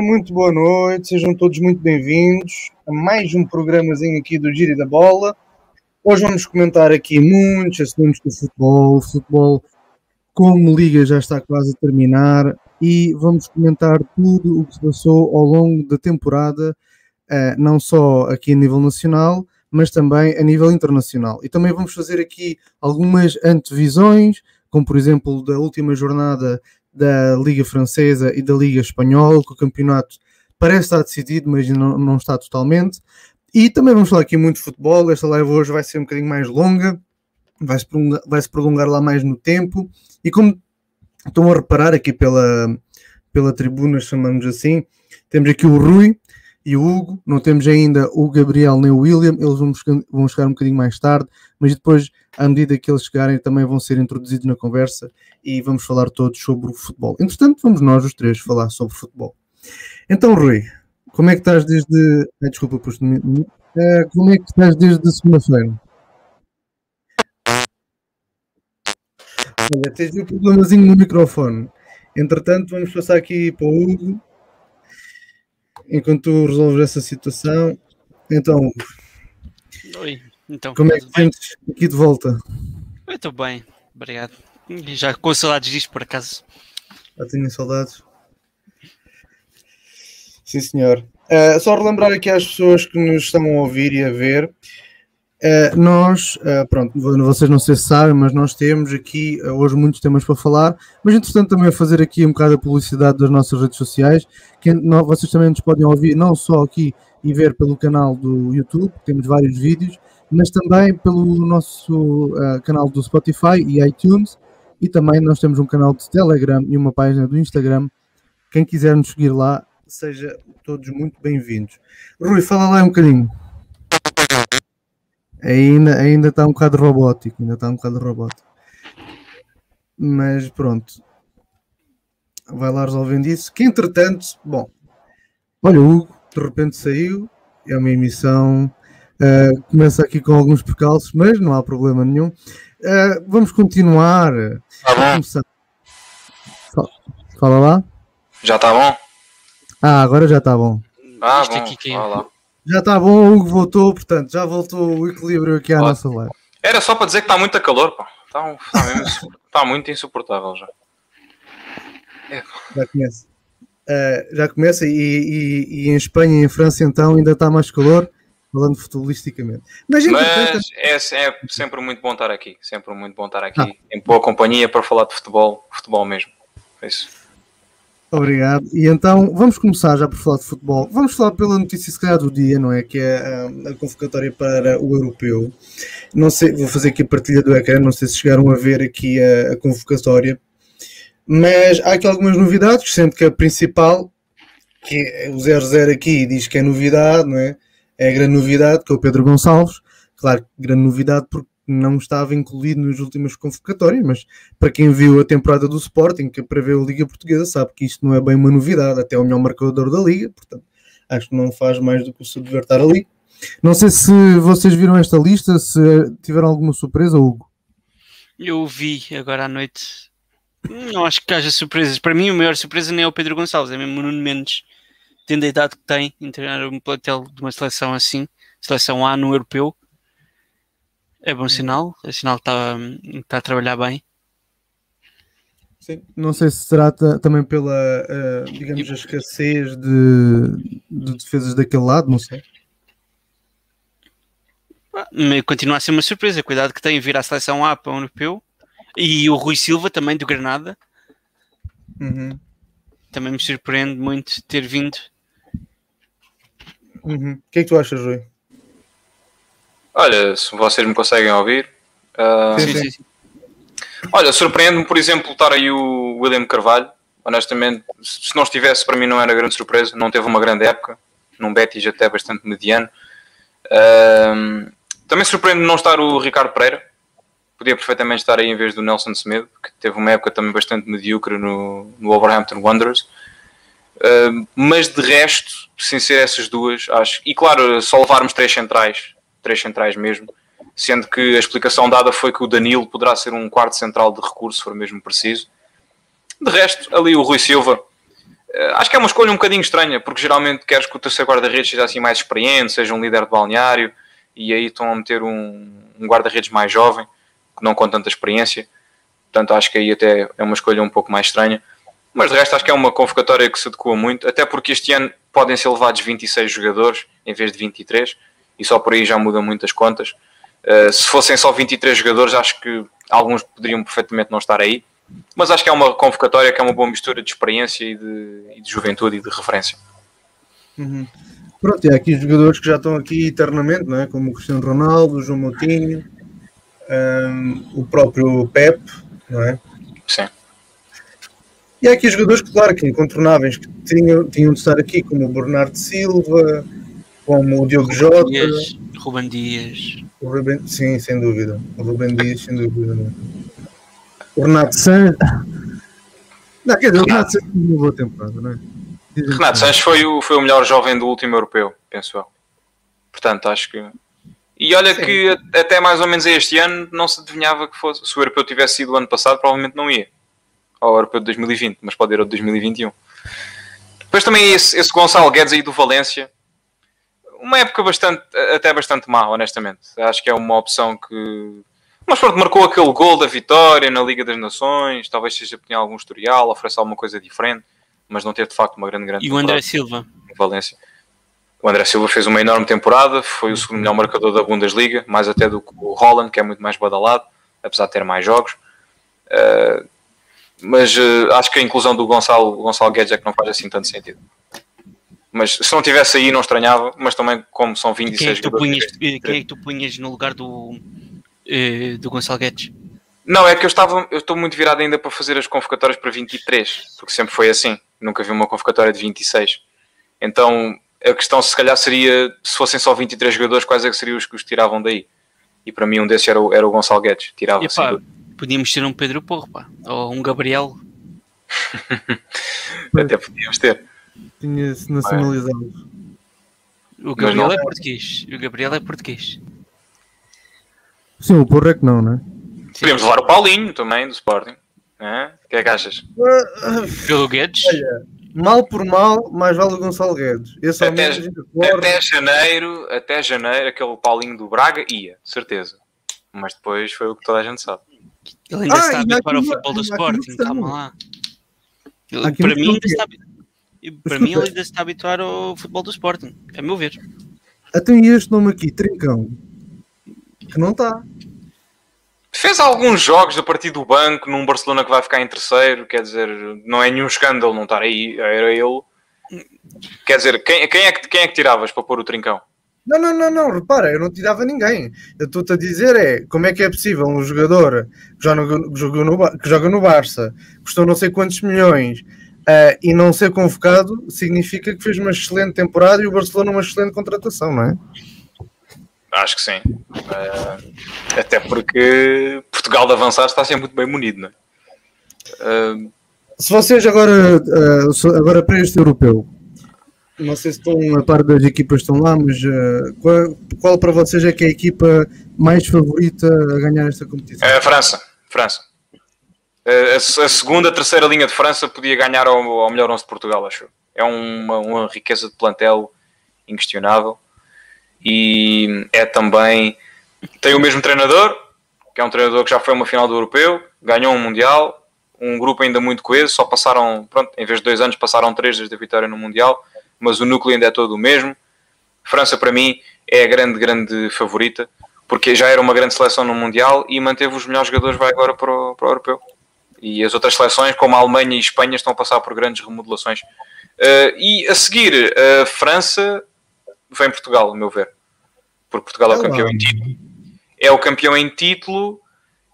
Muito boa noite, sejam todos muito bem-vindos a mais um programazinho aqui do Giro da Bola. Hoje vamos comentar aqui muitos assuntos do futebol, futebol como liga já está quase a terminar e vamos comentar tudo o que se passou ao longo da temporada, eh, não só aqui a nível nacional, mas também a nível internacional. E também vamos fazer aqui algumas antevisões, como por exemplo da última jornada da Liga Francesa e da Liga Espanhola, que o campeonato parece estar decidido, mas não, não está totalmente. E também vamos falar aqui muito de futebol. Esta live hoje vai ser um bocadinho mais longa, vai-se prolongar, vai -se prolongar lá mais no tempo. E como estão a reparar aqui pela, pela tribuna, chamamos assim, temos aqui o Rui e o Hugo, não temos ainda o Gabriel nem o William, eles vão, vão chegar um bocadinho mais tarde, mas depois, à medida que eles chegarem, também vão ser introduzidos na conversa e vamos falar todos sobre o futebol. Entretanto, vamos nós os três falar sobre futebol. Então, Rui, como é que estás desde. Ah, desculpa, uh, Como é que estás desde segunda-feira? Olha, tens um problemazinho no microfone. Entretanto, vamos passar aqui para o Hugo. Enquanto tu resolves essa situação. Então, Oi, então. Como é que te sentes aqui de volta? Eu estou bem, obrigado. Já com saudades disto, por acaso. Já tenho saudades. Sim, senhor. Uh, só relembrar aqui às pessoas que nos estão a ouvir e a ver. Uh, nós, uh, pronto, vocês não sei se sabem, mas nós temos aqui hoje muitos temas para falar, mas entretanto também a fazer aqui um bocado a publicidade das nossas redes sociais, que vocês também nos podem ouvir não só aqui e ver pelo canal do YouTube, temos vários vídeos, mas também pelo nosso canal do Spotify e iTunes, e também nós temos um canal de Telegram e uma página do Instagram. Quem quiser nos seguir lá, seja todos muito bem-vindos. Rui, fala lá um bocadinho. Ainda, ainda está um bocado robótico, ainda está um bocado robótico. Mas pronto. Vai lá resolvendo isso. Que entretanto, bom, olha, o Hugo de repente saiu, é uma emissão. Uh, começa aqui com alguns percalços, mas não há problema nenhum. Uh, vamos continuar. Tá bom. Fala lá. Já está bom? Ah, agora já está bom. Ah, bom. Aqui, que... Já está bom, o Hugo voltou, portanto, já voltou o equilíbrio aqui à Ótimo. nossa live. Era só para dizer que está muito calor, pá. Está, está, está muito insuportável já. É. Já começa. Uh, já começa e, e, e, em Espanha e em França então ainda está mais calor, falando futbolisticamente. Mas, Mas é, é, sempre muito bom estar aqui, sempre muito bom estar aqui, ah. em boa companhia para falar de futebol, futebol mesmo. É isso. Obrigado. E então vamos começar já por falar de futebol. Vamos falar pela notícia se calhar do dia, não é? Que é a, ah, a convocatória para o europeu. Não sei, vou fazer aqui a partilha do ecrã, não sei se chegaram a ver aqui a, a convocatória. Mas há aqui algumas novidades, sendo que a principal, que é o 00 aqui diz que é novidade, não é? É a grande novidade, que é o Pedro Gonçalves. Claro, grande novidade porque não estava incluído nas últimas convocatórias, mas para quem viu a temporada do Sporting, que prevê a Liga Portuguesa, sabe que isto não é bem uma novidade, até é o melhor marcador da Liga, portanto, acho que não faz mais do que estar ali. Não sei se vocês viram esta lista, se tiveram alguma surpresa, Hugo. Eu vi agora à noite. Não acho que haja surpresas. Para mim, a maior surpresa nem é o Pedro Gonçalves, é mesmo o Nuno Mendes, tendo a idade que tem, em treinar um plantel de uma seleção assim, seleção A no europeu é bom sinal, é sinal que está, está a trabalhar bem. Sim. Não sei se será também pela, uh, digamos, a escassez de, de, defesas daquele lado, não sei. Continua a ser uma surpresa. Cuidado que tem vir à seleção A para o europeu. E o Rui Silva também do Granada. Uhum. Também me surpreende muito ter vindo. Uhum. O que é que tu achas, Rui? Olha, se vocês me conseguem ouvir. Uh... Sim, sim, sim. Olha, surpreende-me, por exemplo, estar aí o William Carvalho. Honestamente, se não estivesse, para mim não era grande surpresa. Não teve uma grande época. Num Betis até bastante mediano. Uh... Também surpreende não estar o Ricardo Pereira. Podia perfeitamente estar aí em vez do Nelson Semedo, que teve uma época também bastante medíocre no, no Wolverhampton Wanderers. Uh, mas de resto, sem ser essas duas, acho. E claro, só levarmos três centrais três centrais mesmo, sendo que a explicação dada foi que o Danilo poderá ser um quarto central de recurso, se for mesmo preciso. De resto, ali o Rui Silva, Uh, acho que é uma escolha um bocadinho estranha, porque geralmente queres que o terceiro guarda-redes seja assim mais experiente, seja um líder de balneário, e aí estão a meter um, um guarda-redes mais jovem, que não com tanta experiência. Portanto, acho que aí até é uma escolha um pouco mais estranha. Mas de resto, acho que é uma convocatória que se adequa muito, até porque este ano podem ser levados 26 jogadores em vez de 23, e só por aí já muda muitas contas. Uh, se fossem só 23 jogadores, acho que alguns poderiam perfeitamente não estar aí, mas acho que é uma convocatória que é uma boa mistura de experiência e de, e de juventude e de referência. Uhum. Pronto, e há aqui jogadores que já estão aqui eternamente, não é? como o Cristiano Ronaldo, o João Moutinho, um, o próprio Pep, não é? Sim. E há aqui jogadores, claro, que incontornáveis, que tinham, tinham de estar aqui, como o Bernardo Silva, como o Diogo Jota. Dias, Ruben Dias. O Ruben, sim, sem dúvida. O Ruben Dias, sem dúvida. O Renato Sanches. Não, quer dizer, o Renato Sanches uma boa temporada, não é? Renato Sanches foi o, foi o melhor jovem do último europeu, penso eu. Portanto, acho que. E olha Sim. que até mais ou menos este ano não se adivinhava que fosse. Se o europeu tivesse sido o ano passado, provavelmente não ia ao europeu de 2020, mas pode ir ao de 2021. Depois também esse, esse Gonçalo Guedes aí do Valência. Uma época bastante, até bastante má, honestamente. Acho que é uma opção que. Mas pronto, marcou aquele gol da vitória na Liga das Nações. Talvez seja tinha algum historial, oferece alguma coisa diferente, mas não teve de facto uma grande, grande E o André Silva? Valência. O André Silva fez uma enorme temporada, foi o segundo melhor marcador da Bundesliga, mais até do que o Holland, que é muito mais badalado, apesar de ter mais jogos. Uh, mas uh, acho que a inclusão do Gonçalo, Gonçalo Guedes é que não faz assim tanto sentido. Mas se não tivesse aí, não estranhava. Mas também, como são 26 quem é que tu punhas, quem é que tu punhas no lugar do, uh, do Gonçalo Guedes? Não, é que eu estava, eu estou muito virado ainda para fazer as convocatórias para 23, porque sempre foi assim. Nunca vi uma convocatória de 26. Então a questão se calhar seria se fossem só 23 jogadores, quais é que seriam os que os tiravam daí? E para mim um desses era o, era o Gonçalo Guedes, tirava assim, Podíamos ter um Pedro Porro, pá. ou um Gabriel. Até podíamos ter. Tinha-se nacionalizado. O Gabriel é português. O Gabriel é português. Sim, o Porro é que não, né? Podíamos levar o Paulinho também do Sporting. É? O que é que achas? Pelo Guedes? Olha, mal por mal, mais vale o Gonçalo Guedes. Esse até, até janeiro, até janeiro, aquele Paulinho do Braga ia, certeza. Mas depois foi o que toda a gente sabe. Ele ainda ah, está a habituar ao futebol do Sporting, calma lá. Ele, para mim, ainda está, para mim, ele ainda está a habituar ao futebol do Sporting, a meu ver. Até este nome aqui, Trincão, que não está. Fez alguns jogos a partir do banco num Barcelona que vai ficar em terceiro, quer dizer, não é nenhum escândalo não estar aí, era ele. Quer dizer, quem, quem, é, que, quem é que tiravas para pôr o Trincão? Não, não, não, não, repara, eu não tirava ninguém. Eu estou-te a dizer é como é que é possível um jogador que joga no, que joga no, que joga no Barça, custou não sei quantos milhões uh, e não ser convocado, significa que fez uma excelente temporada e o Barcelona uma excelente contratação, não é? Acho que sim. Uh, até porque Portugal de avançar está sempre muito bem munido, não é? Uh, Se vocês agora, agora para este europeu, não sei se estão a par das equipas que estão lá, mas qual, qual, para vocês é que é a equipa mais favorita a ganhar esta competição? É a França. França. A, a, segunda, terceira linha de França podia ganhar ao, ao melhor 11 de Portugal, acho. É uma, uma riqueza de plantel inquestionável e é também. Tem o mesmo treinador, que é um treinador que já foi uma final do Europeu, ganhou um Mundial, um grupo ainda muito coeso, só passaram, pronto, em vez de dois anos, passaram três desde a vitória no Mundial mas o núcleo ainda é todo o mesmo. França, para mim, é a grande, grande favorita, porque já era uma grande seleção no Mundial e manteve os melhores jogadores, vai agora para o, para o Europeu. E as outras seleções, como a Alemanha e a Espanha, estão a passar por grandes remodelações. Uh, e a seguir, a França vem Portugal, a meu ver. Porque Portugal é o campeão em título. É o campeão em título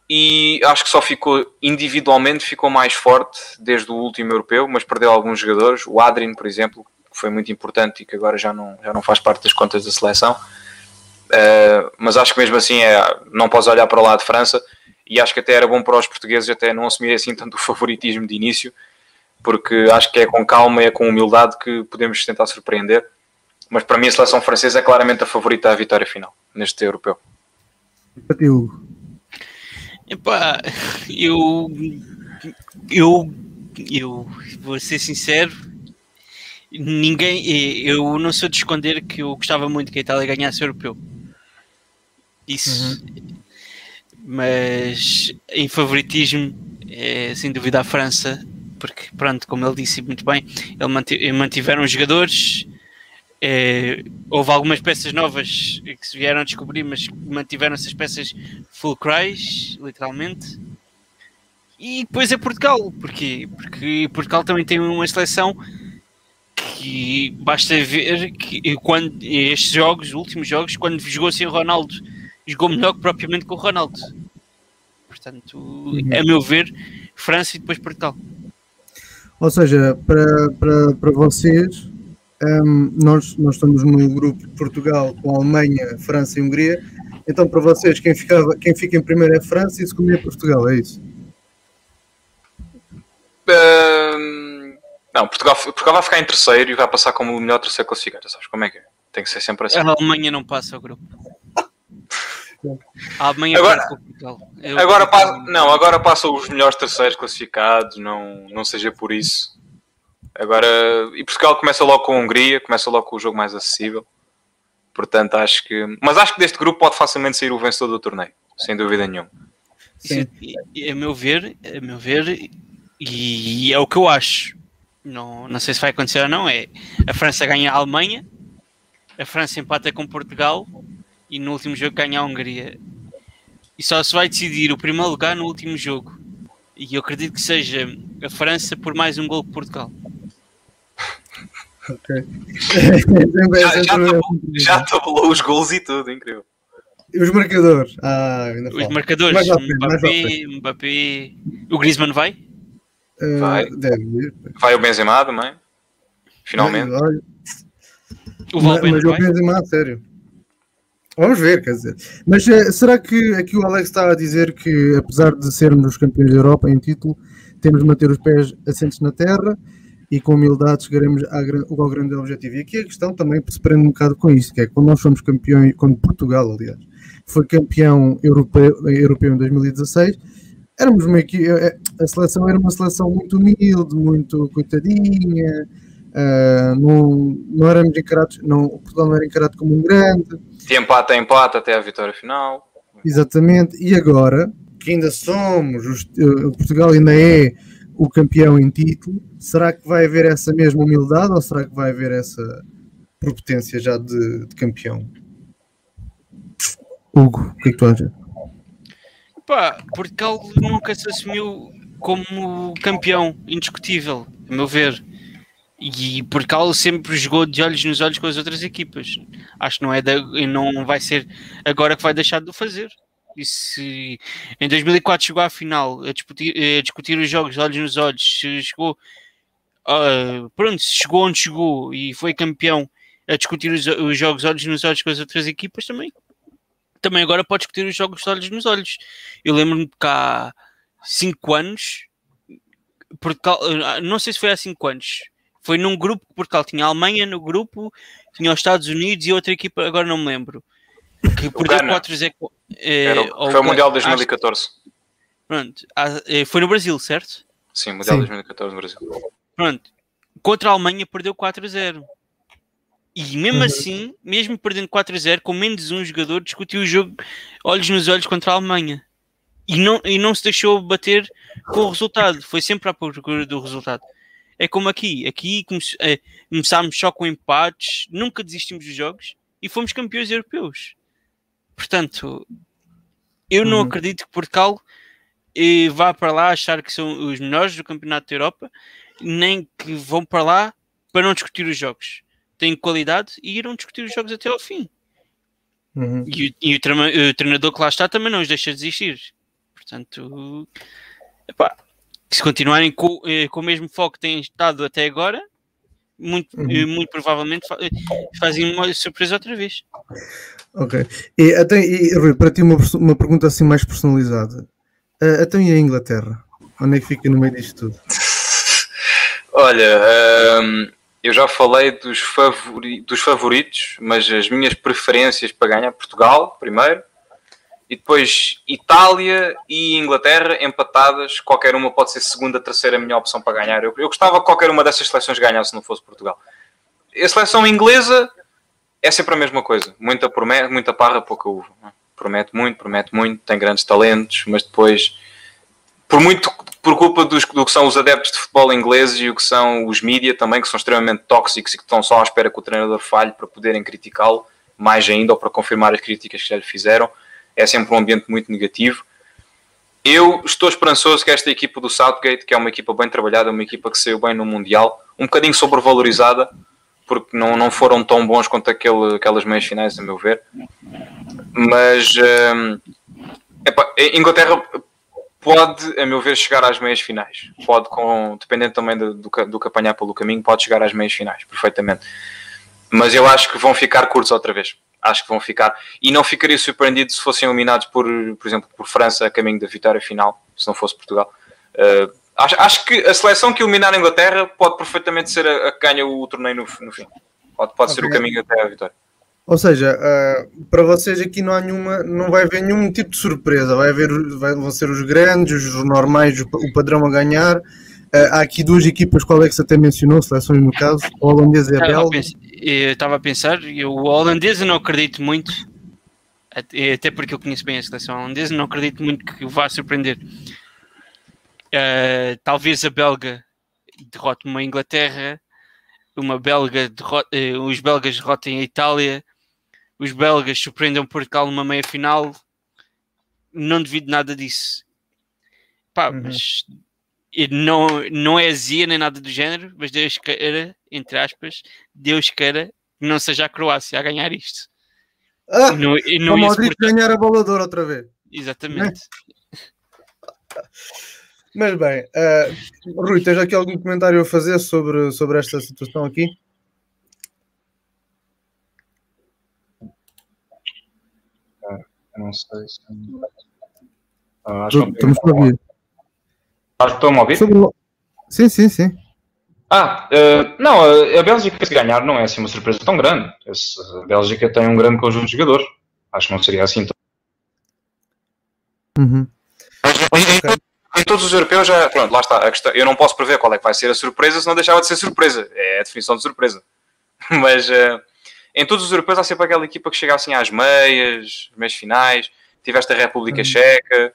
e acho que só ficou individualmente ficou mais forte desde o último europeu, mas perdeu alguns jogadores. O Adrien, por exemplo, que foi muito importante e que agora já não, já não faz parte das contas da seleção. Uh, mas acho que mesmo assim é, não posso olhar para lado de França e acho que até era bom para os portugueses até não assumir assim tanto o favoritismo de início, porque acho que é com calma e é com humildade que podemos tentar surpreender. Mas para mim a seleção francesa é claramente a favorita à vitória final neste europeu. Eu, Epá, eu, eu, eu vou ser sincero, ninguém. Eu não sou de esconder que eu gostava muito que a Itália ganhasse o europeu. Isso. Uhum. Mas em favoritismo é sem dúvida a França, porque pronto, como ele disse muito bem, ele mantiveram os jogadores. É, houve algumas peças novas que se vieram a descobrir, mas mantiveram essas peças full cries, literalmente. E depois é Portugal, porque porque Portugal também tem uma seleção que basta ver que quando estes jogos, os últimos jogos, quando jogou sem Ronaldo, jogou melhor que propriamente com o Ronaldo. Portanto, uhum. a meu ver, França e depois Portugal. Ou seja, para, para, para vocês, um, nós, nós estamos no grupo de Portugal com a Alemanha, França e Hungria. Então, para vocês, quem, ficava, quem fica em primeiro é França e segundo é Portugal, é isso? Um, não, Portugal, Portugal vai ficar em terceiro e vai passar como o melhor terceiro classificado. Sabes como é que é? Tem que ser sempre assim. A Alemanha não passa o grupo. A Alemanha agora, agora passa, não, agora passam os melhores terceiros classificados, não, não seja por isso. Agora, e Portugal começa logo com a Hungria, começa logo com o jogo mais acessível. Portanto, acho que. Mas acho que deste grupo pode facilmente sair o vencedor do torneio, sem dúvida nenhuma. Sim. a meu ver, a meu ver, e é o que eu acho. Não, não sei se vai acontecer ou não. É a França ganha a Alemanha, a França empata com Portugal e no último jogo ganha a Hungria. E só se vai decidir o primeiro lugar no último jogo. E eu acredito que seja a França por mais um gol que Portugal. Ok. já, já, tabulou, já tabulou os gols e tudo, incrível. E os marcadores? Ah, os marcadores, Mbappé, Mbappé, o Griezmann vai? Uh, vai. Deve ir. Vai o Benzema também. Finalmente. o Valverde mas, mas o Benzema, sério. Vamos ver, quer dizer. Mas uh, será que aqui o Alex está a dizer que, apesar de sermos os campeões da Europa em título, temos de manter os pés assentes na terra e com humildade chegaremos ao grande objetivo? E aqui a questão também se prende um bocado com isso, que é quando nós fomos campeões, quando Portugal, aliás, foi campeão europeu, europeu em 2016, éramos uma equipe, eh, eh, a seleção era uma seleção muito humilde, muito coitadinha, uh, não, não éramos encarados, não, Portugal não era encarado como um grande. De empate a empate até a vitória final. Exatamente, e agora que ainda somos, os, uh, Portugal ainda é o campeão em título, será que vai haver essa mesma humildade ou será que vai haver essa propotência já de, de campeão? Hugo, o que é que tu achas? Pá, Portugal nunca se assumiu como campeão indiscutível, a meu ver. E Portugal sempre jogou de olhos nos olhos com as outras equipas. Acho que não, é da, não vai ser agora que vai deixar de o fazer. E se em 2004 chegou à final a discutir, a discutir os jogos de olhos nos olhos, chegou, uh, pronto, chegou onde chegou e foi campeão a discutir os, os jogos olhos nos olhos com as outras equipas também, também agora pode discutir os jogos olhos nos olhos. Eu lembro-me que há 5 anos, Portugal, ah, não sei se foi há 5 anos, foi num grupo que Portugal tinha a Alemanha no grupo, tinha os Estados Unidos e outra equipa, agora não me lembro. Que perdeu 4-0. É, foi o Mundial 2014. Acho, pronto, eh, foi no Brasil, certo? Sim, Mundial Sim. 2014 no Brasil. Pronto, contra a Alemanha perdeu 4-0. E mesmo uhum. assim, mesmo perdendo 4 a 0, com menos um jogador, discutiu o jogo olhos nos olhos contra a Alemanha. E não, e não se deixou bater com o resultado. Foi sempre à procura do resultado. É como aqui. Aqui come, é, começámos só com empates, nunca desistimos dos jogos e fomos campeões europeus. Portanto, eu não uhum. acredito que Portugal eh, vá para lá achar que são os melhores do Campeonato da Europa, nem que vão para lá para não discutir os jogos têm qualidade e irão discutir os jogos até ao fim. Uhum. E, e o, o, treinador que lá está também não os deixa desistir. Portanto, epá, se continuarem com, eh, com o mesmo foco que têm estado até agora, muito, uhum. Eh, muito provavelmente eh, fazem uma surpresa outra vez. Ok. E, até, e Rui, para ti uma, uma pergunta assim mais personalizada. Uh, até e a Inglaterra? Onde é que fica no meio disto tudo? Olha, um, eu já falei dos, favori, dos favoritos, mas as minhas preferências para ganhar Portugal, primeiro, e depois Itália e Inglaterra empatadas. Qualquer uma pode ser segunda, terceira, minha opção para ganhar. Eu, eu gostava que qualquer uma dessas seleções ganhasse se não fosse Portugal. a seleção inglesa é sempre a mesma coisa. Muita, promete, muita parra, pouca uva. Promete muito, promete muito, tem grandes talentos, mas depois, por muito por culpa dos, do que são os adeptos de futebol ingleses e o que são os mídia também, que são extremamente tóxicos e que estão só à espera que o treinador falhe para poderem criticá-lo, mais ainda, ou para confirmar as críticas que já lhe fizeram. É sempre um ambiente muito negativo. Eu estou esperançoso que esta equipa do Southgate, que é uma equipa bem trabalhada, uma equipa que saiu bem no Mundial, um bocadinho sobrevalorizada, porque não, não foram tão bons quanto aquele, aquelas meias finais, a meu ver. Mas hum, epa, Inglaterra pode, a meu ver, chegar às meias finais. Pode, com, dependendo também do, do, do que apanhar pelo caminho, pode chegar às meias finais, perfeitamente. Mas eu acho que vão ficar curtos outra vez. Acho que vão ficar. E não ficaria surpreendido se fossem eliminados por, por exemplo, por França a caminho da vitória final, se não fosse Portugal. Uh, acho, acho que a seleção que eliminar a Inglaterra pode perfeitamente ser a, a que ganha o, torneio no, no fim. Pode, pode okay. ser o caminho até à vitória. Ou seja, uh, para vocês aqui não há nenhuma, não vai haver nenhum tipo de surpresa. Vai haver, vai, vão ser os grandes, os normais, o, o padrão a ganhar. Uh, há aqui duas equipas, qual é que você até mencionou, seleções no caso, o holandês e a Bélgica. Eu estava a pensar, eu, o holandês eu não acredito muito, até porque eu conheço bem a seleção holandesa, não acredito muito que vá surpreender. Uh, talvez a belga derrote uma Inglaterra, uma belga derrota, uh, os belgas derrotem a Itália, os belgas surpreendam Portugal numa meia final. Não devido nada disso. Pá, uhum. mas não, não é azia nem nada do género, mas Deus queira, entre aspas, Deus queira que não seja a Croácia a ganhar isto. Ah, e não, e não o Modric ganhar a boladora outra vez. Exatamente. Mas bem, uh, Rui, tens aqui algum comentário a fazer sobre, sobre esta situação aqui? Não sei se. Ah, acho que Estamos que estão a ouvir? Sim, sim, sim. Ah, uh, não, a Bélgica se ganhar não é assim uma surpresa tão grande. A Bélgica tem um grande conjunto de jogadores. Acho que não seria assim tão. Uhum. Em, em, todos os europeus já, pronto, lá está. A questão, eu não posso prever qual é que vai ser a surpresa se não deixava de ser surpresa. É a definição de surpresa. Mas uh, em todos os europeus há sempre aquela equipa que chega assim às meias, meias finais. Tiveste a República uhum. Checa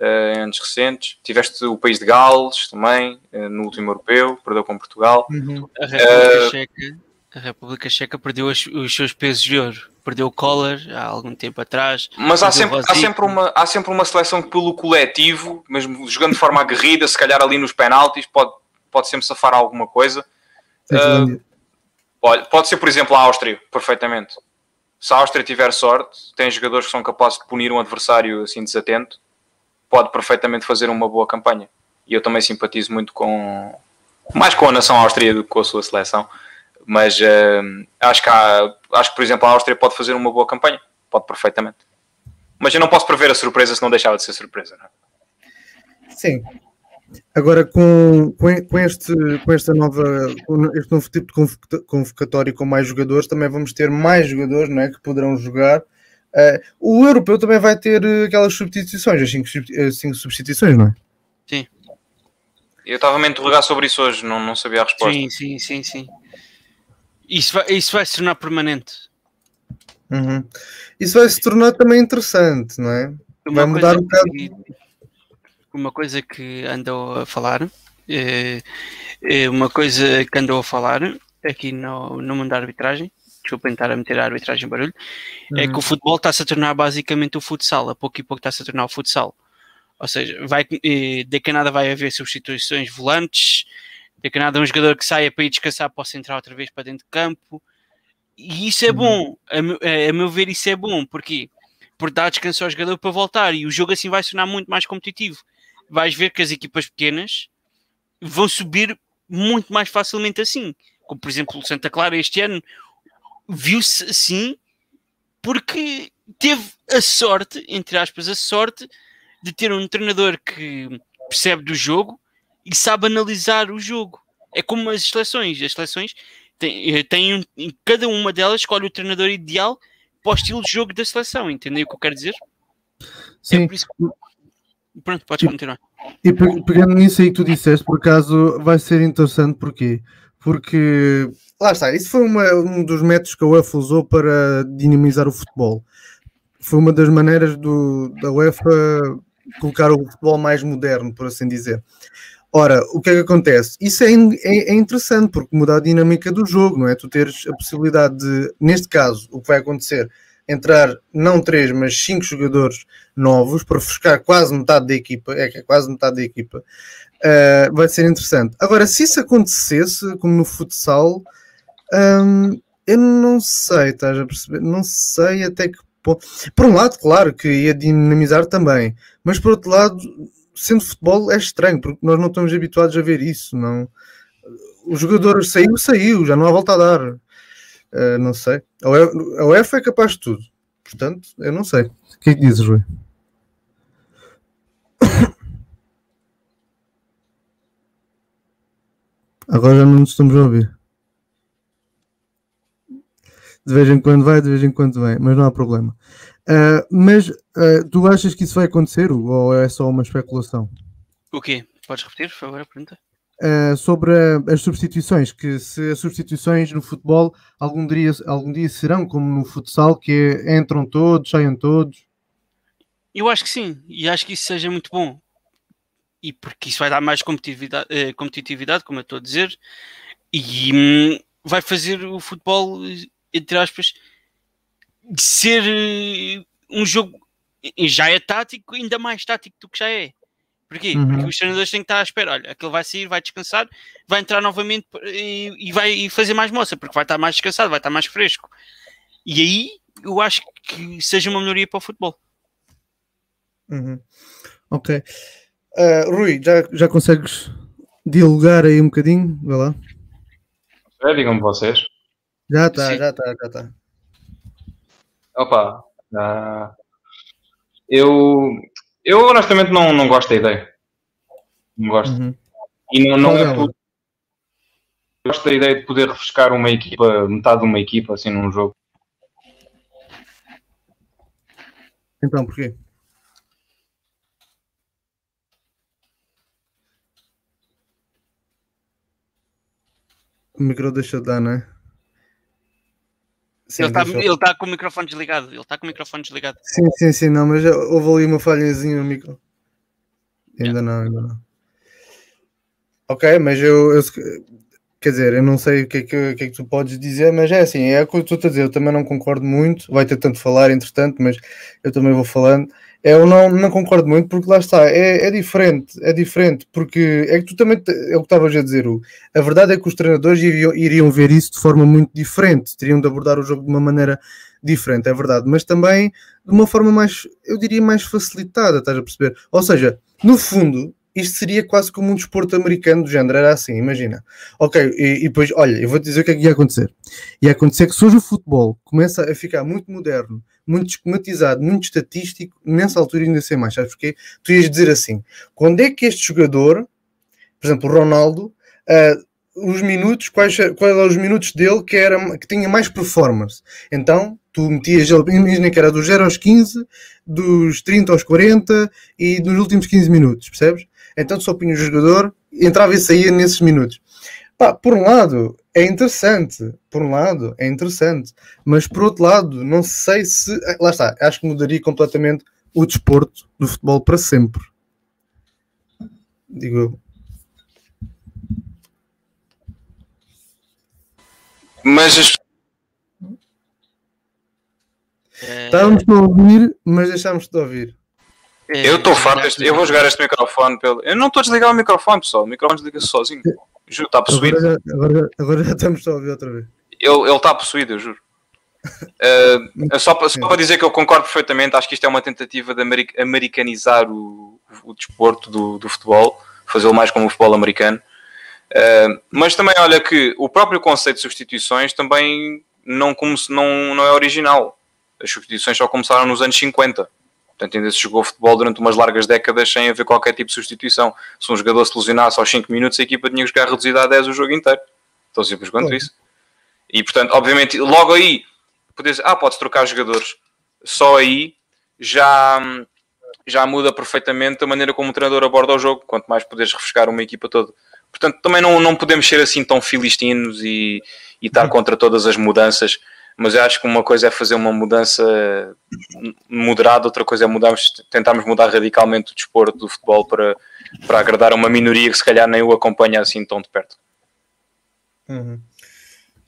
uh, anos recentes. Tiveste o país de Gales também, uh, no último europeu, perdeu com Portugal. Uhum. A, República uh, Checa, a República Checa perdeu os, os, seus pesos de ouro. Perdeu o Collor há algum tempo atrás. Mas há sempre, há, sempre uma, há sempre uma seleção que, pelo coletivo, mesmo jogando de forma aguerrida, se calhar ali nos penaltis, pode, pode sempre safar alguma coisa. Uh, Olha, pode ser, por exemplo, a Áustria, perfeitamente. Se a Áustria tiver sorte, tem jogadores que são capazes de punir um adversário assim desatento, pode perfeitamente fazer uma boa campanha. E eu também simpatizo muito com mais com a nação Áustria do que com a sua seleção. Mas uh, acho, que há, acho que, por exemplo, a Áustria pode fazer uma boa campanha. Pode perfeitamente. Mas eu não posso prever a surpresa se não deixava de ser surpresa. Não é? Sim, Agora, com, com, este, com esta nova, este novo tipo de convocatório com mais jogadores, também vamos ter mais jogadores não é, que poderão jogar. Uh, o europeu também vai ter aquelas substituições, as 5 substituições, não é? Sim. Eu estava-me a interrogar sobre isso hoje, não, não sabia a resposta. Sim, sim, sim, sim. Isso vai, isso vai se tornar permanente. Uhum. Isso vai se tornar também interessante, não é? Vai mudar um bocado. Que uma coisa que andou a falar, é, é uma coisa que andou a falar aqui no, no mundo da arbitragem, desculpa tentar a meter a arbitragem em barulho, uhum. é que o uhum. futebol está-se a tornar basicamente o futsal, a pouco e pouco está-se a tornar o futsal. Ou seja, vai, de que nada vai haver substituições volantes, de que nada um jogador que saia para ir descansar possa entrar outra vez para dentro de campo. E isso é uhum. bom, a, meu, a meu ver isso é bom, porque por dar descanso ao jogador para voltar e o jogo assim vai se tornar muito mais competitivo vais ver que as equipas pequenas vão subir muito mais facilmente assim. Como por exemplo o Santa Clara este ano viu-se assim porque teve a sorte, entre aspas, a sorte de ter um treinador que percebe do jogo e sabe analisar o jogo. É como as seleções. As seleções têm, eh, têm cada uma delas escolhe o treinador ideal para o estilo de jogo da seleção. Entendeu o que eu quero dizer? Sim. É por isso que Pronto, podes continuar. E pegando nisso aí que tu disseste, por acaso vai ser interessante, porquê? porque lá está, isso foi uma, um dos métodos que a UEFA usou para dinamizar o futebol. Foi uma das maneiras do, da UEFA colocar o futebol mais moderno, por assim dizer. Ora, o que é que acontece? Isso é, é, é, interessante porque muda a dinâmica do jogo, não é? Tu teres a possibilidade de, neste caso, o que vai acontecer, entrar não três, mas cinco jogadores novos para refrescar quase metade da equipa, é que é quase metade da equipa, uh, vai ser interessante. Agora, se isso acontecesse, como no futsal, eu não sei, estás a perceber? Não sei até que ponto. Por um lado, claro que ia dinamizar também, mas por outro lado, sendo futebol é estranho, porque nós não estamos habituados a ver isso, não. O jogador saiu, saiu, já não há volta a dar. Uh, não sei. A UEFA é capaz de tudo. Portanto, eu não sei. O que é que dizes, Rui? Agora já não nos estamos a ouvir. De vez em quando vai, de vez em quando vem, mas não há problema. Uh, mas uh, tu achas que isso vai acontecer ou é só uma especulação? O quê? Podes repetir, por favor, a pergunta? Uh, sobre as substituições, que se as substituições no futebol algum dia, algum dia serão como no futsal, que é, entram todos, saiam todos? Eu acho que sim, e acho que isso seja muito bom. E porque isso vai dar mais competitividade, eh, competitividade como eu estou a dizer, e hum, vai fazer o futebol, entre aspas, ser eh, um jogo já é tático, ainda mais tático do que já é. Porquê? Uhum. Porque os treinadores têm que estar à espera. Olha, aquele vai sair, vai descansar, vai entrar novamente e, e vai fazer mais moça, porque vai estar mais descansado, vai estar mais fresco. E aí eu acho que seja uma melhoria para o futebol. Uhum. Ok. Uh, Rui, já, já consegues dialogar aí um bocadinho? Vai lá. É, digam-me vocês. Já está, já está, já está. Opa, uh, eu eu honestamente não, não gosto da ideia. Não gosto. Uhum. E não, não é por... Gosto da ideia de poder refrescar uma equipa, metade de uma equipa assim num jogo. Então, porquê? O micro deixa de dar, não é? Sim, ele está tá com o microfone desligado. Ele está com o microfone desligado. Sim, sim, sim, não, mas houve ali uma falhazinha no micro. Ainda yeah. não, ainda não. Ok, mas eu, eu, quer dizer, eu não sei o que, é que, que, é que tu podes dizer, mas é assim, é o que eu estou a dizer, eu também não concordo muito, vai ter tanto falar, entretanto, mas eu também vou falando. Eu não, não concordo muito porque lá está, é, é diferente, é diferente, porque é que tu também, é o que estavas a dizer, Hugo. a verdade é que os treinadores iriam, iriam ver isso de forma muito diferente, teriam de abordar o jogo de uma maneira diferente, é verdade, mas também de uma forma mais, eu diria mais facilitada, estás a perceber? Ou seja, no fundo, isto seria quase como um desporto americano do género, era assim, imagina. Ok, e, e depois, olha, eu vou-te dizer o que é que ia acontecer. Ia acontecer que hoje o futebol começa a ficar muito moderno, muito esquematizado, muito estatístico, nessa altura ainda ser mais, sabes porquê? Tu ias dizer assim, quando é que este jogador, por exemplo, o Ronaldo, uh, os minutos, quais, quais eram os minutos dele que, era, que tinha mais performance? Então, tu metias ele, imagina que era dos 0 aos 15, dos 30 aos 40 e nos últimos 15 minutos, percebes? Então só punha o jogador, entrava e saía nesses minutos. Pá, por um lado é interessante, por um lado é interessante, mas por outro lado não sei se, eh, lá está, acho que mudaria completamente o desporto do futebol para sempre. Digo eu. Mas as... Estávamos a ouvir, mas deixámos de ouvir. Eu estou farto, este, eu vou jogar este microfone pelo. Eu não estou a desligar o microfone, pessoal. O microfone desliga-se sozinho. Juro, está possuído. Agora já, agora, agora já estamos a ouvir outra vez. Ele está possuído, eu juro. Uh, só, para, só para dizer que eu concordo perfeitamente, acho que isto é uma tentativa de americanizar o, o desporto do, do futebol, fazê-lo mais como o futebol americano. Uh, mas também olha que o próprio conceito de substituições também não, não, não é original. As substituições só começaram nos anos 50. Portanto, ainda se jogou futebol durante umas largas décadas sem haver qualquer tipo de substituição. Se um jogador se lesionasse aos 5 minutos, a equipa tinha que jogar reduzida a 10 o jogo inteiro. Tão simples quanto isso. E, portanto, obviamente, logo aí, podes, ah, podes trocar jogadores. Só aí já, já muda perfeitamente a maneira como o treinador aborda o jogo. Quanto mais poderes refrescar uma equipa toda Portanto, também não, não podemos ser assim tão filistinos e, e estar uhum. contra todas as mudanças. Mas eu acho que uma coisa é fazer uma mudança moderada, outra coisa é mudarmos, tentarmos mudar radicalmente o desporto do futebol para, para agradar a uma minoria que se calhar nem o acompanha assim tão de perto. Uhum.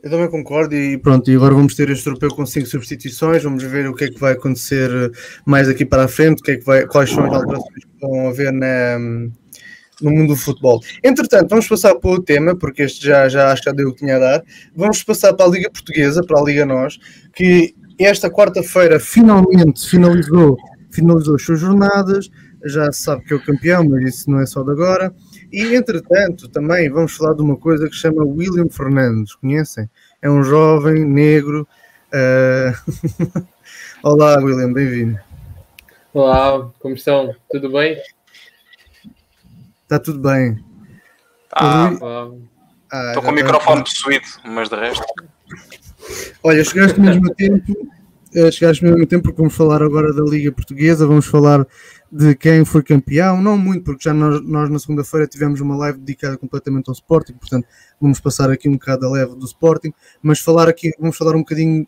Eu também concordo e pronto, e agora vamos ter este europeu com cinco substituições, vamos ver o que é que vai acontecer mais daqui para a frente, o que é que vai, quais são as alterações que vão haver na, no mundo do futebol. Entretanto, vamos passar para o tema, porque este já, já acho que já deu o que tinha a dar. Vamos passar para a Liga Portuguesa, para a Liga Nós, que esta quarta-feira finalmente finalizou, finalizou as suas jornadas, já se sabe que é o campeão, mas isso não é só de agora. E, entretanto, também vamos falar de uma coisa que chama William Fernandes. Conhecem? É um jovem negro. Uh... Olá, William, bem-vindo. Olá, como estão? Tudo bem? Está tudo bem. Ah, ah, estou com o microfone possuído, mas de resto. Olha, chegaste mesmo a tempo. Eh, chegaste mesmo a tempo porque vamos falar agora da Liga Portuguesa, vamos falar de quem foi campeão, não muito, porque já nós, nós na segunda-feira tivemos uma live dedicada completamente ao Sporting, portanto vamos passar aqui um bocado a leve do Sporting, mas falar aqui, vamos falar um bocadinho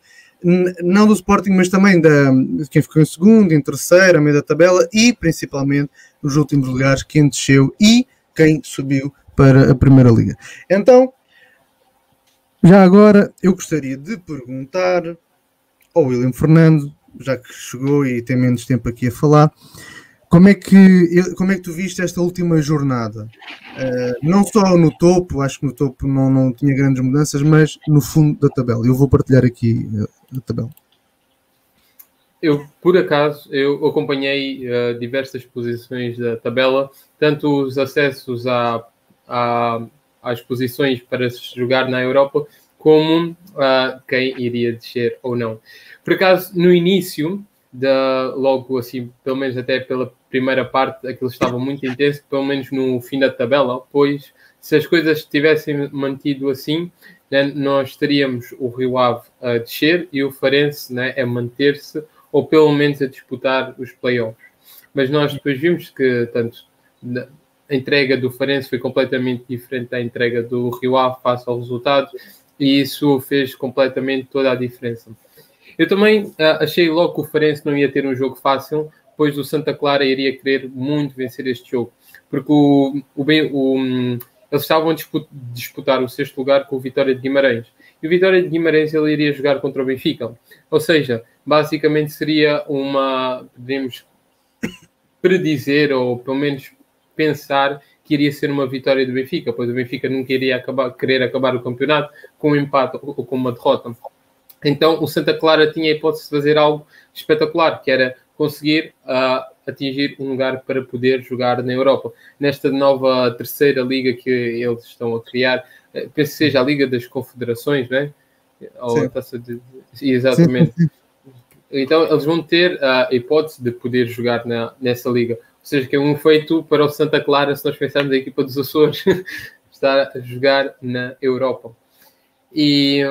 não do Sporting, mas também da, de quem ficou em segundo, em terceiro, a meio da tabela e principalmente os últimos lugares, quem desceu e quem subiu para a Primeira Liga. Então, já agora eu gostaria de perguntar ao William Fernando, já que chegou e tem menos tempo aqui a falar, como é que, como é que tu viste esta última jornada? Uh, não só no topo, acho que no topo não, não tinha grandes mudanças, mas no fundo da tabela. Eu vou partilhar aqui uh, a tabela. Eu, por acaso, eu acompanhei uh, diversas posições da tabela, tanto os acessos a, a, às posições para se jogar na Europa, como quem iria descer ou não. Por acaso, no início, da, logo assim, pelo menos até pela primeira parte, aquilo estava muito intenso, pelo menos no fim da tabela, pois se as coisas tivessem mantido assim, né, nós teríamos o Rio Ave a descer e o Farense né, a manter-se, ou pelo menos a disputar os playoffs. Mas nós depois vimos que tanto a entrega do Farense foi completamente diferente da entrega do Rio Ave face ao resultado, e isso fez completamente toda a diferença. Eu também uh, achei logo que o Farense não ia ter um jogo fácil, pois o Santa Clara iria querer muito vencer este jogo, porque o, o, o, eles estavam a disputar o sexto lugar com o Vitória de Guimarães. E o Vitória de Guimarães ele iria jogar contra o Benfica. Ou seja, basicamente seria uma, podemos predizer, ou pelo menos pensar que iria ser uma vitória do Benfica, pois o Benfica nunca iria acabar, querer acabar o campeonato com um empate ou com uma derrota. Então o Santa Clara tinha a hipótese de fazer algo espetacular, que era conseguir uh, atingir um lugar para poder jogar na Europa. Nesta nova terceira liga que eles estão a criar, penso que seja a Liga das Confederações, não é? Ou a taça de... Exatamente. Sim. Então eles vão ter a hipótese de poder jogar na, nessa liga. Ou seja, que é um feito para o Santa Clara, se nós pensarmos na equipa dos Açores, estar a jogar na Europa. E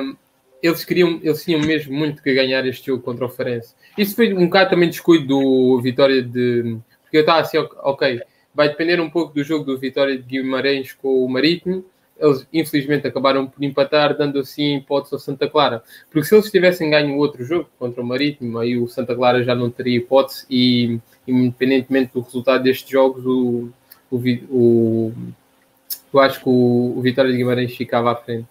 eles queriam, eles tinham mesmo muito que ganhar este jogo contra o Farense. Isso foi um bocado também descuido do Vitória de. Porque eu estava assim, ok, vai depender um pouco do jogo do Vitória de Guimarães com o Marítimo. Eles infelizmente acabaram por empatar, dando assim hipótese ao Santa Clara. Porque se eles tivessem ganho outro jogo contra o Marítimo, aí o Santa Clara já não teria hipótese e, independentemente do resultado destes jogos, o, o, o eu acho que o, o Vitória de Guimarães ficava à frente.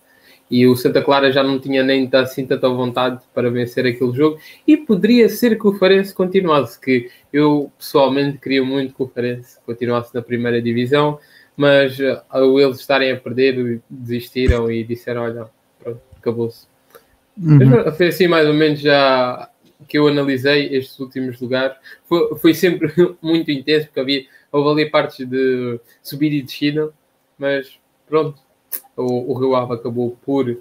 E o Santa Clara já não tinha nem assim tanta vontade para vencer aquele jogo. E poderia ser que o Farense continuasse, que eu pessoalmente queria muito que o Farense continuasse na primeira divisão, mas ao eles estarem a perder, desistiram e disseram, olha, pronto, acabou-se. Uhum. Foi assim mais ou menos já que eu analisei estes últimos lugares. Foi, foi sempre muito intenso, porque havia, houve ali partes de subir e descida, mas pronto, o, o Rio Ave acabou por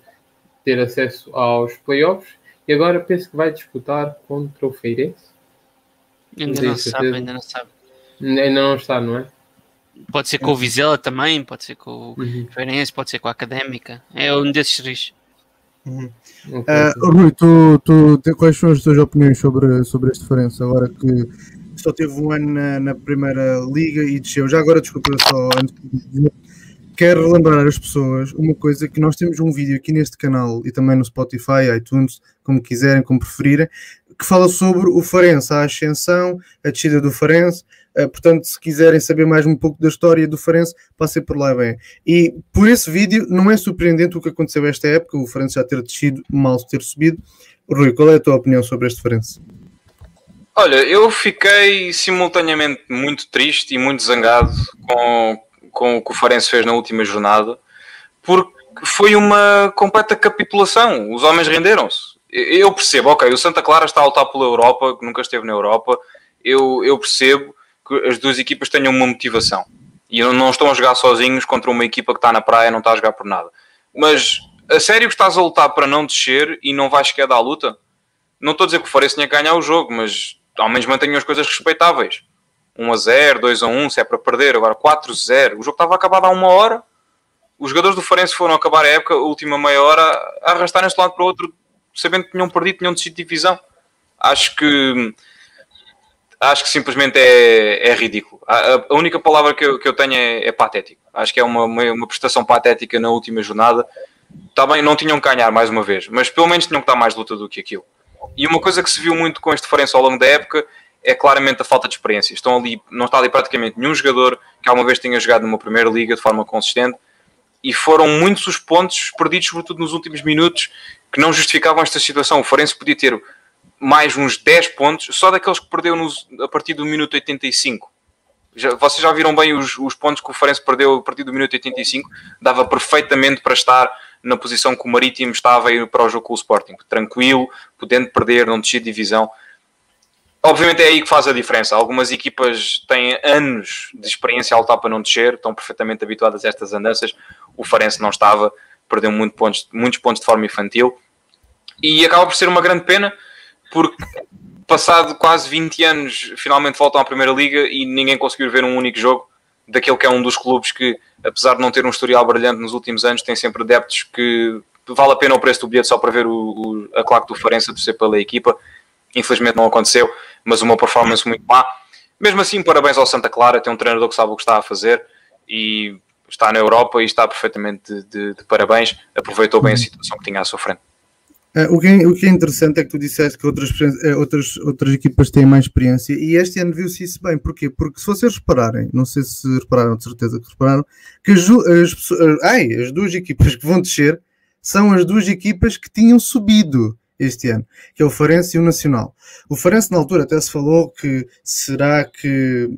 ter acesso aos playoffs e agora penso que vai disputar contra o Feirense. Ainda não, sabe, ainda não sabe. Ainda não está, não é? Pode ser com o Vizela também, pode ser com o uhum. Feirense, pode ser com a Académica. É um desses três. Uhum. Okay. Uh, Rui, tu, tu, quais são as tuas opiniões sobre, sobre este Feirense agora que só teve um ano na, na primeira liga e desceu? Já agora, desculpa, só antes de dizer quero relembrar às pessoas uma coisa que nós temos um vídeo aqui neste canal e também no Spotify, iTunes, como quiserem, como preferirem, que fala sobre o Farense, a ascensão, a descida do Farense. Uh, portanto, se quiserem saber mais um pouco da história do Farense, passem por lá bem. E por esse vídeo, não é surpreendente o que aconteceu esta época, o Farense já ter descido, mal ter subido. Rui, qual é a tua opinião sobre este Farense? Olha, eu fiquei simultaneamente muito triste e muito zangado com, com o que o Farense fez na última jornada, porque foi uma completa capitulação. Os homens renderam-se. Eu percebo, ok, o Santa Clara está a lutar pela Europa, que nunca esteve na Europa. Eu, eu percebo que as duas equipas tenham uma motivação. E não estão a jogar sozinhos contra uma equipa que está na praia, não está a jogar por nada. Mas a sério que estás a lutar para não descer e não vais sequer dar a luta? Não estou a dizer que o Farense tinha que ganhar o jogo, mas ao menos mantenham as coisas respeitáveis. 1 a 0, 2 a 1, se é para perder, agora 4 a 0. O jogo estava acabado há uma hora. Os jogadores do Farense foram acabar a época, a última meia hora, a arrastarem-se de lado para o outro, sabendo que tinham perdido, tinham decidido divisão. Acho que acho que simplesmente é, é ridículo. A, a, única palavra que eu, que eu tenho é, é patético. Acho que é uma, uma, uma, prestação patética na última jornada. Também não tinham que ganhar mais uma vez, mas pelo menos tinham que dar mais luta do que aquilo. E uma coisa que se viu muito com este diferença ao longo da época é claramente a falta de experiência. Estão ali, não está ali praticamente nenhum jogador que alguma vez tenha jogado numa primeira liga de forma consistente e foram muitos os pontos perdidos, sobretudo nos últimos minutos, que não justificavam esta situação. O Forense podia ter mais uns 10 pontos, só daqueles que perdeu nos, a partir do minuto 85. Já, vocês já viram bem os, os pontos que o Forense perdeu a partir do minuto 85? Dava perfeitamente para estar na posição que o Marítimo estava para o jogo com o Sporting. Tranquilo, podendo perder, não descer de divisão. Obviamente é aí que faz a diferença. Algumas equipas têm anos de experiência a lutar para não descer, estão perfeitamente habituadas a estas andanças. O Farense não estava, perdeu muito pontos, muitos pontos de forma infantil. E acaba por ser uma grande pena, porque passado quase 20 anos, finalmente voltam à Primeira Liga e ninguém conseguiu ver um único jogo daquele que é um dos clubes que, apesar de não ter um historial brilhante nos últimos anos, tem sempre adeptos que vale a pena o preço do bilhete só para ver o, o, a claque do Farense a torcer pela equipa. Infelizmente não aconteceu, mas uma performance muito má. Mesmo assim, parabéns ao Santa Clara, tem um treinador que sabe o que está a fazer e está na Europa e está perfeitamente de, de, de parabéns. Aproveitou bem a situação que tinha à sua frente. Uh, o, que é, o, que é, interessante é que tu disseste que outras, uh, outras, outras equipas têm mais experiência e este ano viu-se isso bem. Porquê? Porque se vocês repararem, não sei se repararam, de certeza que repararam, que as, as, uh, ai, as duas equipas que vão descer são as duas equipas que tinham subido este ano, que é o Farense e o Nacional. O Farense, na altura, até se falou que será que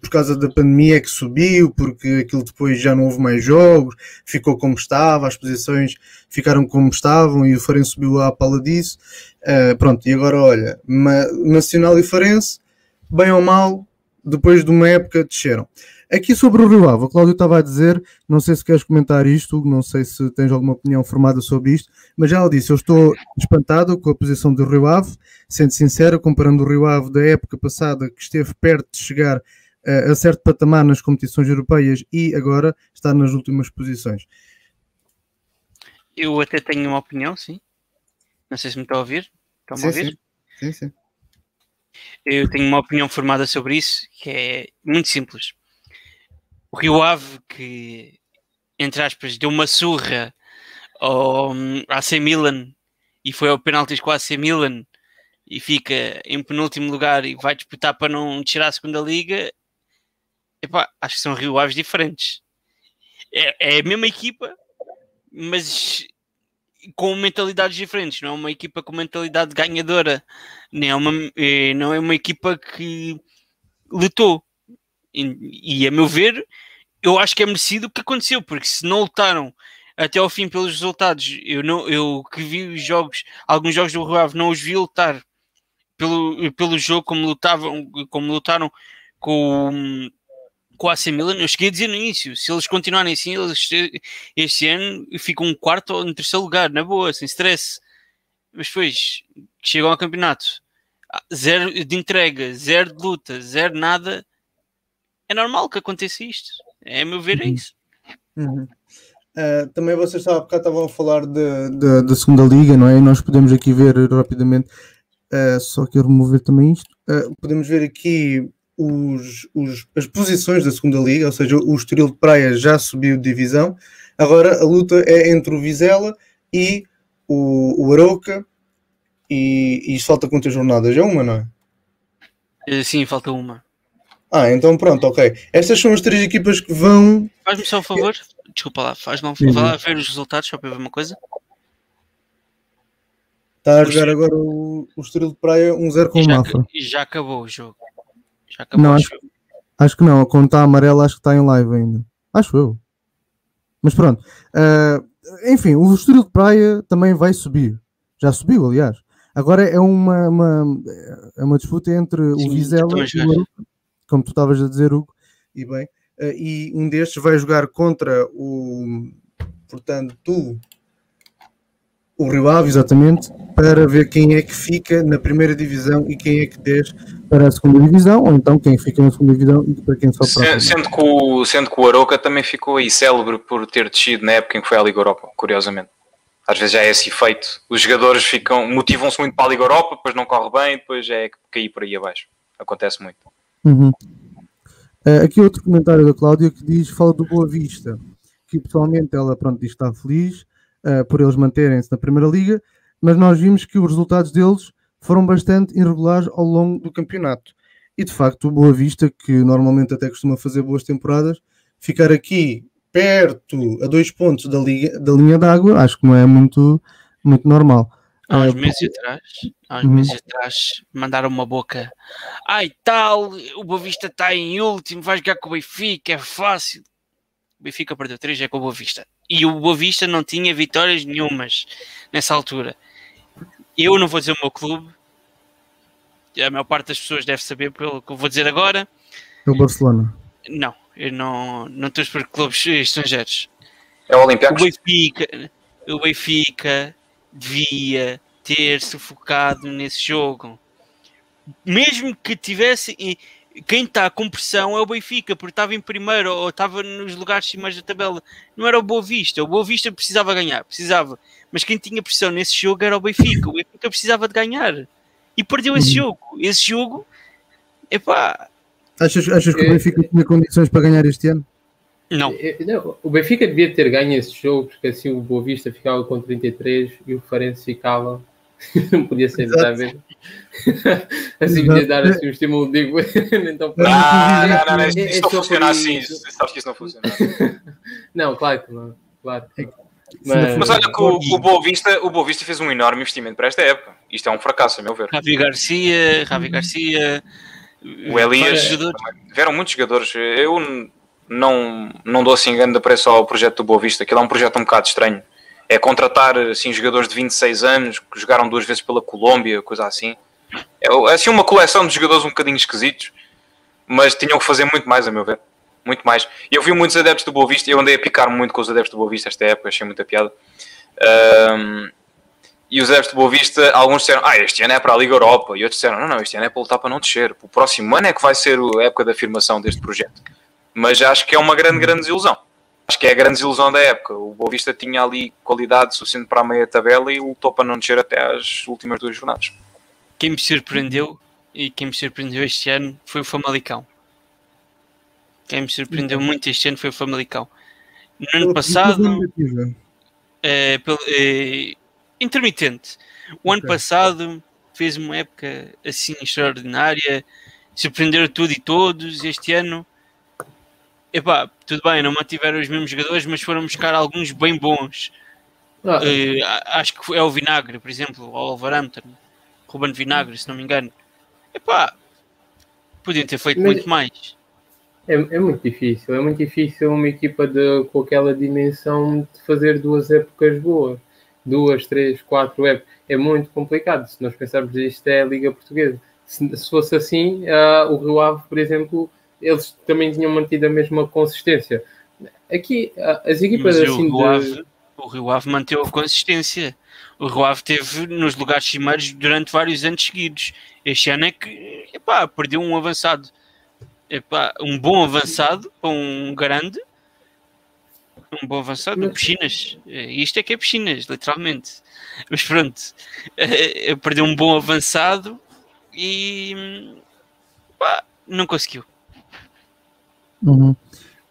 por causa da pandemia é que subiu, porque aquilo depois já não houve mais jogos, ficou como estava, as posições ficaram como estavam e o Farense subiu à pala disso. Uh, pronto, e agora olha, Nacional e Farense, bem ou mal, depois de uma época desceram. Aqui sobre o Rio Ave, o Cláudio estava a dizer, não sei se queres comentar isto, não sei se tens alguma opinião formada sobre isto, mas já ela disse, eu estou espantado com a posição do Rio Ave, sendo sincero, comparando o Rio Ave da época passada, que esteve perto de chegar a certo patamar nas competições europeias e agora está nas últimas posições. Eu até tenho uma opinião, sim. Não sei se me está a ouvir. Estão-me a ouvir? Sim. sim, sim. Eu tenho uma opinião formada sobre isso, que é muito simples. O Rio Ave, que, entre aspas, deu uma surra ao AC Milan e foi ao penaltis com o AC Milan e fica em penúltimo lugar e vai disputar para não tirar a segunda liga, epá, acho que são Rio Aves diferentes. É, é a mesma equipa, mas com mentalidades diferentes. Não é uma equipa com mentalidade ganhadora, nem é uma, eh, não é uma equipa que lutou. E, e a meu ver, eu acho que é merecido o que aconteceu, porque se não lutaram até ao fim pelos resultados, eu não eu que vi os jogos, alguns jogos do Rio Ave não os vi lutar pelo, pelo jogo como lutavam, como lutaram com com a AC Milan, eu cheguei a dizer no início, se eles continuarem assim, eles este ano ficam um quarto ou um terceiro lugar, na boa, sem stress. Mas depois chegam ao campeonato, ah, zero de entrega, zero de luta, zero nada. É normal que aconteça isto. É a meu ver, é uhum. isso. Uhum. Uh, também vocês estavam a falar da segunda liga, não é? E nós podemos aqui ver rapidamente, uh, só que remover também isto. Uh, podemos ver aqui os, os, as posições da segunda liga, ou seja, o Estoril de Praia já subiu de divisão. Agora a luta é entre o Vizela e o, o Aroca e, e falta quantas jornadas? É uma, não é? Eh, sim, falta uma. Ah, então pronto, ok. Estas são as três equipas que vão. Faz-me só um favor, desculpa lá, faz-me um favor, vai lá ver os resultados só para ver uma coisa. Está a jogar agora o, o Estoril de Praia 1-0 com o Mafra. E já acabou o jogo. Já acabou não, o acho, jogo. acho que não, a conta amarela acho que está em live ainda. Acho eu. Mas pronto. Uh, enfim, o Estoril de Praia também vai subir. Já subiu, aliás. Agora é uma, uma, é uma disputa entre Sim, o Vizela e o Aruca, como tu estavas a dizer, Hugo, e bem, uh, e um destes vai jogar contra o, portanto, tu, o Rio Ave, exatamente, para ver quem é que fica na primeira divisão e quem é que desce para a segunda divisão, ou então quem fica na segunda divisão e para quem só para sendo, que o, sendo que o Aroca também ficou aí célebre por ter descido na época em que foi à Liga Europa, curiosamente. Às vezes já é esse efeito. Os jogadores ficam, motivam-se muito para a Liga Europa, depois não corre bem, depois é cair por aí abaixo. Acontece muito. Uhum. Uh, aqui outro comentário da Cláudia que diz, fala do Boa Vista, que pessoalmente ela pronto, diz que está feliz uh, por eles manterem-se na Primeira Liga, mas nós vimos que os resultados deles foram bastante irregulares ao longo do campeonato. E de facto, o Boa Vista, que normalmente até costuma fazer boas temporadas, ficar aqui perto, a dois pontos da, liga, da linha d'água, acho que não é muito, muito normal. Há uns uh, meses atrás, há uns uhum. meses atrás, mandaram uma boca. Ai tal, o Boa Vista está em último, vai jogar com o Benfica, é fácil. O Benfica perdeu 3 é com o Boa Vista. E o Boa Vista não tinha vitórias nenhumas nessa altura. Eu não vou dizer o meu clube, a maior parte das pessoas deve saber pelo que eu vou dizer agora. É o Barcelona. Não, eu não, não estou por clubes estrangeiros. É o Olympiacos? O Benfica, o Benfica devia ter sufocado nesse jogo. Mesmo que tivesse. Quem está com pressão é o Benfica, porque estava em primeiro ou estava nos lugares mais da tabela. Não era o Boa Vista. O Boa Vista precisava ganhar, precisava. Mas quem tinha pressão nesse jogo era o Benfica. O Benfica precisava de ganhar. E perdeu esse uhum. jogo. Esse jogo, epá, Achas, achas que o é, Benfica tinha condições para ganhar este ano? Não. É, não. O Benfica devia ter ganho esse jogo, porque assim o Boa Vista ficava com 33 e o Farense ficava. não podia ser, está a ver? assim podia dar assim, um estímulo, digo. então, ah, não, não, não, isso, isso não funciona assim. Sabes que isso não funciona. não, claro que não. Claro. Mas, mas, olha que o, o, Boa Vista, o Boa Vista fez um enorme investimento para esta época. Isto é um fracasso, a meu ver. Ravi Garcia, Ravi Garcia, o Elias, tiveram muitos jogadores. Eu não, não dou assim grande preço ao projeto do Boa Vista, aquilo é um projeto um bocado estranho. É contratar assim, jogadores de 26 anos que jogaram duas vezes pela Colômbia, coisa assim. É assim uma coleção de jogadores um bocadinho esquisitos, mas tinham que fazer muito mais, a meu ver. Muito mais. Eu vi muitos adeptos do Boa Vista, eu andei a picar muito com os adeptos do Boa Vista esta época, achei muita piada. Um, e os adeptos de Boa Vista, alguns disseram, ah, este ano é para a Liga Europa, e outros disseram, não, não, este ano é para lutar para não descer. O próximo ano é que vai ser a época da afirmação deste projeto. Mas acho que é uma grande, grande desilusão. Acho que é a grande desilusão da época. O Boa Vista tinha ali qualidade suficiente para a meia tabela e lutou para não descer até às últimas duas jornadas. Quem me surpreendeu, e quem me surpreendeu este ano, foi o Famalicão. Quem me surpreendeu muito este ano foi o Famalicão. No ano passado, é, pelo, é, intermitente. O okay. ano passado fez uma época assim extraordinária, surpreenderam tudo e todos. Este ano, epá, tudo bem, não mantiveram os mesmos jogadores, mas foram buscar alguns bem bons. Ah. Uh, acho que é o Vinagre, por exemplo, o Wolverhampton, Ruben Vinagre, se não me engano. Epá, podiam ter feito mas... muito mais. É, é, muito difícil, é muito difícil uma equipa de, com aquela dimensão de fazer duas épocas boas duas, três, quatro épocas. É muito complicado. Se nós pensarmos isto é a Liga Portuguesa. Se, se fosse assim, uh, o Rio Ave, por exemplo, eles também tinham mantido a mesma consistência. Aqui, as equipas Mas assim. O Rio, Ave, o Rio Ave manteve a consistência. O Rio Ave teve nos lugares cimeiros durante vários anos seguidos. Este ano é que epá, perdeu um avançado. Epá, um bom avançado para um grande um bom avançado, Mas... piscinas. É, isto é que é piscinas, literalmente. Mas pronto, perdeu um bom avançado e pá, não conseguiu. Uhum.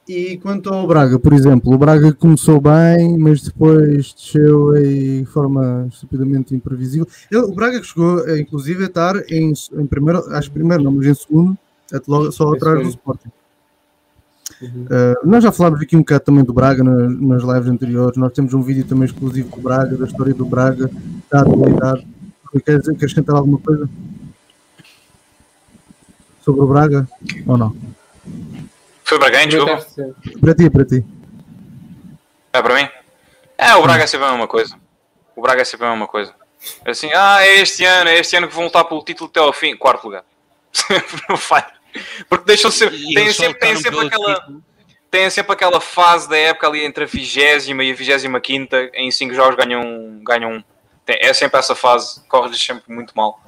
E quanto ao Braga, por exemplo, o Braga começou bem, mas depois desceu em forma estupidamente imprevisível. Ele, o Braga chegou, eh, inclusive, a estar em, em primeiro, acho primeiro, não, mas em segundo, logo, só atrás do Sporting. Uhum. Uh, nós já falámos aqui um bocado também do Braga nas, nas lives anteriores. Nós temos um vídeo também exclusivo do Braga, da história do Braga, da atualidade. Queres acrescentar alguma coisa sobre o Braga ou não? Foi para quem, desculpa? Para ti, para ti. É para mim? É, o Braga é sempre a mesma coisa. O Braga é sempre a mesma coisa. É assim, ah, é este ano, é este ano que vão lutar pelo título até ao fim. Quarto lugar. não falha. Porque deixam sempre. Tem sempre, tem sempre aquela. Tem sempre aquela fase da época ali entre a vigésima e a vigésima quinta, em cinco jogos ganham, ganham é sempre essa fase, corre-lhes sempre muito mal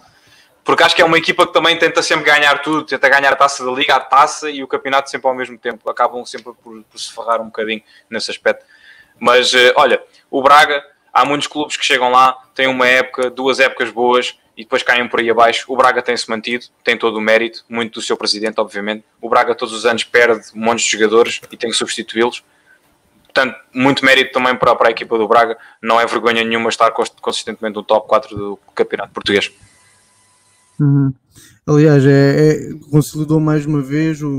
porque acho que é uma equipa que também tenta sempre ganhar tudo, tenta ganhar a taça da liga, a taça e o campeonato sempre ao mesmo tempo. Acabam sempre por, por se ferrar um bocadinho nesse aspecto. Mas uh, olha, o Braga, há muitos clubes que chegam lá, têm uma época, duas épocas boas e depois caem por aí abaixo. O Braga tem-se mantido, tem todo o mérito, muito do seu presidente, obviamente. O Braga todos os anos perde um monte de jogadores e tem que substituí-los. Portanto, muito mérito também para, para a equipa do Braga. Não é vergonha nenhuma estar consistentemente no top 4 do campeonato português. Uhum. Aliás, é, é, consolidou mais uma vez o,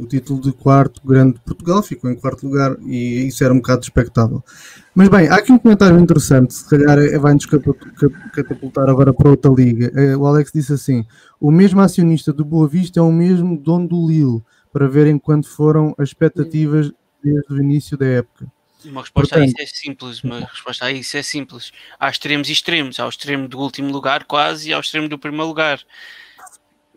o, título de quarto grande de Portugal, ficou em quarto lugar e isso era um bocado expectável. Mas bem, há aqui um comentário interessante, se calhar é, vai-nos catapultar agora para outra liga. É, o Alex disse assim: o mesmo acionista do Boa Vista é o mesmo dono do Lille, para verem quanto foram as expectativas desde o início da época. Uma resposta Portanto, a isso é simples, uma resposta a isso é simples. Há extremos e extremos, há o extremo do último lugar quase e há o extremo do primeiro lugar.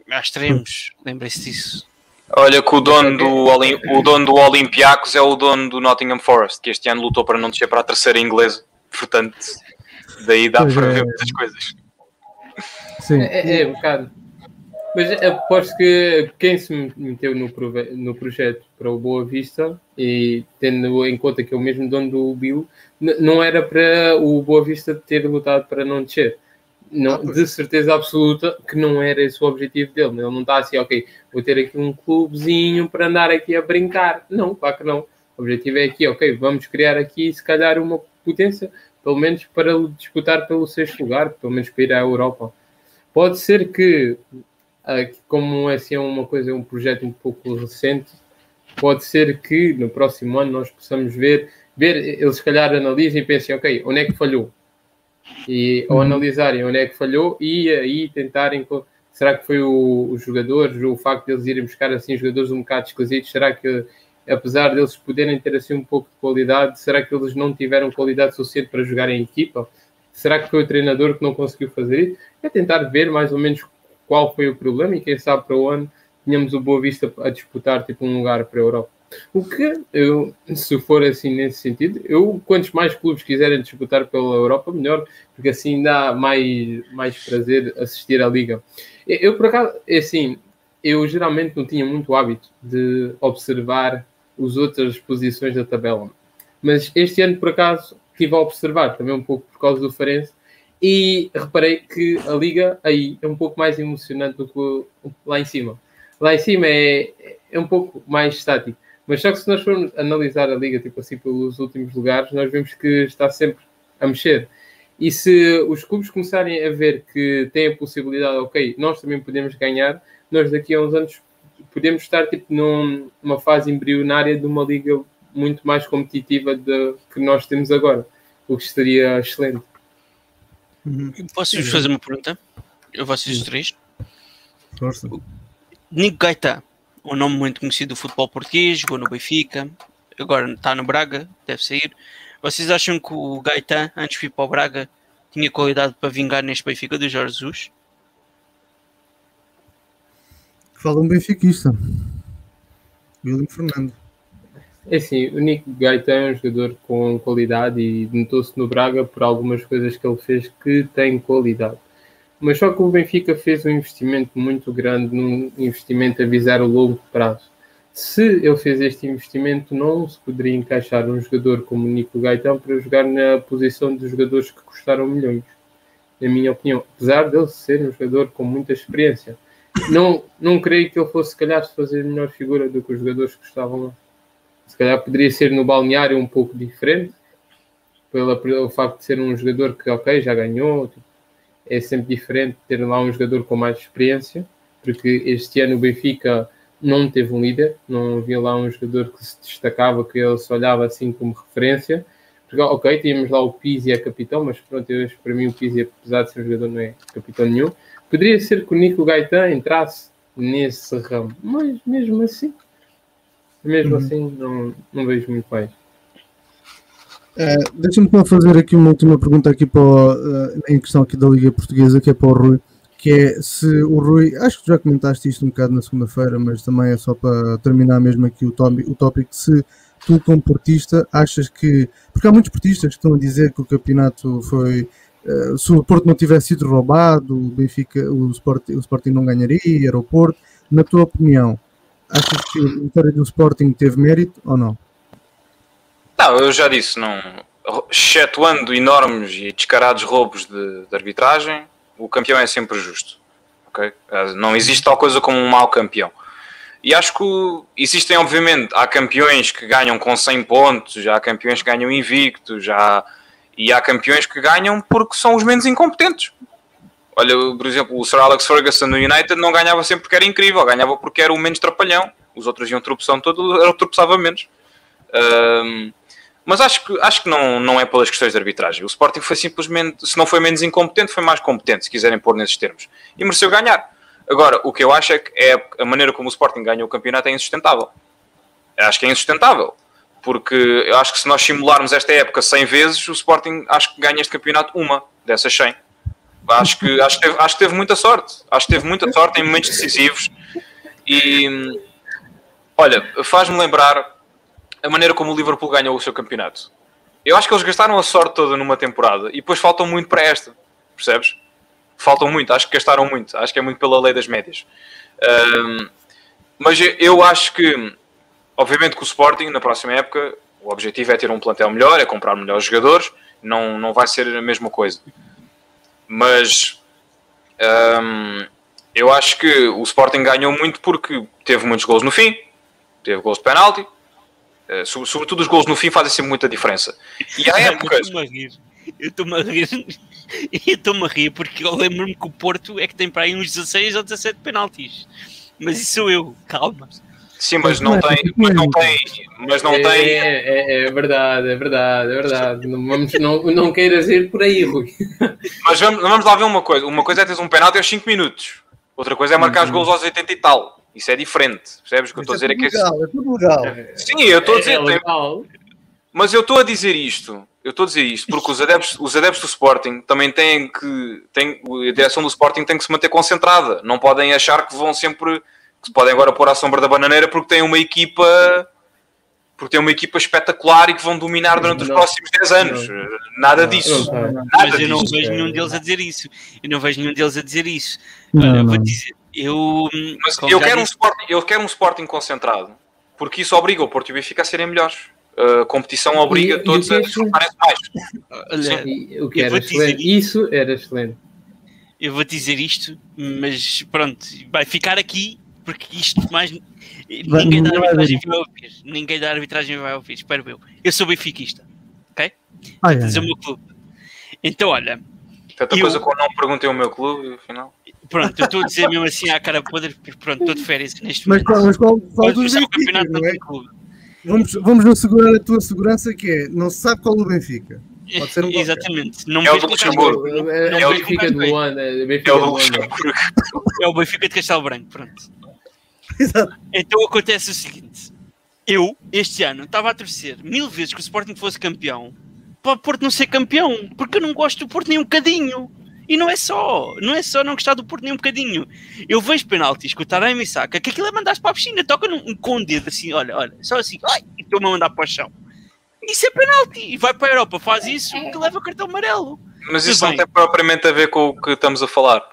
Há extremos, lembrem-se disso. Olha que o dono, do, o dono do Olympiacos é o dono do Nottingham Forest, que este ano lutou para não descer para a terceira inglesa. Portanto, daí dá pois para é. ver muitas coisas. Sim. É, é, é um bocado. Mas aposto que quem se meteu no, no projeto para o Boa Vista e tendo em conta que é o mesmo dono do Bill, não era para o Boa Vista ter lutado para não descer. Não, ah, de certeza absoluta que não era esse o objetivo dele. Ele não está assim, ok, vou ter aqui um clubezinho para andar aqui a brincar. Não, claro que não. O objetivo é aqui, ok, vamos criar aqui se calhar uma potência, pelo menos para disputar pelo sexto lugar, pelo menos para ir à Europa. Pode ser que como assim é uma coisa, um projeto um pouco recente, pode ser que no próximo ano nós possamos ver, ver eles se calhar analisem e pensem, ok, onde é que falhou? E ao uhum. analisarem onde é que falhou e aí tentarem será que foi o, os jogadores, o facto de eles irem buscar assim jogadores um bocado esquisitos, será que apesar deles poderem ter assim um pouco de qualidade, será que eles não tiveram qualidade suficiente para jogar em equipa? Será que foi o treinador que não conseguiu fazer isso? É tentar ver mais ou menos qual foi o problema e quem sabe para o ano tínhamos o Boa Vista a disputar tipo um lugar para a Europa. O que eu, se for assim nesse sentido, eu quantos mais clubes quiserem disputar pela Europa, melhor, porque assim dá mais, mais prazer assistir à liga. Eu, por acaso, é assim, eu geralmente não tinha muito hábito de observar as outras posições da tabela, mas este ano, por acaso, estive a observar também um pouco por causa do Farense e reparei que a liga aí é um pouco mais emocionante do que lá em cima. Lá em cima é, é um pouco mais estático. Mas só que se nós formos analisar a liga, tipo assim, pelos últimos lugares, nós vemos que está sempre a mexer. E se os clubes começarem a ver que têm a possibilidade, ok, nós também podemos ganhar, nós daqui a uns anos podemos estar tipo num, numa fase embrionária de uma liga muito mais competitiva de, que nós temos agora, o que estaria excelente. Uhum. Posso-vos fazer uma pergunta? Eu vocês três. Força. Nico Gaeta, um nome muito conhecido do futebol português, jogou no Benfica, agora está no Braga, deve sair. Vocês acham que o Gaeta, antes de ir para o Braga, tinha qualidade para vingar neste Benfica do Jorge Jesus? Fala um benfiquista. William Fernando. É assim, o Nico Gaeta é um jogador com qualidade e notou-se no Braga por algumas coisas que ele fez que tem qualidade. Mas só que o Benfica fez um investimento muito grande, num investimento a visar o longo prazo. Se ele fez este investimento, não se poderia encaixar um jogador como o Nico Gaetão para jogar na posição dos jogadores que custaram milhões, na minha opinião. Apesar dele ser um jogador com muita experiência. não, não creio que ele fosse, se calhar, fazer melhor figura do que os jogadores que estavam lá. Se calhar poderia ser no balneário um pouco diferente, pelo, facto de ser um jogador que, ok, já ganhou, tipo, é sempre diferente ter lá um jogador com mais experiência, porque este ano o Benfica não teve um líder, não havia lá um jogador que se destacava, que ele se olhava assim como referência. Porque, ok, tínhamos lá o Pizzi é capitão, mas pronto, eu, para mim o Pizzi, apesar de ser jogador, não é capitão nenhum. Poderia ser que o Nico Gaetan entrasse nesse ramo, mas mesmo assim, mesmo uhum. assim, não, não vejo muito mais. Uh, Deixa-me fazer aqui uma última pergunta aqui para o, uh, em questão aqui da Liga Portuguesa, que é para o Rui, que é se o Rui, acho que já comentaste isto um bocado na segunda-feira, mas também é só para terminar mesmo aqui o, o tópico, se tu como portista achas que, porque há muitos portistas que estão a dizer que o campeonato foi, uh, se o Porto não tivesse sido roubado, o Benfica, o Sporting, o Sporting não ganharia, era o Porto, na tua opinião, achas que a vitória do Sporting teve mérito ou não? Não, eu já disse, não. Excetuando enormes e descarados roubos de, de arbitragem, o campeão é sempre justo. Okay? Não existe tal coisa como um mau campeão. E acho que existem, obviamente, há campeões que ganham com 100 pontos, há campeões que ganham invictos, já, e há campeões que ganham porque são os menos incompetentes. Olha, por exemplo, o Sir Alex Ferguson no United não ganhava sempre porque era incrível, ganhava porque era o menos trapalhão. Os outros iam tropeçando todo, ele tropeçava menos. Um, mas acho que, acho que não, não é pelas questões de arbitragem. O Sporting foi simplesmente, se não foi menos incompetente, foi mais competente, se quiserem pôr nesses termos. E mereceu ganhar. Agora, o que eu acho é que é a maneira como o Sporting ganhou o campeonato é insustentável. Eu acho que é insustentável. Porque eu acho que se nós simularmos esta época 100 vezes, o Sporting acho que ganha este campeonato uma dessas 100. Acho que, acho que, teve, acho que teve muita sorte. Acho que teve muita sorte em momentos decisivos. E olha, faz-me lembrar a maneira como o Liverpool ganhou o seu campeonato. Eu acho que eles gastaram a sorte toda numa temporada e depois faltam muito para esta, percebes? Faltam muito, acho que gastaram muito, acho que é muito pela lei das médias. Um, mas eu acho que, obviamente, que o Sporting na próxima época o objetivo é ter um plantel melhor, é comprar melhores jogadores, não, não vai ser a mesma coisa. Mas um, eu acho que o Sporting ganhou muito porque teve muitos gols no fim, teve gols de penalti, eh, sobretudo os gols no fim fazem sempre muita diferença. E há épocas. Eu estou-me a rir, eu estou-me a rir porque eu lembro-me que o Porto é que tem para aí uns 16 ou 17 penaltis. Mas isso sou eu, calma. Sim, mas não tem, mas não tem, mas não é, tem. É, é, verdade, é verdade, é verdade. Não, vamos, não, não queiras ir por aí, Rui. Mas vamos, vamos lá ver uma coisa. Uma coisa é ter um penalti aos 5 minutos. Outra coisa é marcar uhum. os gols aos 80 e tal. Isso é diferente, percebes? O que eu estou a dizer é, que. Legal, é tudo legal. Sim, eu estou a dizer. É mas eu estou a dizer isto. Eu estou a dizer isto porque os adeptos, os adeptos do Sporting também têm que. Têm, a direção do Sporting tem que se manter concentrada. Não podem achar que vão sempre. Que se podem agora pôr à sombra da bananeira porque têm uma equipa. Porque têm uma equipa espetacular e que vão dominar durante os próximos 10 anos. Não, Nada não, disso. Não, Nada mas eu não vejo nenhum deles a dizer isso. Eu não vejo nenhum deles a dizer isso. Olha, vou dizer eu, Mas eu quero, um sporting, eu quero um Sporting concentrado, porque isso obriga o Porto e o Benfica a serem melhores. A competição obriga e, todos a esforçarem mais. Olha, o que era excelente. Isso era excelente. Eu vou dizer isto, mas pronto, vai ficar aqui porque isto mais. Ninguém da arbitragem vai ouvir. Ninguém da arbitragem vai ouvir, espero eu. Eu sou benfiquista, ok? Ah, é. Dizer o meu clube. Então, olha. Tanta eu... coisa que eu não perguntei ao meu clube, afinal. Pronto, eu estou a dizer mesmo assim à cara podre, pronto, estou de férias neste mas, momento. Mas qual, qual do Benfica, o campeonato não é? clube. Vamos, vamos assegurar a tua segurança que é, não se sabe qual o Benfica. Pode ser um Exatamente. Não é o do Luxemburgo. É, é, o Benfica de Luanda. É, o É o Benfica de Castelo Branco, pronto. Exato. Então acontece o seguinte. Eu, este ano, estava a torcer mil vezes que o Sporting fosse campeão para o Porto não ser campeão, porque eu não gosto do Porto nem um bocadinho. E não é só, não é só não gostar do Porto nem um bocadinho. Eu vejo penaltis que o Taremi saca, que aquilo é mandar para a piscina, toca num, com o dedo assim, olha, olha, só assim, ai, e estou-me a mandar para o chão. Isso é penalti. E vai para a Europa, faz isso, que leva cartão amarelo. Mas isso não tem propriamente a ver com o que estamos a falar.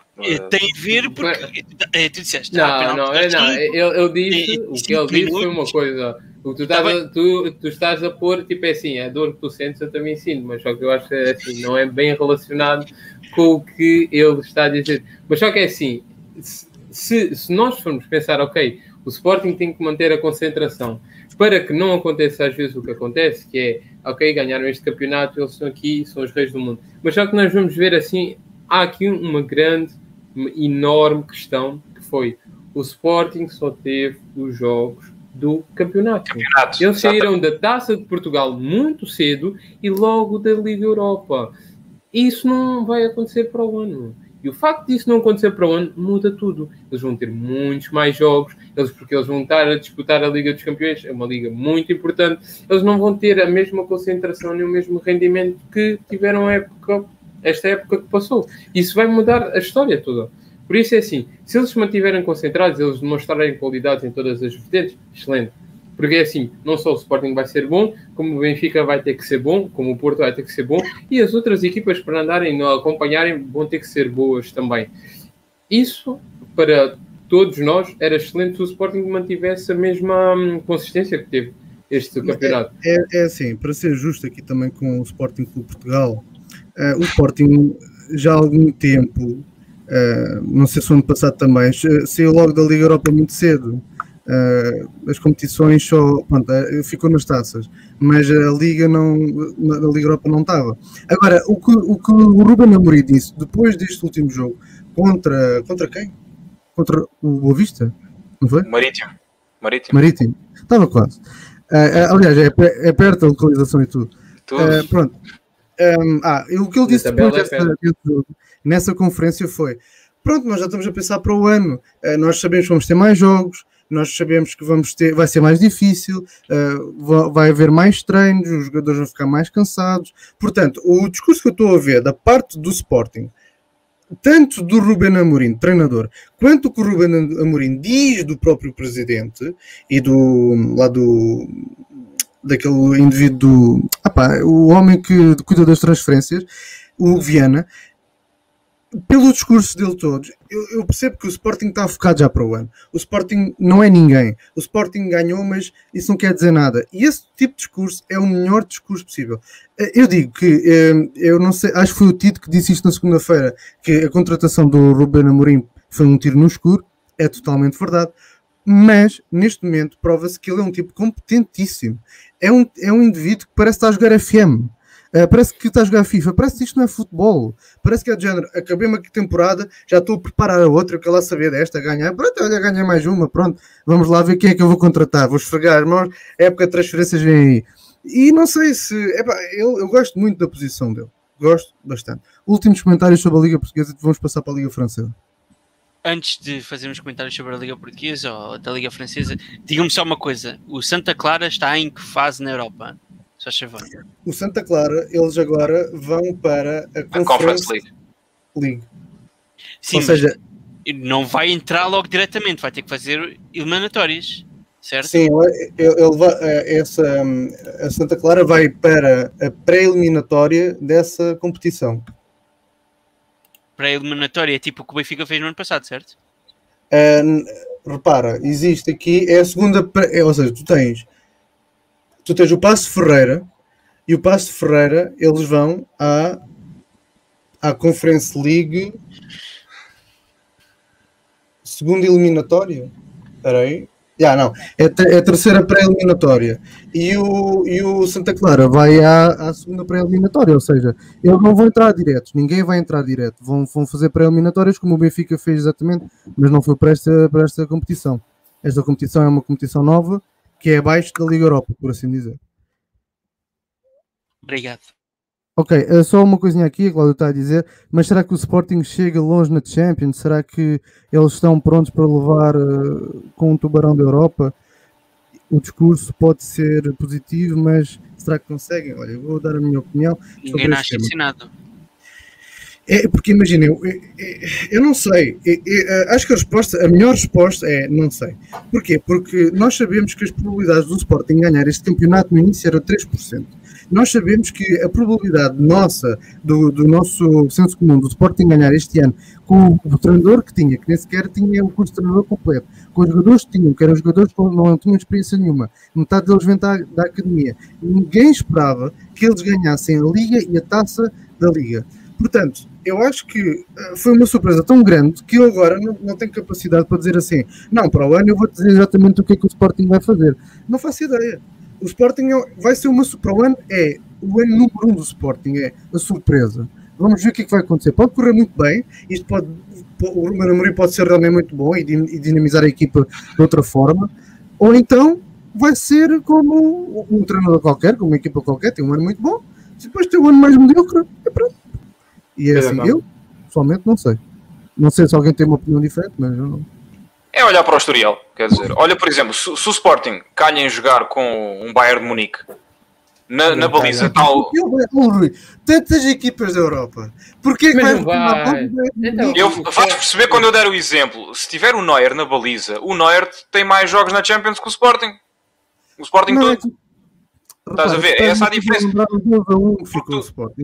Tem a ver porque. É, tu disseste. Não, não, não, é, não. Eu, eu disse, o que ele disse foi uma coisa. O que tu estás, tá a, tu, tu estás a pôr, tipo, é assim, a dor que tu sentes eu também sinto, mas só que eu acho que é assim, não é bem relacionado com o que ele está a dizer. Mas só que é assim, se, se nós formos pensar, ok, o Sporting tem que manter a concentração para que não aconteça às vezes o que acontece, que é, ok, ganharam este campeonato, eles estão aqui, são os reis do mundo. Mas só que nós vamos ver assim, há aqui uma grande, uma enorme questão, que foi o Sporting só teve os jogos do campeonato. campeonato eles saíram da Taça de Portugal muito cedo e logo da Liga Europa. Isso não vai acontecer para o ano. E o facto disso não acontecer para o ano muda tudo. Eles vão ter muitos mais jogos, eles, porque eles vão estar a disputar a Liga dos Campeões, é uma liga muito importante. Eles não vão ter a mesma concentração nem o mesmo rendimento que tiveram época, esta época que passou. Isso vai mudar a história toda. Por isso é assim: se eles se mantiverem concentrados, eles demonstrarem qualidades em todas as vertentes, excelente. Porque é assim, não só o Sporting vai ser bom, como o Benfica vai ter que ser bom, como o Porto vai ter que ser bom, e as outras equipas para andarem, acompanharem, vão ter que ser boas também. Isso, para todos nós, era excelente se o Sporting mantivesse a mesma hum, consistência que teve este campeonato. É, é, é, assim, para ser justo aqui também com o Sporting Clube Portugal, uh, o Sporting já há algum tempo, uh, não sei se o ano passado também, saiu logo da Liga Europa muito cedo. Uh, as competições só pronto, ficou nas taças, mas a Liga não a Liga Europa não estava. Agora, o que o, que o Ruben Amorim disse depois deste último jogo contra contra quem? Contra o Boa Vista? Não foi? Marítimo. Marítimo. Marítimo. Estava quase. Uh, aliás, é, é, perto da localização e tudo. tudo. pronto. Um, ah, o que ele disse depois dessa, nessa conferência foi pronto, nós já estamos a pensar para o ano. nós sabemos que vamos ter mais jogos, nós sabemos que vamos ter, vai ser mais difícil, uh, vai haver mais treinos, os jogadores vão ficar mais cansados. Portanto, o discurso que eu estou a ver da parte do Sporting, tanto do Ruben Amorim, treinador, quanto o que o Ruben Amorim diz do próprio presidente e do lá do daquele indivíduo, o homem que cuida das transferências, o Viana, pelo discurso dele todos, eu, eu, percebo que o Sporting está focado já para o ano. O Sporting não é ninguém. O Sporting ganhou, mas isso não quer dizer nada. E esse tipo de discurso é o melhor discurso possível. Eh, eu digo que, eh, eu não sei, acho que foi o Tito que disse isto na segunda-feira, que a contratação do Ruben Amorim foi um tiro no escuro. É totalmente verdade. Mas, neste momento, prova-se que ele é um tipo competentíssimo. É um, é um indivíduo que parece estar a jogar FM Uh, parece que está a jogar FIFA, parece que isto não é futebol. Parece que é de género, acabei uma temporada, já estou a preparar a outra, que ela saber desta, ganhar. Pronto, olha, ganhar mais uma, pronto. Vamos lá ver quem é que eu vou contratar. Vou esfregar, mas época de transferências vem aí. E não sei se. Eu, eu gosto muito da posição dele. Gosto bastante. Últimos comentários sobre a Liga Portuguesa vamos passar para a Liga Francesa. Antes de fazermos comentários sobre a Liga Portuguesa ou da Liga Francesa, digam-me só uma coisa: o Santa Clara está em que fase na Europa? O Santa Clara, eles agora vão para a, a Conference, League. League. Sim, Ou seja, não vai entrar logo diretamente, vai ter que fazer eliminatórias, certo? Sim, ele, ele vai, essa, a Santa Clara vai para a pré-eliminatória dessa competição. Pré-eliminatória é tipo o que o Benfica fez no ano passado, certo? Uh, repara, existe aqui, é a segunda, é, ou seja, tu tens tu tens o Passo Ferreira e o Passo Ferreira eles vão à, à Conference League segunda eliminatória. Espera aí. Já, não. É, é a terceira pré-eliminatória. E o, e o Santa Clara vai à, à segunda pré-eliminatória, ou seja, eles não vão entrar direto, ninguém vai entrar direto. Vão, vão fazer pré-eliminatórias como o Benfica fez exatamente, mas não foi para esta, para esta competição. Esta competição é uma competição nova que é abaixo da Liga Europa, por assim dizer. Obrigado. Ok, uh, só uma coisinha aqui, a Cláudio está a dizer, mas será que o Sporting chega longe na Champions? Será que eles estão prontos para levar uh, com um tubarão da Europa? O discurso pode ser positivo, mas será que conseguem? Olha, eu vou dar a minha opinião. Ninguém nasce ensinado. É, porque imagina, eu, eu, eu, não sei. Eu, acho que a resposta, a melhor resposta é não sei. Porquê? Porque nós sabemos que as probabilidades do Sporting ganhar este campeonato no início era 3%. Nós sabemos que a probabilidade nossa, do, do nosso senso comum, do Sporting ganhar este ano, com o treinador que tinha, que nem sequer tinha o curso de treinador completo, com os jogadores que tinham, que eram jogadores que não tinham experiência nenhuma, metade deles vem da, da academia. Ninguém esperava que eles ganhassem a Liga e a taça da Liga. Portanto, eu acho que eh, foi uma surpresa tão grande que eu agora não, não tenho capacidade para dizer assim, não, para o ano eu vou dizer exatamente o que é que o Sporting vai fazer. Não faço ideia. O Sporting é vai ser uma para o ano é o ano número um do Sporting, é a surpresa. Vamos ver o que é que vai acontecer. Pode correr muito bem, isto pode, o Ruben Amorim pode ser realmente muito bom e, dinamizar a equipa de outra forma, ou então vai ser como um treinador qualquer, como uma equipa qualquer, tem um ano muito bom, depois tem um ano mais mediocre, é pronto. E é, é assim, eu pessoalmente não sei. Não sei se alguém tem uma opinião diferente, mas eu não. É olhar para o historial, quer dizer, olha por exemplo, se, se o Sporting calha em jogar com um Bayern de Munique na, na baliza tal. Tantas equipas da Europa. Porquê que vai, vai. Então, eu, vais perceber quando eu der o exemplo. Se tiver o Neuer na baliza, o Neuer tem mais jogos na Champions que o Sporting. O Sporting todo. Estás a ver? É essa a diferença.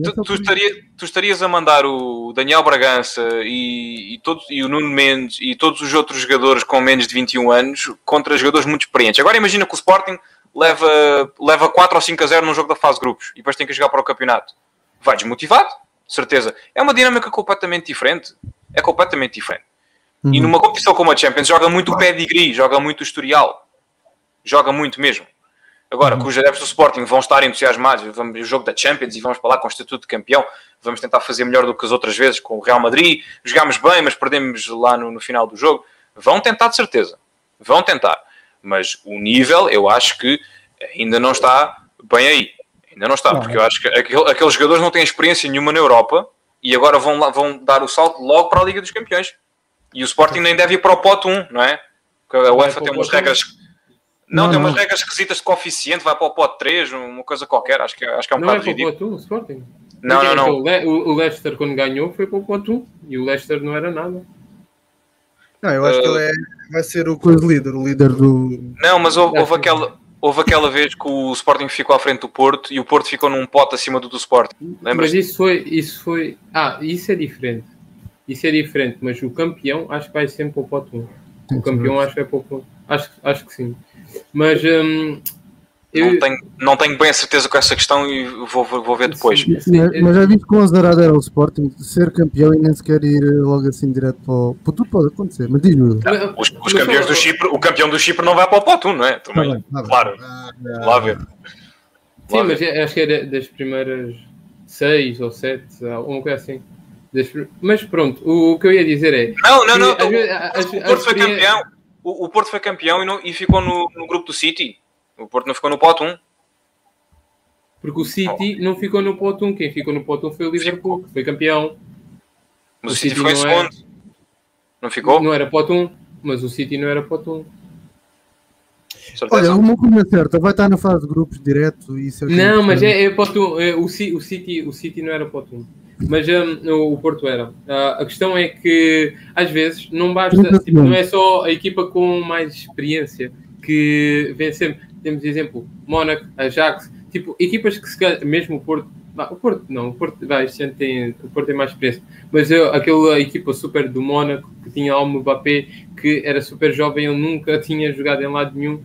Tu, tu, estaria, tu, estarias a mandar o Daniel Bragança e, e, todo, e o Nuno Mendes e todos os outros jogadores com menos de 21 anos contra jogadores muito experientes. Agora imagina que o Sporting leva, leva 4 ou 5 a 0 num jogo da fase grupos e depois tem que jogar para o campeonato. Vai desmotivado, certeza. É uma dinâmica completamente diferente. É completamente diferente. Uhum. E numa competição como a Champions joga muito o pedigree, joga muito o historial. Joga muito mesmo. Agora, uhum. que os adeptos do Sporting vão estar entusiasmados, vamos ver o jogo da Champions e vamos para lá com o estatuto de campeão, vamos tentar fazer melhor do que as outras vezes com o Real Madrid, jogámos bem, mas perdemos lá no, no final do jogo. Vão tentar de certeza, vão tentar, mas o nível eu acho que ainda não está bem aí, ainda não está, porque eu acho que aqueles jogadores não têm experiência nenhuma na Europa e agora vão, lá, vão dar o salto logo para a Liga dos Campeões. E o Sporting nem deve ir para o pote 1, não é? Porque a UEFA tem umas regras não, não tem umas não. regras esquisitas de coeficiente, vai para o pote 3, uma coisa qualquer. Acho que, acho que é um não bocado é para o pote 1, o Sporting. Não, não, não. O Leicester, quando ganhou, foi para o pote 1 e o Leicester não era nada. Não, eu acho uh... que ele é, vai ser o coisa líder, o líder do. Não, mas houve, houve, aquela, houve aquela vez que o Sporting ficou à frente do Porto e o Porto ficou num pote acima do do Sporting. Lembras? Mas isso foi, isso foi. Ah, isso é diferente. Isso é diferente, mas o campeão acho que vai sempre para o pote 1. O campeão acho que é para o pote. Acho, acho que sim. Mas hum, eu... não, tenho, não tenho bem a certeza com essa questão e vou, vou ver depois. Sim, sim, mas já vi que com o azarado era o Sporting ser campeão e nem sequer ir logo assim direto para o. Tudo pode acontecer, mas diz-me. Os, os campeões do Chipre, o campeão do Chipre não vai para o Potum, não é? Também, tá bem, tá claro. Ah, lá ver. Sim, mas acho que é das primeiras seis ou sete, uma coisa assim. Mas pronto, o, que eu ia dizer é. Não, não, não. o Porto foi campeão o, o Porto foi campeão e, não, e ficou no, no, grupo do City. O Porto não ficou no pote 1. Porque o City oh. não ficou no pote 1. Quem ficou no pote 1 foi o Liverpool, que foi campeão. Mas o, City, City foi em segundo. Era... Não ficou? Não era pote 1, mas o City não era pote 1. Olha, uma coisa certa, vai estar na fase de grupos direto e isso é Não, mas é, é, pote 1. É, o, o, City, o City não era pote 1 mas um, o Porto era. Uh, a questão é que às vezes não basta, tipo, não é só a equipa com mais experiência que vem sempre. Temos exemplo, Mónaco, Ajax, tipo, equipas que se mesmo o Porto, o Porto não, o Porto, vai, este tem, o Porto tem mais experiência, mas eu, aquela equipa super do Mónaco que tinha Almo Mbappé, que era super jovem, eu nunca tinha jogado em lado nenhum,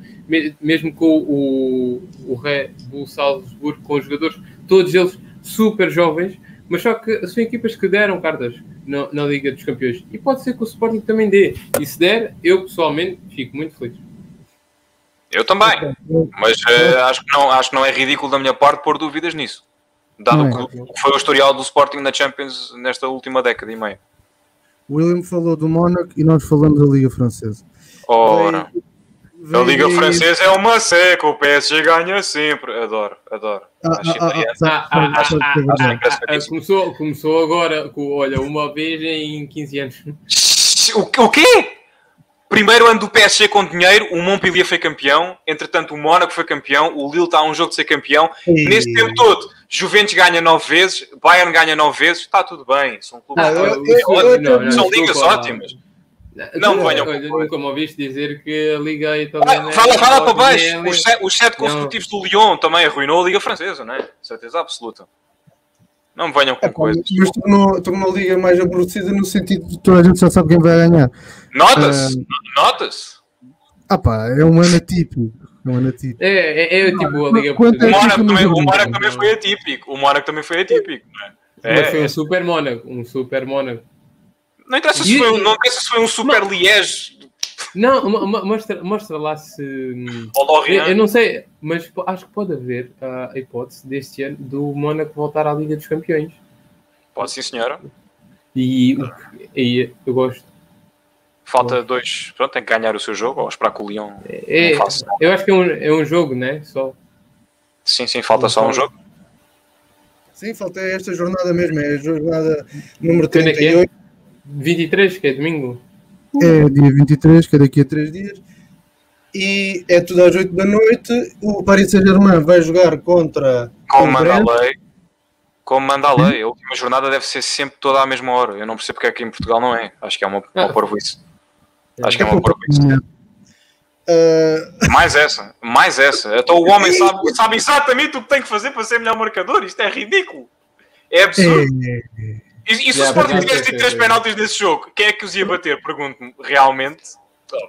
mesmo com o, o Red Bull Salzburgo, com os jogadores, todos eles super jovens, mas só que são equipas que deram cartas na, na, Liga dos Campeões. E pode ser que o Sporting também dê. E se der, eu pessoalmente fico muito feliz. Eu também. Mas uh, acho, que não, acho que não é ridículo da minha parte pôr dúvidas nisso. Dado é. que foi o historial do Sporting na Champions nesta última década e meia. William falou do Mónaco e nós falamos da Liga Francesa. Ora. A Liga Francesa é uma seca, o PSG ganha sempre. Adoro, adoro. começou, começou agora, com, olha, uma vez em 15 anos. O, o quê? Primeiro ano do PSG com dinheiro, o Montpellier foi campeão, entretanto o Mónaco foi campeão, o Lille está a um jogo de ser campeão. E... Neste tempo todo, Juventus ganha nove vezes, Bayern ganha nove vezes, está tudo bem. São clubes, ah, eu, eu, eu, são ligas ótimas. Não me venham com Nunca me ouviste dizer que a Liga Italiana. Ah, fala, fala para baixo. Os sete, os sete consecutivos do Lyon também arruinou a Liga Francesa, não é? Certeza absoluta. Não me venham com é, coisas. Mas estou numa liga mais aborrecida no sentido de toda a gente já sabe quem vai ganhar. Nota-se! Uh, Nota-se! Ah pá, é um ano atípico. É um ano atípico. É, é, é tipo a liga o Mónaco também, foi atípico. O Mónaco também foi atípico, não é? É, Mas foi um é. super Mónaco, um super Mónaco. Não interessa se, foi, não interessa se foi um super não, Liège. Não, mostra, mostra lá se. Eu, eu, não sei, mas acho que pode haver a hipótese deste ano do Mónaco voltar à Liga dos Campeões. Pode sim, senhora. E, e eu gosto. Falta dois. Pronto, tem que ganhar o seu jogo ou esperar que o Leão é, faça. Eu acho que é um, é um jogo, né? Só. Sim, sim, falta só um jogo. Sim, falta esta jornada mesmo, é a jornada número 38. É? 23, que é domingo. É dia 23, que é daqui a 3 dias. E é tudo às 8 da noite. O Paris Saint-Germain vai jogar contra. Como manda a lei. Como manda a lei. A última jornada deve ser sempre toda à mesma hora. Eu não percebo porque é que em Portugal não é. Acho que é uma, uma ah. porvoice. Acho que é uma porvoice. Uh... Mais essa, mais essa. Então o homem sabe, sabe exatamente o que tem que fazer para ser melhor marcador. Isto é ridículo. É absurdo. É. E, e se o Sporting tivesse tido três penaltis nesse jogo, quem é que os ia bater? Pergunto-me, realmente.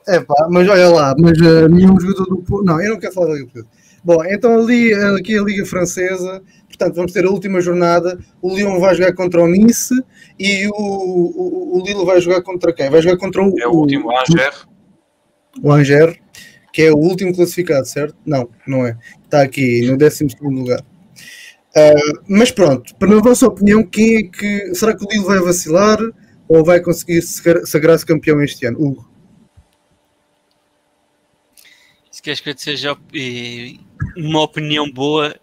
É pá, mas olha lá, mas uh, nenhum jogador do Não, eu não quero falar da Liga Bom, então ali, aqui a Liga Francesa, portanto, vamos ter a última jornada. O Lyon vai jogar contra o Nice e o, o, o Lille vai jogar contra quem? Vai jogar contra o. É o último, o Angers. O Angers, que é o último classificado, certo? Não, não é. Está aqui no 12 lugar. Uh, mas pronto, para a vossa opinião, quem é que. Será que o Lille vai vacilar ou vai conseguir sagrar-se campeão este ano? Hugo. Se queres que eu te seja uma opinião boa,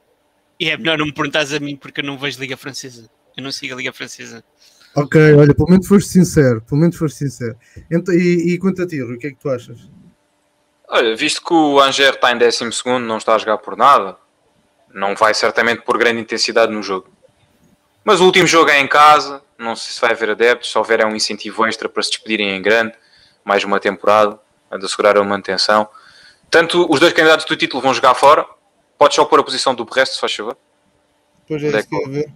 é melhor não me perguntares a mim porque eu não vejo Liga Francesa. Eu não sigo a Liga Francesa. Ok, olha, pelo menos foste sincero. Pelo menos foste sincero. Então, e, e quanto a ti, Rui, o que é que tu achas? Olha, visto que o Angers está em 12, não está a jogar por nada, não vai certamente por grande intensidade no jogo. Mas o último jogo é em casa, não sei se vai haver adeptos, se houver é um incentivo extra para se despedirem em grande, mais uma temporada, a de assegurar a manutenção. Tanto os dois candidatos do título vão jogar fora, podes só pôr a posição do resto, se faz favor. Pois é, isso que eu ver.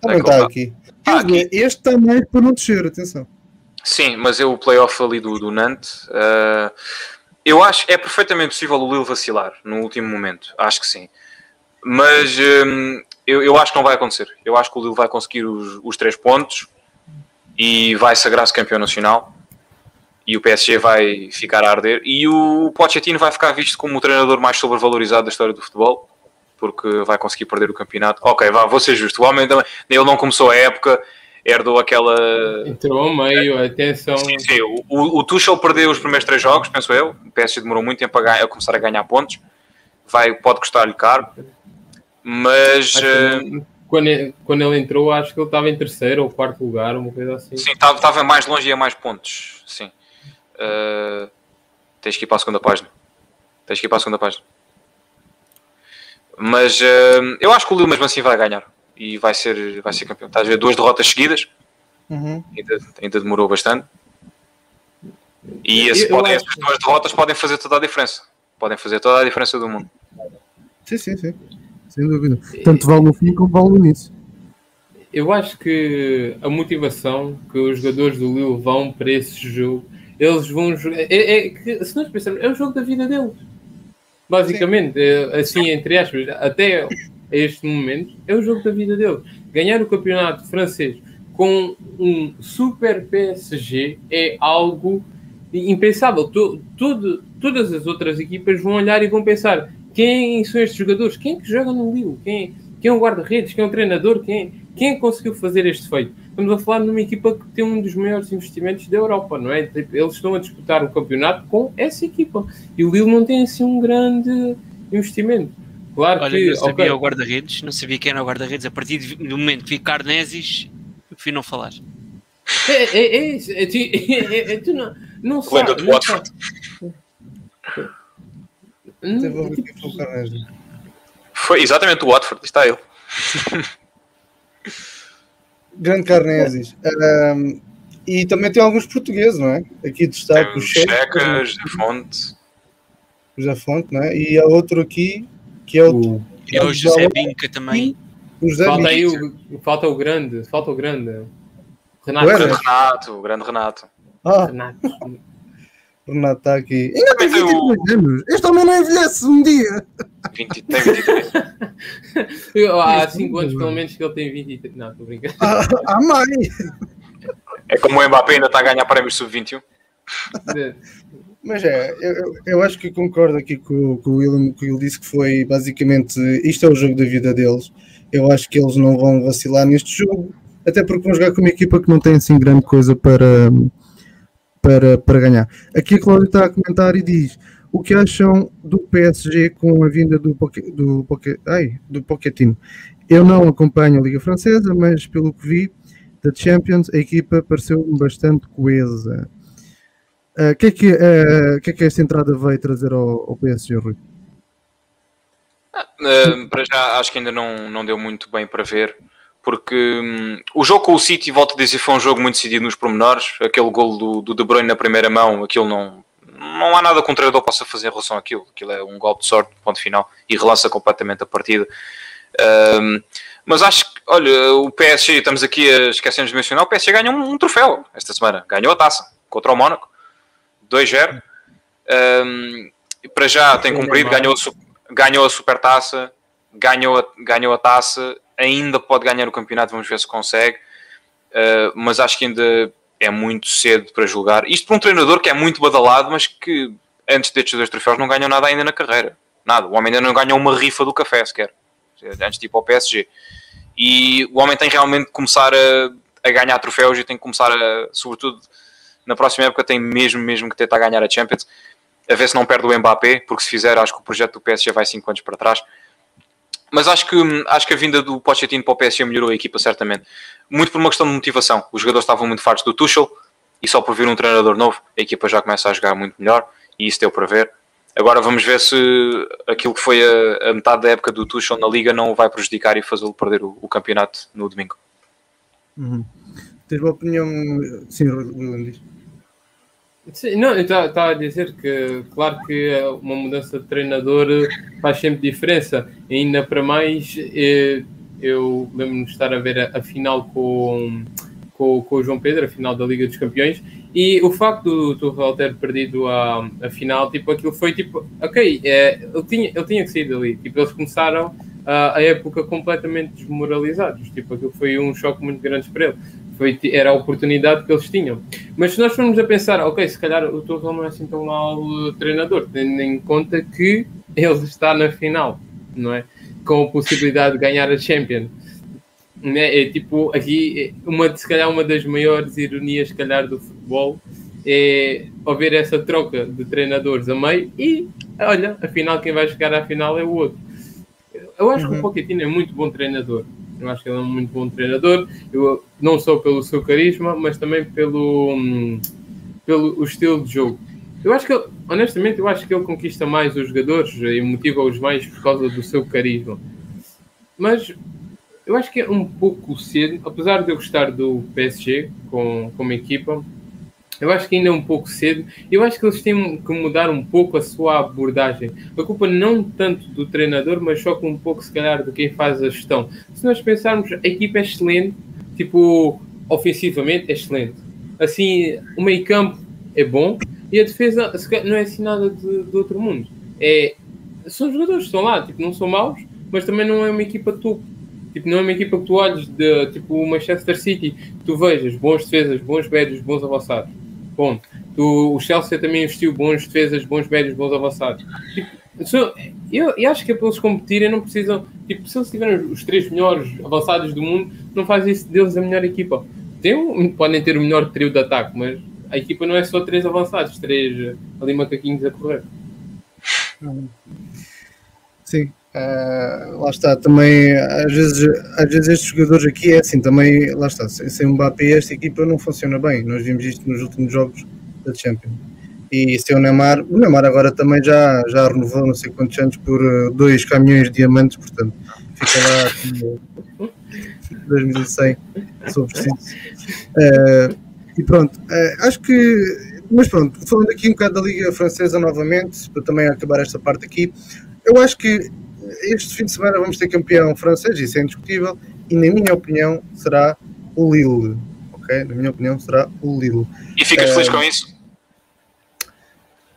Também está aqui. Ah, aqui. Este está mais para não descer, atenção. Sim, mas eu o playoff ali do, do Nantes, uh, eu acho que é perfeitamente possível o Lille vacilar no último momento, acho que sim. Mas hum, eu, eu, acho que não vai acontecer. Eu acho que o Lille vai conseguir os, os três pontos e vai sagrar-se campeão nacional. E o PSG vai ficar a arder. E o Pochettino vai ficar visto como o treinador mais sobrevalorizado da história do futebol, porque vai conseguir perder o campeonato. Ok, vá, vou ser justo. O homem também, ele não começou a época, herdou aquela. Entrou meio, atenção. Sim, sim. O, o, o Tuchel perdeu os primeiros três jogos, penso eu. O PSG demorou muito tempo a, ganhar, a começar a ganhar pontos. Vai, pode custar-lhe caro. Mas. Uh, quando, ele, quando ele entrou, acho que ele estava em terceiro ou quarto lugar, uma coisa assim. Sim, estava mais longe e a mais pontos. Sim. Uh, tens que ir para a segunda página. Tens que ir para a segunda página. Mas uh, eu acho que o Lille mesmo assim vai ganhar e vai ser, vai ser campeão. Estás a ver duas derrotas seguidas, uhum. ainda, ainda demorou bastante. E esse pode, essas duas derrotas podem fazer toda a diferença. Podem fazer toda a diferença do mundo. Sim, sim, sim sem dúvida. Tanto vale no fim como vale no início. Eu acho que a motivação que os jogadores do Lille vão para esse jogo, eles vão jogar. É, é, se nós pensarmos, é o jogo da vida deles. Basicamente, é, assim, entre aspas, até este momento, é o jogo da vida deles. Ganhar o campeonato francês com um super PSG é algo impensável. Todo, todas as outras equipas vão olhar e vão pensar: quem são estes jogadores? Quem é que joga no Lille? Quem, quem é o guarda-redes? Quem é o treinador? Quem, quem é que conseguiu fazer este feito? Estamos a falar numa equipa que tem um dos maiores investimentos da Europa, não é? Tipo, eles estão a disputar o campeonato com essa equipa. E o Lille não tem assim um grande investimento. Claro Olha, que. Eu sabia okay. o guarda-redes, não sabia quem era o guarda-redes. A partir do momento que vi Carneses, prefiro não falar. É, é, é isso. É, é, é, tu não, não sabes. Não Hum, foi exatamente o Watford, está ele. Grande Carneses. Um, e também tem alguns portugueses, não é? Aqui destaque o Checa, José Fonte. José Fonte, não é? E há outro aqui que é o. é o José Binca também. O José falta aí o, falta o grande, falta o grande. Renato. O grande Renato, o grande Renato. Ah. Renato. Renato está aqui. Ainda tem 22 anos. Este homem não envelhece um dia. 20, tem 23. há 5 anos, pelo menos, que ele tem 23. Não, estou brincando. Há, há mais. É como o Mbappé ainda está a ganhar prémios sub-21. Mas é, eu, eu acho que concordo aqui com, com o que ele disse que foi basicamente isto é o jogo da vida deles. Eu acho que eles não vão vacilar neste jogo, até porque vão jogar com uma equipa que não tem assim grande coisa para, para, para ganhar. Aqui a Cláudia está a comentar e diz o que acham do PSG com a vinda do, do, ai, do Pochettino. Eu não acompanho a Liga Francesa, mas pelo que vi da Champions, a equipa pareceu bastante coesa. O uh, que, é que, uh, que, é que esta entrada veio trazer ao, ao PSG, Rui? Uh, para já acho que ainda não, não deu muito bem para ver, porque um, o jogo com o City, volto a dizer, foi um jogo muito decidido nos pormenores. Aquele gol do, do De Bruyne na primeira mão, aquilo não, não há nada que um treinador possa fazer em relação àquilo. Aquilo é um golpe de sorte, ponto final, e relança completamente a partida. Um, mas acho que, olha, o PSG, estamos aqui a esquecemos de mencionar, o PSG ganhou um, um troféu esta semana, ganhou a taça contra o Mónaco, 2-0. Um, para já tem cumprido, ganhou a, ganhou a super taça, ganhou a, ganhou a taça, ainda pode ganhar o campeonato, vamos ver se consegue. Uh, mas acho que ainda é muito cedo para julgar. Isto para um treinador que é muito badalado, mas que antes destes dois troféus não ganhou nada ainda na carreira. Nada. O homem ainda não ganhou uma rifa do café sequer. Antes de ir para o PSG. E o homem tem realmente que começar a, a ganhar troféus e tem que começar a, sobretudo na próxima época, tem mesmo, mesmo que tentar ganhar a Champions. A ver se não perde o Mbappé, porque se fizer, acho que o projeto do PSG vai 5 anos para trás. Mas acho que, acho que a vinda do Pochettino para o PSG melhorou a equipa, certamente. Muito por uma questão de motivação. Os jogadores estavam muito fartos do Tuchel e só por vir um treinador novo, a equipa já começa a jogar muito melhor e isso deu para ver. Agora vamos ver se aquilo que foi a, a metade da época do Tuchel na Liga não vai prejudicar e fazê-lo perder o, o, campeonato no domingo. Uhum. Tens uma opinião? Sim, Roland. Sim, não, eu estava a dizer que, claro que uma mudança de treinador faz sempre diferença, ainda para mais, eh, eu lembro-me de estar a ver a, a final com, com, com, o João Pedro, a final da Liga dos Campeões, e o facto do Tuchel ter perdido a, a final, tipo, aquilo foi tipo, ok, é, ele, tinha, ele tinha que sair dali, tipo, eles começaram a, a época completamente desmoralizados, tipo, aquilo foi um choque muito grande para ele foi, era a oportunidade que eles tinham. Mas se nós formos a pensar, ok, se calhar o Tuchel não é assim tão mau treinador, tendo em conta que ele está na final, não é? Com a possibilidade de ganhar a Champions. É, é tipo, aqui, uma, se calhar uma das maiores ironias, se calhar, do futebol é haver essa troca de treinadores a meio e, olha, afinal quem vai chegar à final é o outro. Eu acho uhum. que o uhum. Pochettino é muito bom treinador, eu acho que ele é um muito bom treinador, eu, não só pelo seu carisma, mas também pelo, hum, pelo o estilo de jogo. Eu acho que, honestamente, eu acho que ele conquista mais os jogadores e motiva-os mais por causa do seu carisma. Mas eu acho que é um pouco cedo, apesar de eu gostar do PSG com, como equipa, eu acho que ainda é um pouco cedo. Eu acho que eles têm que mudar um pouco a sua abordagem. A culpa não tanto do treinador, mas só com um pouco, se calhar, de quem faz a gestão. Se nós pensarmos, a equipa é excelente, tipo, ofensivamente é excelente. Assim, o meio campo é bom e a defesa não é assim nada de, de outro mundo. É, são jogadores que estão lá, tipo, não são maus, mas também não é uma equipa topo. Tipo, não é uma equipa que tu olhes de tipo o Manchester City, tu vejas bons defesas, bons médios, bons avançados Bom, do, o Chelsea também investiu bons defesas, bons médios, bons avançados. Tipo, eu, eu, acho que é para eles competirem, não precisam. Tipo, se eles tiverem os três melhores avançados do mundo, não faz isso deles a melhor equipa. Tem podem ter o melhor trio de ataque, mas a equipa não é só três avançados, três ali macaquinhos a correr. Sim, uh, lá está. Também, às vezes, às vezes estes jogadores aqui é assim, também, lá está. Sem Mbappé, esta equipa não funciona bem. Nós vimos isto nos últimos jogos da Champions. E sem o Neymar, o Neymar agora também já, já renovou não sei quantos anos por uh, dois caminhões de diamantes, portanto, fica lá 2100, se for preciso. Uh, e pronto, uh, acho que, mas pronto, falando aqui um bocado da Liga Francesa novamente, para também acabar esta parte aqui, eu acho que este fim de semana vamos ter campeão francês, isso é indiscutível, e na minha opinião será o Lille. Ok? Na minha opinião será o Lille. E ficas uh, feliz com isso?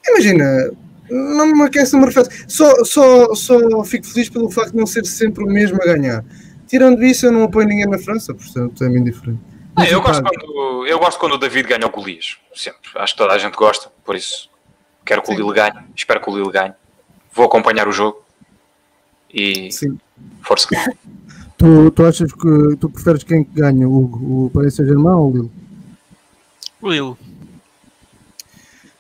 Imagina, não me aquece, não me arrefece. Só, só, só fico feliz pelo facto de não ser sempre o mesmo a ganhar. Tirando isso, eu não apoio ninguém na França, portanto é bem diferente. Não, eu, gosto quando, eu gosto quando o David ganha o Golias, sempre. Acho que toda a gente gosta, por isso quero que o Lille ganhe, espero que o Lille ganhe. Vou acompanhar o jogo e Sim. força. Tu, tu achas que tu preferes quem ganha, o, o Paris Saint-Germain ou o Lille? Lille.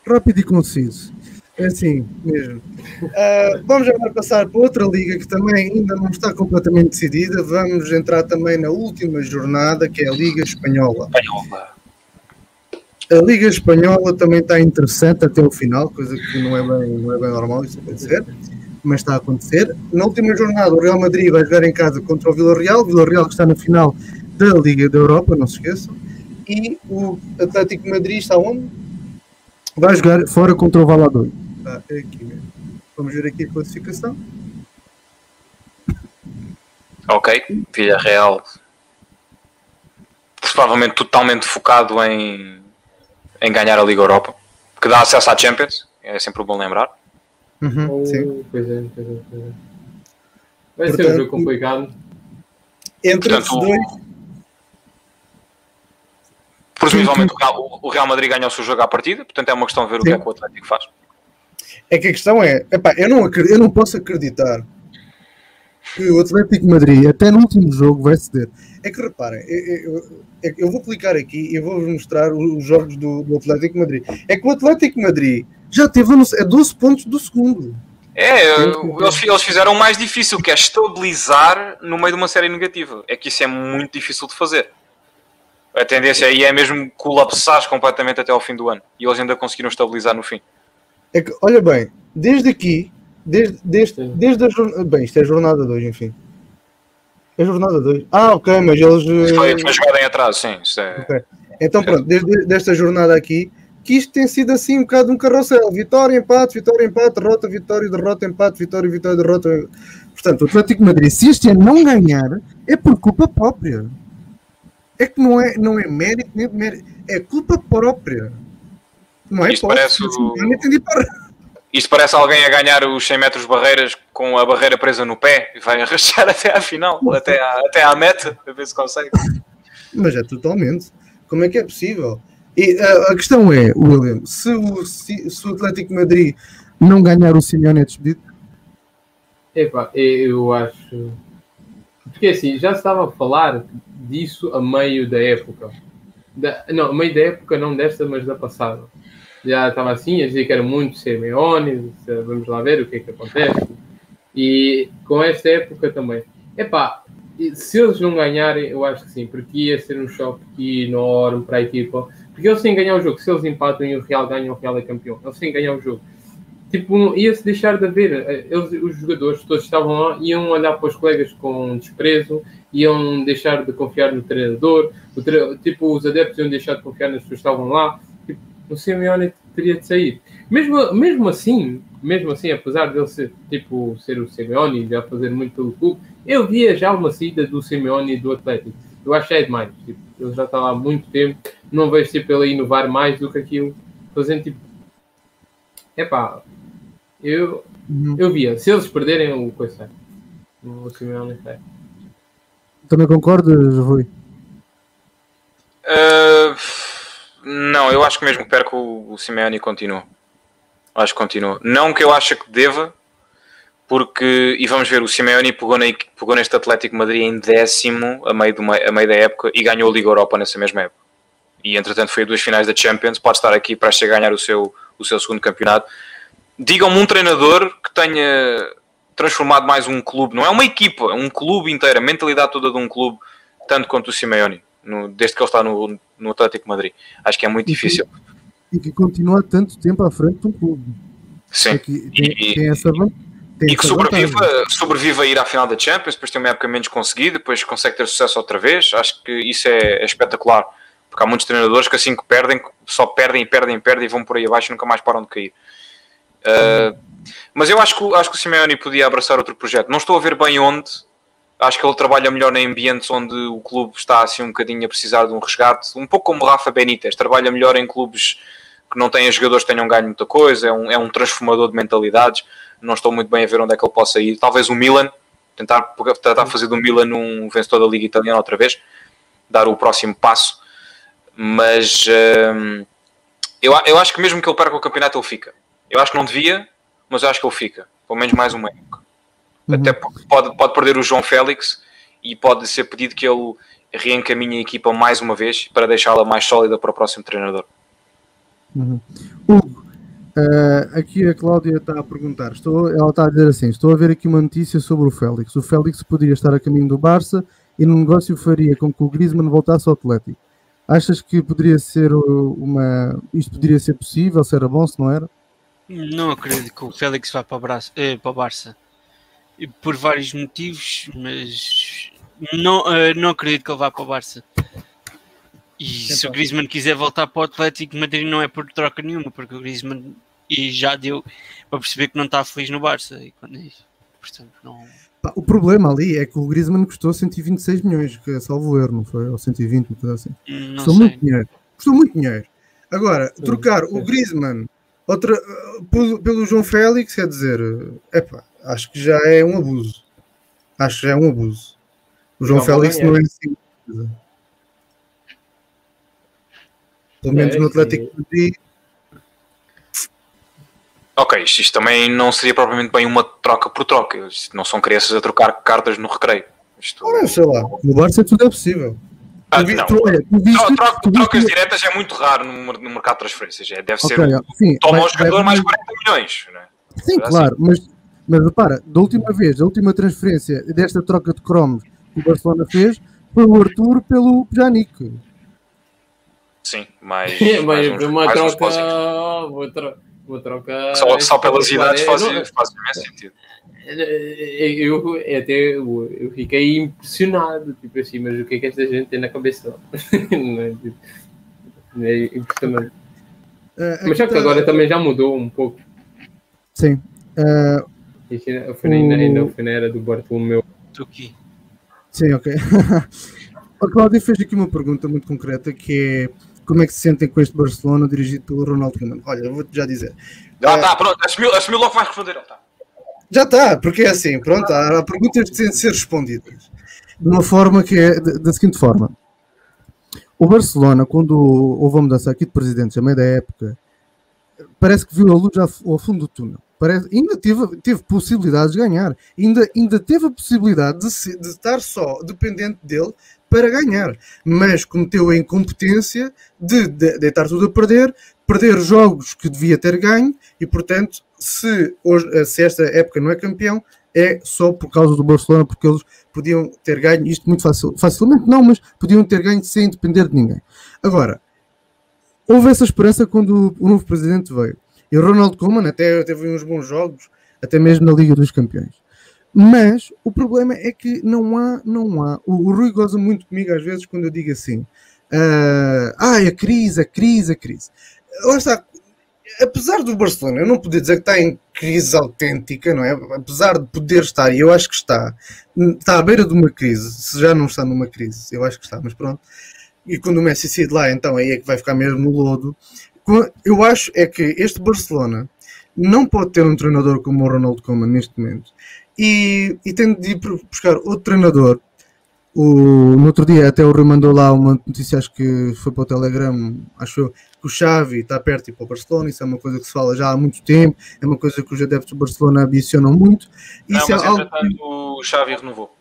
Rápido e conciso. É assim mesmo. Uh, vamos agora passar para outra liga que também ainda não está completamente decidida. Vamos entrar também na última jornada, que é a Liga Espanhola. A Liga Espanhola também está interessante até o final, coisa que não é bem, não é bem normal isso acontecer, mas está a acontecer. Na última jornada, o Real Madrid vai jogar em casa contra o Vila Real, Vila Real que está na final da Liga da Europa, não se esqueçam. E o Atlético Madrid está onde? Vai jogar fora contra o Valladolid. É aqui mesmo. Vamos ver aqui a classificação. Ok, Villarreal provavelmente totalmente focado em, em ganhar a Liga Europa, que dá acesso à Champions, é sempre bom lembrar. Uhum, sim. Pois é, pois é, pois é. Vai Portanto, ser um jogo complicado. Entre Portanto, os dois. Presumivelmente o Real Madrid ganha o seu jogo à partida, portanto é uma questão de ver sim. o que é que o Atlético faz. É que a questão é, epá, eu, não acredito, eu não posso acreditar que o Atlético Madrid, até no último jogo, vai ceder. É que reparem, eu, eu, eu vou clicar aqui e vou-vos mostrar os jogos do, do, Atlético Madrid. É que o Atlético Madrid já teve a 12 pontos do segundo. É, eles, eles fizeram o mais difícil, que é estabilizar no meio de uma série negativa. É que isso é muito difícil de fazer. A tendência aí é mesmo colapsar completamente até ao fim do ano. E eles ainda conseguiram estabilizar no fim. É que, olha bem, desde aqui, desde, desde, desde a jornada. Bem, isto é a jornada 2, enfim. É a jornada 2. Ah, ok, mas eles. Foi, foi jogada em atraso, sim. É... Okay. Então, pronto, desde desta jornada aqui, que isto tem sido assim um bocado um carrossel. Vitória, empate, vitória, empate, derrota, vitória, derrota, empate, vitória, vitória, derrota. Portanto, o Atlético Madrid, se este ano não ganhar, é por culpa própria. É que não é, não é mérito nem mérito, é culpa própria. Não é Isto parece o... Isto parece alguém a ganhar os 100 metros barreiras com a barreira presa no pé e vai arrastar até à final, até à, até à meta, a ver se consegue. Mas é totalmente. Como é que é possível? E a, a questão é, William, se o, se, se o Atlético Madrid não ganhar o Simeone é despedido? Epá, eu acho. Porque assim, já estava a falar disso a meio da época. Da, não, a meio da época, não desta, mas da passada já estava assim, a dizer que era muito Simeone, vamos lá ver o que é que acontece. E com esta época também. Epá, se eles não ganharem, eu acho que sim, porque ia ser um choque enorme para a equipa. Porque eles que ganhar o jogo. Se eles empatam e o Real ganham, o Real é campeão. Eles que ganhar o jogo. Tipo, ia-se deixar de haver. Eh, eles, os jogadores todos estavam lá, iam olhar para os colegas com desprezo, iam deixar de confiar no treinador. Tre... Tipo, os adeptos iam deixar de confiar nas pessoas que estavam lá o Simeone teria de sair. Mesmo, mesmo assim, mesmo assim, apesar de ele ser, tipo, ser o Simeone e já fazer muito pelo clube, eu via já uma saída do Simeone e do Atlético. Eu achei demais. Tipo, ele já está lá há muito tempo. Não vejo tipo, ele inovar mais do que aquilo. Fazendo tipo. Epá, eu, uhum. eu via. Se eles perderem, o coisa O Simeone sai. Também concordas, Rui? Uh não, eu acho que mesmo que perca o, o Simeone continua. Acho que continua. Não que eu ache que deva, porque, e vamos ver, o Simeone pegou, na, pegou neste Atlético Madrid em décimo a meio, do, a meio da época e ganhou a Liga Europa nessa mesma época. E entretanto foi a duas finais da Champions, pode estar aqui para chegar a ganhar o seu, o seu segundo campeonato. Digam-me um treinador que tenha transformado mais um clube, não é uma equipa, é um clube inteiro, a mentalidade toda de um clube, tanto quanto o Simeone no, desde que ele está no, no Atlético Madrid. Acho que é muito e difícil. E que continua tanto tempo à frente do clube. Sim. tem, e, tem essa, tem e que sobreviva, sobreviva a ir à final da Champions, depois tem uma época menos conseguida, depois consegue ter sucesso outra vez. Acho que isso é, é espetacular. Porque há muitos treinadores que assim que perdem, só perdem e perdem e perdem e vão por aí abaixo e nunca mais param de cair. Uh, mas eu acho que, acho que o Simeone podia abraçar outro projeto. Não estou a ver bem onde, Acho que ele trabalha melhor em ambientes onde o clube está assim um bocadinho a precisar de um resgate, um pouco como Rafa Benítez, trabalha melhor em clubes que não tem jogadores que tenham ganho muita coisa, é um, é um transformador de mentalidades. Não estou muito bem a ver onde é que ele possa ir. Talvez o Milan, tentar, tentar fazer do Milan um vencedor da Liga Italiana outra vez, dar o próximo passo. Mas hum, eu, eu acho que mesmo que ele perca o campeonato, ele fica. Eu acho que não devia, mas eu acho que ele fica. Pelo menos mais uma época. Uhum. Até pode, pode perder o João Félix e pode ser pedido que ele reencaminhe a equipa mais uma vez para deixá-la mais sólida para o próximo treinador. Uhum. Hugo, uh, aqui a Cláudia está a perguntar, estou, ela está a dizer assim: estou a ver aqui uma notícia sobre o Félix. O Félix poderia estar a caminho do Barça e no negócio faria com que o Griezmann voltasse ao Atlético. Achas que poderia ser uma. Isto poderia ser possível, se era bom, se não era? Não acredito que o Félix vá para o, Barça, eh, para o Barça. Por vários motivos, mas não, uh, não acredito que ele vá para o Barça. E se o Griezmann quiser voltar para o Atlético Madrid não é por troca nenhuma, porque o Griezmann e já deu para perceber que não está feliz no Barça. E quando é isso, portanto, não... O problema ali é que o Griezmann custou 126 milhões, que é salvo erro, não foi? Ou 120, uma coisa assim. Não custou sei. muito dinheiro. Custou muito dinheiro. Agora, trocar o Griezmann outra, pelo, pelo João Félix, quer dizer, epá, acho que já é um abuso. Acho que já é um abuso. O João não, Félix não é assim. Pelo menos é, no Atlético Madrid. Ok, isto, isto, também não seria propriamente bem uma troca por troca. Isto não são crianças a trocar cartas no recreio. Isto... Olha, sei lá, no Barça tudo é possível. Ah, não. Tu, olha, tu viste, Troca, tu trocas diretas é muito raro no, no mercado de transferências. É, deve okay, ser. Sim, toma o jogador mais 40 milhões. Né? Sim, é claro, assim. mas, mas repara, da última vez, da última transferência desta troca de cromos que o Barcelona fez foi o Arthur pelo Pjanic. Sim, mas. mas uma mais troca. Outra, uma troca. Só, só pelas idades faz, faz imenso sentido. Eu, até eu, eu fiquei impressionado, tipo assim, mas o que é que esta gente tem na cabeça? não é, tipo, é impressionante. Uh, mas já que agora também já mudou um pouco. Sim. Uh, foi, ainda, ainda foi na era do Bartolomeu. Tuki. Sim, ok. a Cláudia fez aqui uma pergunta muito concreta que é como é que se sentem com este Barcelona dirigido pelo Ronaldo Koeman? Olha, eu vou-te já dizer. Já está, uh, pronto, assumiu, assumiu logo que vais responder. Tá. Já está, porque é assim, pronto, há, há perguntas que têm de ser respondidas de uma forma que é da seguinte forma. O Barcelona, quando houve a mudança aqui de presidentes a meio da época, parece que viu a luz ao fundo do túnel. Parece, ainda teve, teve possibilidade de ganhar, ainda, ainda teve a possibilidade de, se, de estar só dependente dele para ganhar, mas cometeu a incompetência de, de deitar tudo a perder, perder jogos que devia ter ganho e, portanto, se, hoje, se esta época não é campeão, é só por causa do Barcelona, porque eles podiam ter ganho isto muito facil, facilmente, não, mas podiam ter ganho sem depender de ninguém. Agora, houve essa esperança quando o novo presidente veio. E o Ronald Koeman até teve uns bons jogos, até mesmo na Liga dos Campeões. Mas o problema é que não há, não há. O, o Rui goza muito comigo às vezes quando eu digo assim: uh, ah, a crise, a crise, a crise. Lá está, apesar do Barcelona, eu não poder dizer que está em crise autêntica, não é? Apesar de poder estar, e eu acho que está, está à beira de uma crise, se já não está numa crise, eu acho que está, mas pronto. E quando o Messi sair de lá, então aí é que vai ficar mesmo no lodo eu acho é que este Barcelona não pode ter um treinador como o Ronald Koeman neste momento e, e tem de ir buscar outro treinador. O, no outro dia até o Rui mandou lá uma notícia, acho que foi para o Telegram, acho que o Xavi está perto ir para o Barcelona, isso é uma coisa que se fala já há muito tempo, é uma coisa que os adeptos do Barcelona ambicionam muito. Não, isso mas é algo... o Xavi renovou.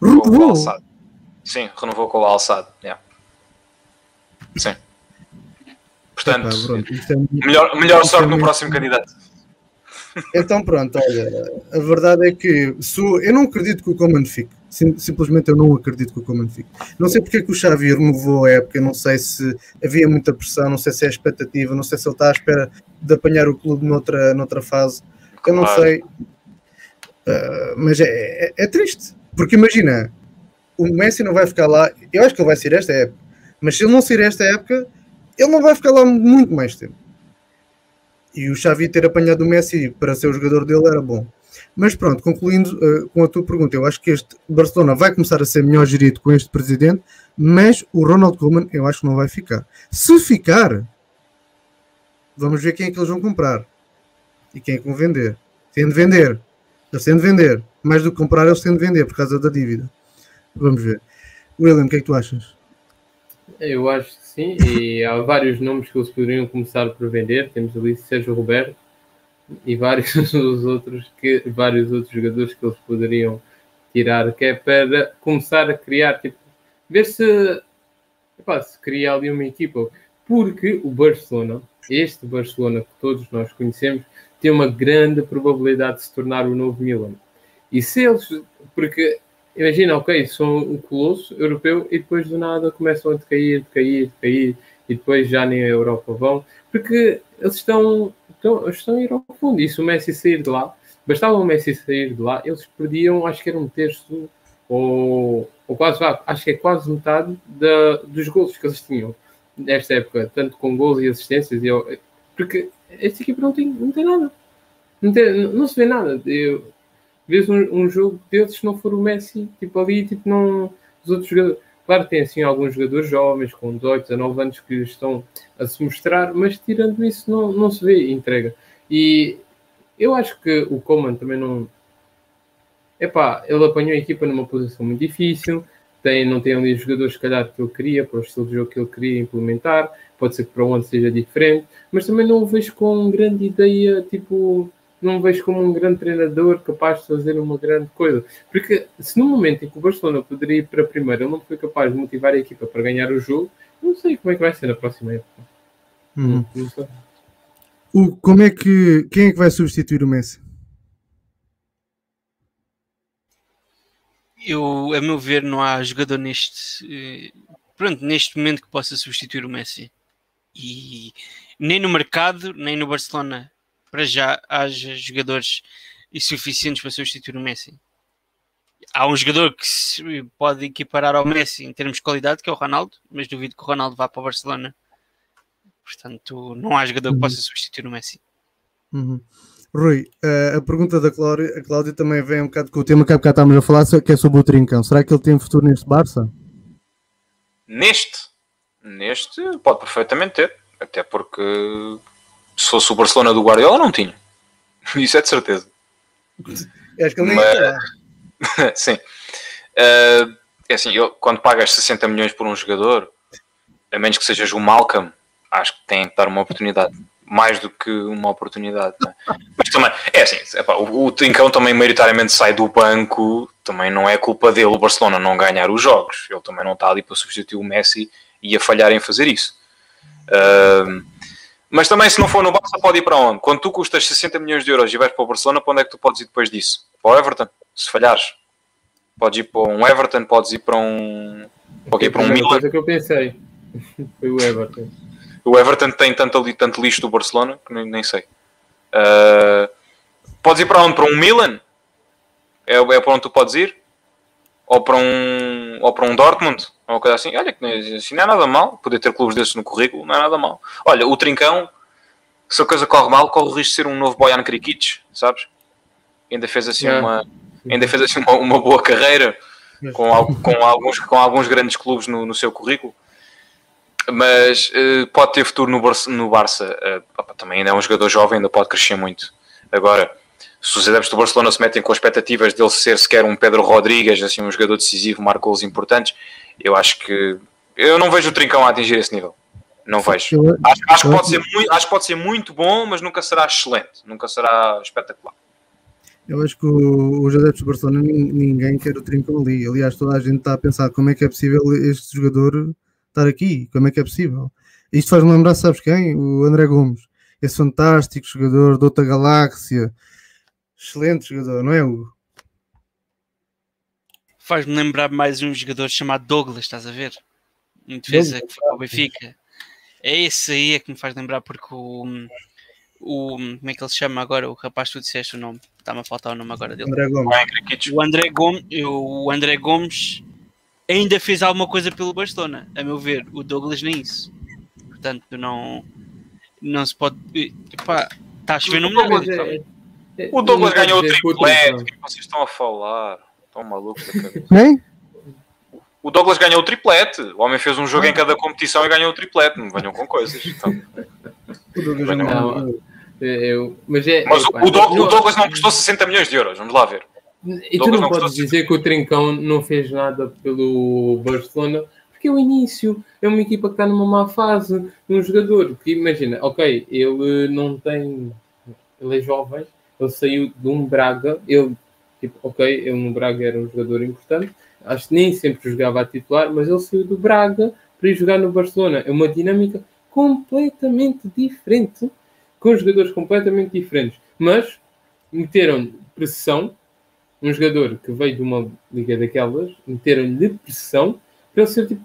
Renovou? Sim, renovou com o Alçado. Yeah. Sim. Portanto, Epá, pronto, é melhor, melhor sorte no próximo candidato. Então pronto, olha, a verdade é que eu não acredito que o Coman fique. Sim, simplesmente eu não acredito que o Coman fique. Não sei porque é que o Xavi renovou a época, não sei se havia muita pressão, não sei se é expectativa, não sei se ele está à espera de apanhar o clube noutra, noutra fase. Eu não claro. sei. Uh, mas é, é, é, triste, porque imagina, o Messi não vai ficar lá, eu acho que ele vai sair esta época, mas se ele não sair esta época, ele não vai ficar lá muito mais tempo. E o Xavi ter apanhado o Messi para ser o jogador dele era bom. Mas pronto, concluindo uh, com a tua pergunta, eu acho que este Barcelona vai começar a ser melhor gerido com este presidente, mas o Ronald Koeman eu acho que não vai ficar. Se ficar, vamos ver quem é que eles vão comprar e quem é que vão vender. Têm de vender, eles têm de vender, mais do que comprar, eles têm de vender por causa da dívida. Vamos ver. William, o que é que tu achas? Eu acho sim, e há vários nomes que eles poderiam começar por vender. Temos ali Sérgio Roberto e vários outros que vários outros jogadores que eles poderiam tirar, que é para começar a criar, tipo, ver se, epá, se cria ali uma equipa. Porque o Barcelona, este Barcelona que todos nós conhecemos, tem uma grande probabilidade de se tornar o novo Milan. E se eles, porque imagina, ok, são um colosso europeu e depois do nada começam a decair, decair, decair e depois já nem a Europa vão, porque eles estão, estão, estão a ir ao fundo. E se o Messi sair de lá, bastava o Messi sair de lá, eles perdiam, acho que era um terço ou, ou quase, acho que é quase metade da, dos gols que eles tinham nesta época, tanto com gols e assistências, e porque esta equipa não tem, não tem nada. Não, tem, não se vê nada. Eu, vês um, um, jogo desses se não for o Messi, tipo ali, tipo não. Os outros jogadores. Claro, tem assim alguns jogadores jovens com 18, 19 anos que estão a se mostrar, mas tirando isso não, não se vê entrega. E eu acho que o Coman também não. Epá, ele apanhou a equipa numa posição muito difícil, tem, não tem ali os jogadores, se calhar, que ele queria, para o estilo de jogo que ele queria implementar, pode ser que para onde seja diferente, mas também não o vejo com grande ideia, tipo, não vejo como um grande treinador capaz de fazer uma grande coisa. Porque se no momento em que o Barcelona poderia ir para a primeira, ele não foi capaz de motivar a equipa para ganhar o jogo, não sei como é que vai ser na próxima época. Hum. O, como é que, quem é que vai substituir o Messi? Eu, a meu ver, não há jogador neste, eh, pronto, neste momento que possa substituir o Messi. E nem no mercado, nem no Barcelona para já haja jogadores insuficientes para substituir o Messi. Há um jogador que se pode equiparar ao Messi em termos de qualidade, que é o Ronaldo, mas duvido que o Ronaldo vá para o Barcelona. Portanto, não há jogador que possa uhum. substituir o Messi. Uhum. Rui, uh, a pergunta da Cláudia, a Cláudia também vem um bocado com o tema que há bocado estávamos a falar, que é sobre o Trincão. Será que ele tem futuro neste Barça? Neste? Neste pode perfeitamente ter. Até porque se fosse o Barcelona do Guardiola, não tinha. Isso é de certeza. Acho que ele Mas... Sim. Uh, é assim, eu, quando pagas 60 milhões por um jogador, a menos que sejas o Malcolm, acho que tem que dar uma oportunidade. Mais do que uma oportunidade. É? Mas também, é assim, epá, o, o Trincão também maioritariamente sai do banco, também não é culpa dele o Barcelona não ganhar os jogos. Ele também não está ali para substituir o Messi e a falhar em fazer isso. Uh, mas também, se não for no Barça, pode ir para onde? Quando tu custas 60 milhões de euros e vais para o Barcelona, para onde é que tu podes ir depois disso? Para o Everton, se falhares. Podes ir para um Everton, podes ir para um. Pode ir para um Milan. coisa que eu pensei foi o Everton. O Everton tem tanto, tanto lixo do Barcelona que nem, nem sei. Uh, podes ir para onde? Para um Milan? É, é para onde tu podes ir? Ou para um, ou para um Dortmund? Ou uma coisa assim. Olha, assim não é nada mal. Poder ter clubes desses no currículo não é nada mal. Olha, o Trincão, se a coisa corre mal, corre o risco de ser um novo Boyan Krikic, sabes? Ainda fez assim é. uma ainda fez assim uma, uma boa carreira com, com, alguns, com alguns grandes clubes no, no seu currículo. Mas uh, pode ter futuro no Barça. No Barça. Uh, também ainda é um jogador jovem, ainda pode crescer muito. Agora, se os adeptos do Barcelona se metem com expectativas dele ser sequer um Pedro Rodrigues, assim, um jogador decisivo, marca gols importantes, eu acho que eu não vejo o Trincão a atingir esse nível. Não vejo. Acho, acho, que pode ser muito, acho que pode ser muito bom, mas nunca será excelente, nunca será espetacular. Eu acho que os adeptos do Barcelona ninguém quer o Trincão ali. Aliás, toda a gente está a pensar como é que é possível este jogador estar aqui, como é que é possível. Isto faz-me lembrar, sabes quem? O André Gomes, esse fantástico jogador de outra galáxia, Excelente jogador, não é, Hugo? Faz-me lembrar mais um jogador chamado Douglas, estás a ver? Um defesa que foi para o Benfica. É esse aí é que me faz lembrar porque o, o como é que ele se chama agora? O rapaz, tu disseste o nome, está-me a faltar o nome agora dele. André Gomes. O André Gomes, o André Gomes ainda fez alguma coisa pelo Barcelona, a meu ver. O Douglas nem isso. Portanto, não, não se pode. Epá, está a chover no melhor. O Douglas ganhou o triplete. O que vocês estão a falar? Estão malucos da cabeça. Quem? O Douglas ganhou o triplete. O homem fez um jogo em cada competição e ganhou o triplete. Não venham com coisas. Então. Não, eu, mas é, mas é, o, Douglas, não, o Douglas não custou 60 milhões de euros, vamos lá ver. E tu não, não podes dizer que o Trincão não fez nada pelo Barcelona, porque é o início, é uma equipa que está numa má fase, um jogador que imagina, ok, ele não tem, ele é jovem, ele saiu de um Braga, ele, tipo, ok, ele no Braga era um jogador importante, acho que nem sempre jogava a titular, mas ele saiu do Braga para ir jogar no Barcelona. É uma dinâmica completamente diferente, com jogadores completamente diferentes, mas meteram pressão. Um jogador que veio de uma liga daquelas, meteram-lhe pressão para ele ser tipo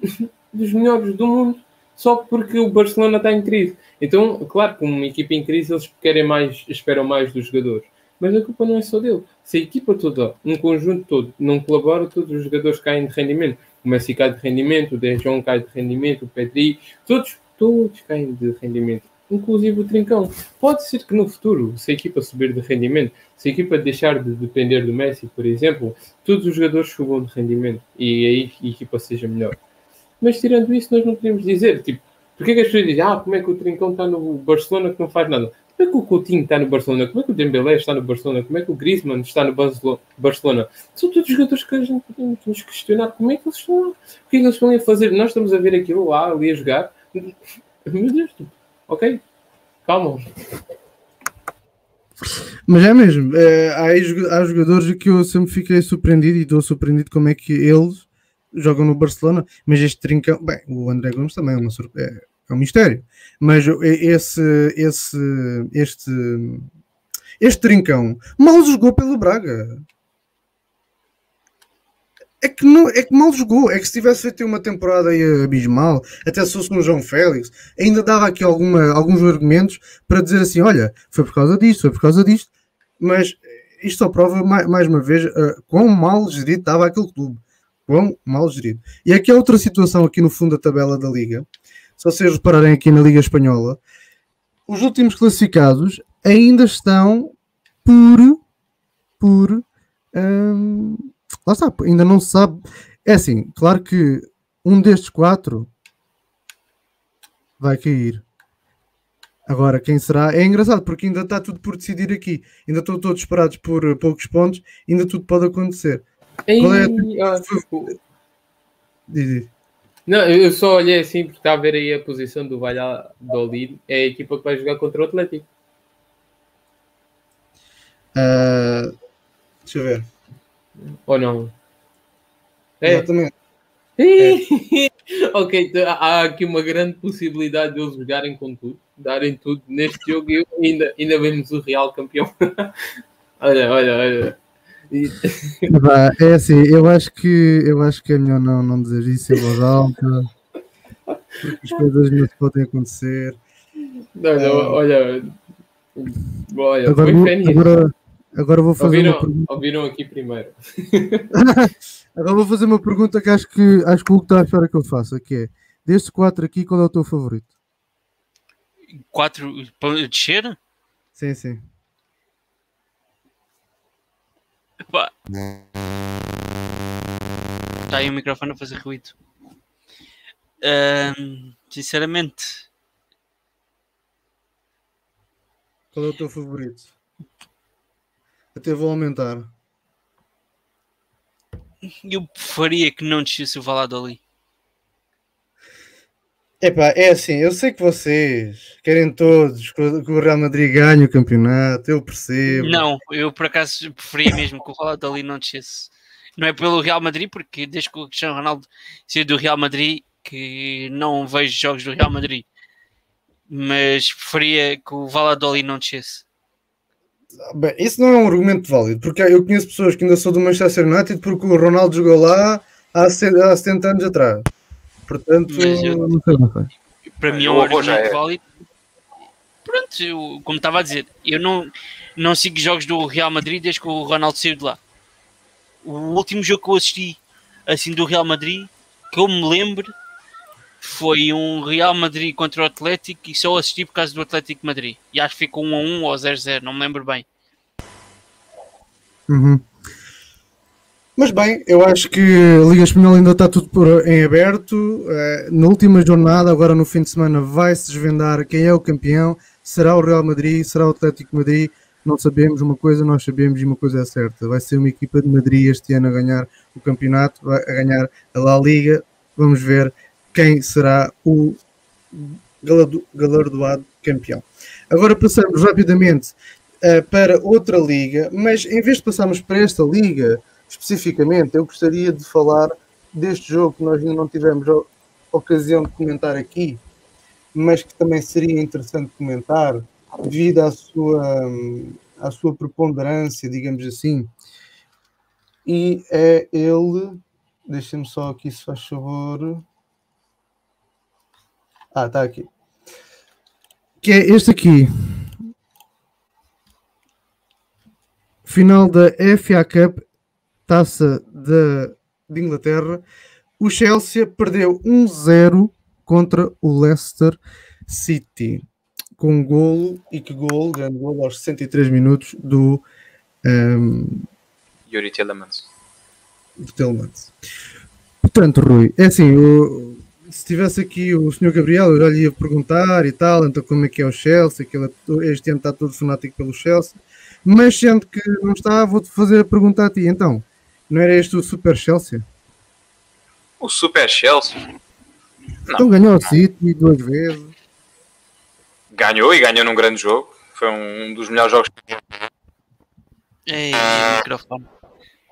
dos melhores do mundo, só porque o Barcelona está em crise. Então, claro, como uma equipa em crise, eles querem mais, esperam mais dos jogadores. Mas a culpa não é só dele. Se a equipa toda, um conjunto todo, não colabora, todos os jogadores caem de rendimento. O Messi cai de rendimento, o De Jong cai de rendimento, o Pedri, todos, todos caem de rendimento. Inclusive o Trincão. Pode ser que no futuro, se a equipa subir de rendimento, se a equipa deixar de depender do Messi, por exemplo, todos os jogadores subam de rendimento e aí a equipa seja melhor. Mas tirando isso, nós não podemos dizer, tipo, porque é que as pessoas dizem, ah, como é que o Trincão está no Barcelona que não faz nada? Como é que o Coutinho está no Barcelona? Como é que o Dembélé está no Barcelona? Como é que o Griezmann está no Barcelona? São todos jogadores que a gente podemos nos questionar como é que eles estão. O que é que eles estão a fazer? Nós estamos a ver aquilo lá, ali a jogar. Meu Deus, ok? Calma. Mas é mesmo, é, há, há jogadores que eu sempre fiquei surpreendido e estou surpreendido como é que eles jogam no Barcelona, mas este trincão, bem, o André Gomes também é uma surpresa. É, é um mistério. Mas esse, esse, este, este trincão mal jogou pelo Braga. É que, não, é que mal jogou. É que se tivesse feito uma temporada abismal, até se fosse um João Félix, ainda dava aqui alguma, alguns argumentos para dizer assim: olha, foi por causa disto, foi por causa disto. Mas isto só prova mais, mais uma vez uh, quão mal gerido estava aquele clube. Quão mal gerido. E aqui há outra situação aqui no fundo da tabela da Liga vocês repararem aqui na Liga Espanhola, os últimos classificados ainda estão por. por. Hum, lá está, ainda não se sabe. É assim, claro que um destes quatro vai cair. Agora, quem será? É engraçado porque ainda está tudo por decidir aqui. Ainda estão todos esperados por poucos pontos, ainda tudo pode acontecer. Ei, Qual é a... ah. Não, eu só olhei assim porque está a ver aí a posição do Valladolid. É a equipa que vai jogar contra o Atlético. Uh, deixa eu ver. Ou não? É. Exatamente. É. ok, então há aqui uma grande possibilidade de eles jogarem com tudo, darem tudo neste jogo e ainda, ainda vemos o Real campeão. olha, olha, olha. É assim, eu acho que eu acho que é melhor não, não dizer isso em voz alta, as coisas não podem acontecer. Não, não, uh, olha, olha, agora, vou, agora, agora vou fazer ouviram, uma pergunta. Ouviram aqui primeiro. agora vou fazer uma pergunta que acho que acho que o que está a achar que eu faça, que é destes quatro aqui, qual é o teu favorito? Quatro de descer? Sim, sim. Está aí o microfone a fazer ruído. Uh, sinceramente. Qual é o teu favorito? Até vou aumentar. Eu preferia que não descesse o Valladolid. Epá, é assim, eu sei que vocês querem todos que o Real Madrid ganhe o campeonato, eu percebo. Não, eu por acaso preferia mesmo que o Valladolid não descesse. Não é pelo Real Madrid, porque desde que o Cristiano Ronaldo saiu do Real Madrid que não vejo jogos do Real Madrid. Mas preferia que o Valladolid não descesse. Bem, isso não é um argumento válido, porque eu conheço pessoas que ainda são do Manchester United porque o Ronaldo jogou lá há 70 anos atrás. Portanto, eu, não sei, para mim é um argumento é. válido. Pronto, eu, como estava a dizer, eu não, não sigo jogos do Real Madrid desde que o Ronaldo saiu de lá. O último jogo que eu assisti assim do Real Madrid, que eu me lembro, foi um Real Madrid contra o Atlético e só assisti por causa do Atlético Madrid. E acho que ficou 1 a 1 ou 0 a 0, não me lembro bem. Uhum. Mas bem, eu acho que a Liga Espanhola ainda está tudo por, em aberto. Uh, na última jornada, agora no fim de semana, vai-se desvendar quem é o campeão. Será o Real Madrid? Será o Atlético Madrid? Não sabemos uma coisa, nós sabemos e uma coisa é certa. Vai ser uma equipa de Madrid este ano a ganhar o campeonato, a ganhar a La Liga. Vamos ver quem será o galardoado campeão. Agora passamos rapidamente uh, para outra liga, mas em vez de passarmos para esta liga especificamente, eu gostaria de falar deste jogo que nós ainda não tivemos ocasião de comentar aqui, mas que também seria interessante comentar devido à sua, à sua preponderância, digamos assim. E é ele, deixa-me só aqui se faz favor. Ah, está aqui. Que é este aqui. Final da FA Cup, taça de, de Inglaterra. O Chelsea perdeu 1-0 contra o Leicester City com um golo e que golo, grande golo aos 63 minutos do um, Yuri Telemans. Telemans. Portanto, Rui, é assim, se tivesse aqui o senhor Gabriel, eu já lhe ia perguntar e tal, então como é que é o Chelsea, que ele, este ano está todo fanático pelo Chelsea, mas sendo que não está, vou-te fazer a pergunta a ti, então, não era este o Super Chelsea? O Super Chelsea? Não. Então ganhou o City duas vezes ganhou e ganhou num grande jogo. Foi um dos melhores jogos. Ei, ah. microfone.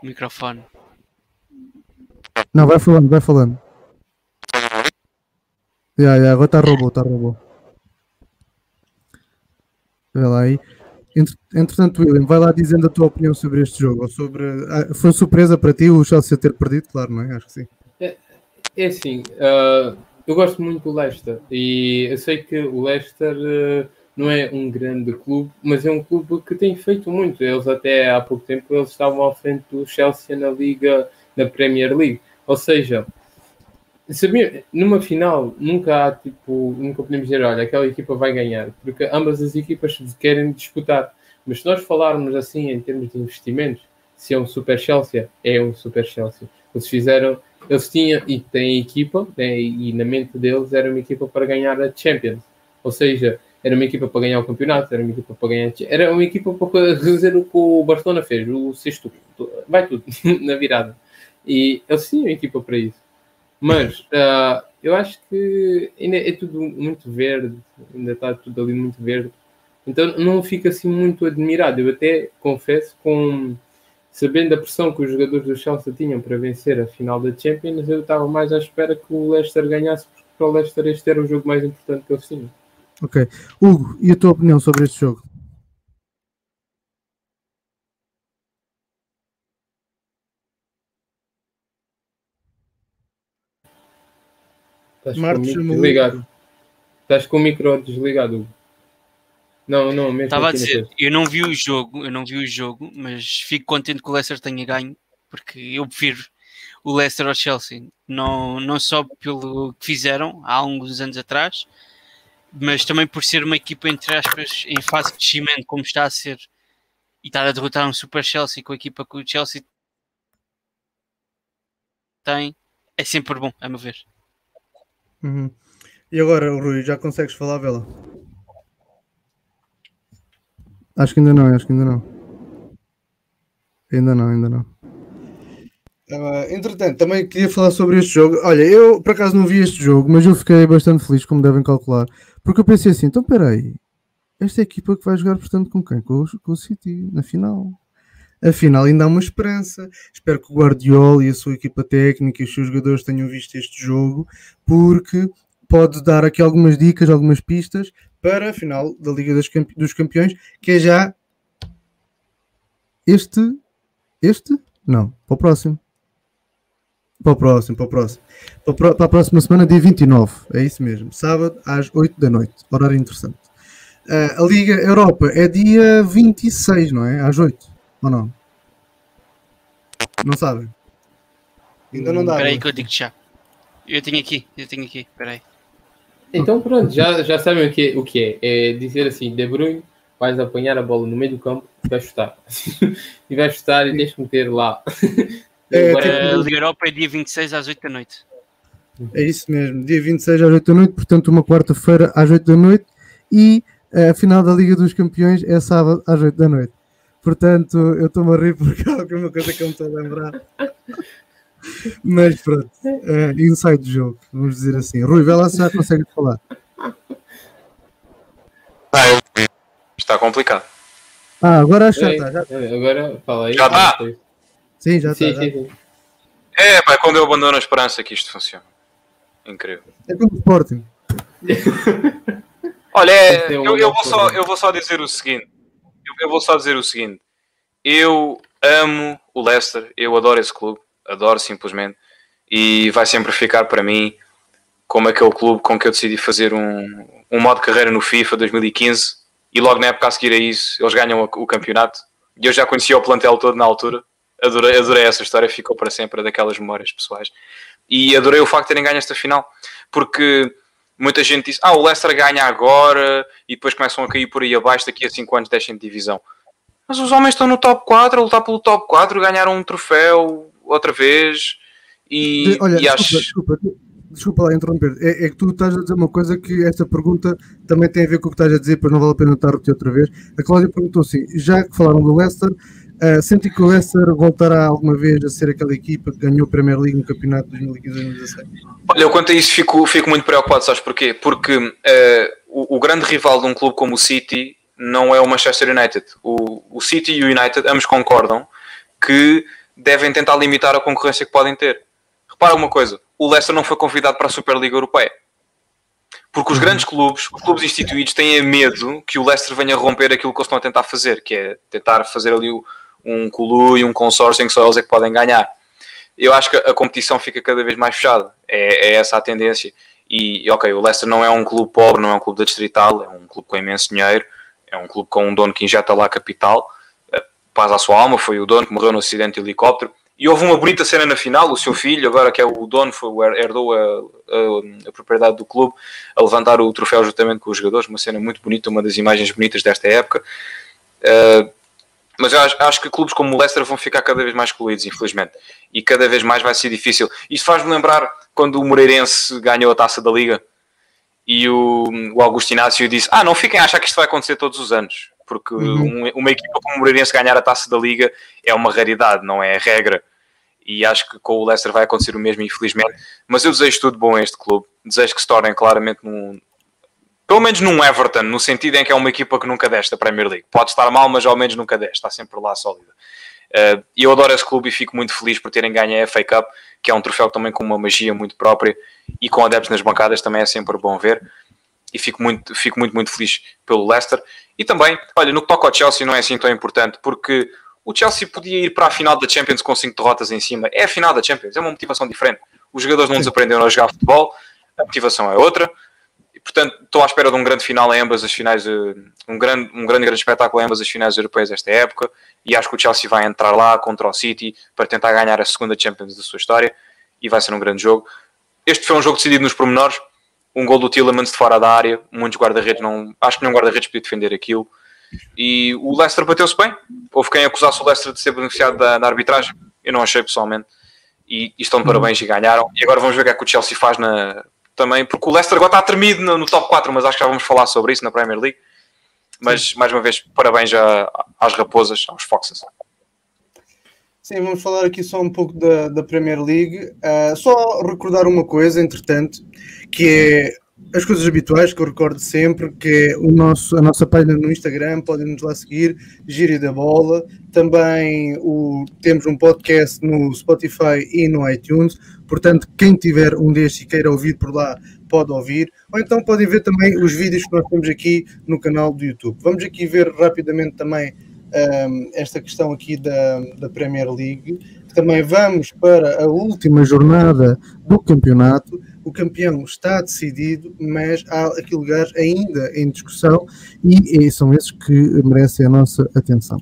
Microfone. Não, vai falando, vai falando. Já, já, agora está robô, está robô. Vê lá aí. Entretanto, William, vai lá dizendo a tua opinião sobre este jogo. Sobre... Ah, foi surpresa para ti o Chelsea ter perdido? Claro, não é? Acho que sim. É, é assim, uh, eu gosto muito do Leicester e eu sei que o Leicester uh, não é um grande clube, mas é um clube que tem feito muito. Eles até há pouco tempo eles estavam à frente do Chelsea na Liga, na Premier League. Ou seja, sabia, numa final nunca há tipo, nunca podemos dizer, olha, aquela equipa vai ganhar, porque ambas as equipas querem disputar. Mas se nós falarmos assim em termos de investimentos, se é um Super Chelsea, é um Super Chelsea. Eles fizeram eles tinham e têm equipa, né, e na mente deles era uma equipa para ganhar a Champions. Ou seja, era uma equipa para ganhar o campeonato, era uma equipa para ganhar. Era uma equipa para fazer o que o Barcelona fez, o sexto. Vai tudo, na virada. E eles tinham equipa para isso. Mas uh, eu acho que ainda é tudo muito verde, ainda está tudo ali muito verde. Então não fico assim muito admirado. Eu até confesso com sabendo a pressão que os jogadores do Chelsea tinham para vencer a final da Champions, eu estava mais à espera que o Leicester ganhasse, porque para o Leicester este era o jogo mais importante que eles tinham. Ok. Hugo, e a tua opinião sobre este jogo? Estás com o micro desligado. Estás com o micro desligado. Não, não, Estava a dizer, eu não vi o jogo, eu não vi o jogo, mas fico contente que o Leicester tenha ganho, porque eu prefiro o Leicester ao Chelsea, não, não só pelo que fizeram há alguns anos atrás, mas também por ser uma equipa, entre aspas, em fase de crescimento, como está a ser, e estar a derrotar um Super Chelsea com a equipa que o Chelsea tem, é sempre bom, a meu ver. Uhum. E agora, Rui, já consegues falar, Vela? Acho que ainda não, acho que ainda não. Ainda não, ainda não. Uh, entretanto, também queria falar sobre este jogo. Olha, eu por acaso não vi este jogo, mas eu fiquei bastante feliz, como devem calcular, porque eu pensei assim: então peraí, esta equipa que vai jogar, portanto, com quem? Com, com o City, na final. Afinal, ainda há uma esperança. Espero que o Guardiola e a sua equipa técnica e os seus jogadores tenham visto este jogo, porque pode dar aqui algumas dicas, algumas pistas para a final da Liga dos Campeões, que é já este, este? Não, para o próximo. Para o próximo, para o próximo. Para a próxima semana, dia 29. É isso mesmo. Sábado, às 8 da noite. Horário interessante. Uh, a Liga Europa é dia 26, não é? Às 8. Ou não? Não sabem? Ainda não dá. Espera aí que eu digo já. Eu tenho aqui, eu tenho aqui. Espera aí. Então pronto, já, já sabem o que, o que é. É dizer assim, De Bruyne, vais apanhar a bola no meio do campo e vais chutar. e vais chutar e tens que meter lá. É, Agora, tipo, a Liga Europa é dia 26 às 8 da noite. É isso mesmo, dia 26 às 8 da noite, portanto, uma quarta-feira às 8 da noite e a final da Liga dos Campeões é sábado às 8 da noite. Portanto, eu estou-me a rir porque é alguma coisa que eu me estou a lembrar. Mas pronto, é, inside do jogo, vamos dizer assim. Rui, vê lá se já consegue falar. Ah, está complicado. Ah, agora acho que já está. Agora fala aí. Já está? Sim, já está. É, pá, quando eu abandono a esperança que isto funciona. Incrível. É como o Sporting. Olha, é, eu, eu, vou só, eu vou só dizer o seguinte. Eu, eu vou só dizer o seguinte. Eu amo o Leicester, eu adoro esse clube, adoro simplesmente, e vai sempre ficar para mim como aquele clube com que eu decidi fazer um, um modo de carreira no FIFA 2015 e logo na época a seguir a isso eles ganham o, o campeonato. E eu já conhecia o plantel todo na altura. Adorei, adorei essa história, ficou para sempre daquelas memórias pessoais. E adorei o facto de terem ganho esta final porque muita gente diz, ah, o Leicester ganha agora e depois começam a cair por aí abaixo, daqui a 5 anos deixem de divisão. Mas os homens estão no top 4, a lutar pelo top 4, ganharam um troféu outra vez e, Olha, e desculpa, acho... desculpa, desculpa lá interromper, é, é, que tu estás a dizer uma coisa que esta pergunta também tem a ver com o que estás a dizer, pois não vale a pena estar a repetir outra vez. A Cláudia perguntou assim, já que falaram do Leicester, Uh, sente que o Leicester voltará alguma vez a ser aquela equipa que ganhou a Premier League no campeonato de 2015-2016? Olha, eu quanto a isso fico, fico muito preocupado, sabes porquê? Porque uh, o, o, grande rival de um clube como o City não é o Manchester United. O, o City e o United ambos concordam que devem tentar limitar a concorrência que podem ter. Repara uma coisa, o Leicester não foi convidado para a Superliga Europeia. Porque os uhum. grandes clubes, os clubes instituídos, têm medo que o Leicester venha romper aquilo que eles estão a tentar fazer, que é tentar fazer ali o, um Culu e um consórcio em que só eles é que podem ganhar. Eu acho que a competição fica cada vez mais fechada. É, é essa a tendência. E, ok, o Leicester não é um clube pobre, não é um clube da Distrital, é um clube com imenso dinheiro, é um clube com um dono que injeta lá capital, eh, paz à sua alma, foi o dono que morreu no acidente de helicóptero. E houve uma bonita cena na final, o seu filho, agora que é o dono, foi, herdou a, a, a, propriedade do clube, a levantar o troféu juntamente com os jogadores, uma cena muito bonita, uma das imagens bonitas desta época. Uh, mas eu acho, acho, que clubes como o Leicester vão ficar cada vez mais excluídos, infelizmente. E cada vez mais vai ser difícil. Isto faz-me lembrar quando o Moreirense ganhou a taça da Liga e o, o Augusto Inácio disse: Ah, não fiquem a achar que isto vai acontecer todos os anos, porque uhum. um, uma equipa como o Moreirense ganhar a taça da Liga é uma raridade, não é regra. E acho que com o Leicester vai acontecer o mesmo, infelizmente. Mas eu desejo tudo bom a este clube. Desejo que se tornem claramente num, pelo menos num Everton, no sentido em que é uma equipa que nunca desta Premier League. Pode estar mal, mas ao menos nunca desta, está sempre lá sólida. Uh, eu adoro esse clube e fico muito feliz por terem ganho a FA Cup, que é um troféu também com uma magia muito própria e com adeptos nas bancadas também é sempre bom ver. E fico muito, fico muito, muito feliz pelo Leicester. E também, olha, no que toca ao Chelsea não é assim tão importante, porque o Chelsea podia ir para a final da Champions com 5 derrotas em cima. É a final da Champions, é uma motivação diferente. Os jogadores não desaprenderam a jogar futebol, a motivação é outra portanto, estou à espera de um grande final em ambas as finais, um grande, um grande, grande espetáculo em ambas as finais europeias desta época. E acho que o Chelsea vai entrar lá contra o City para tentar ganhar a segunda Champions da sua história e vai ser um grande jogo. Este foi um jogo decidido nos pormenores. Um gol do Tillemans de fora da área, muitos guarda-redes não. Acho que nenhum guarda-redes podia defender aquilo. E o Leicester bateu-se bem. Houve quem acusasse o Leicester de ser beneficiado da, da arbitragem. Eu não achei pessoalmente. E, e estão de parabéns e ganharam. E agora vamos ver o que é que o Chelsea faz na, também, porque o Leicester agora está tremido no, no, top 4, mas acho que já vamos falar sobre isso na Premier League. Mas, Sim. mais uma vez, parabéns a, às raposas, aos Foxes. Sim, vamos falar aqui só um pouco da, da Premier League. Uh, só recordar uma coisa, entretanto, que é as coisas habituais que eu recordo sempre, que é o nosso, a nossa página no Instagram, podem nos lá seguir, Gíria da Bola. Também o, temos um podcast no Spotify e no iTunes. Portanto, quem tiver um destes e queira ouvir por lá, pode ouvir. Ou então podem ver também os vídeos que nós temos aqui no canal do YouTube. Vamos aqui ver rapidamente também um, esta questão aqui da, da Premier League. Também vamos para a última jornada do campeonato. O campeão está decidido, mas há aqui lugares ainda em discussão e, são esses que merecem a nossa atenção.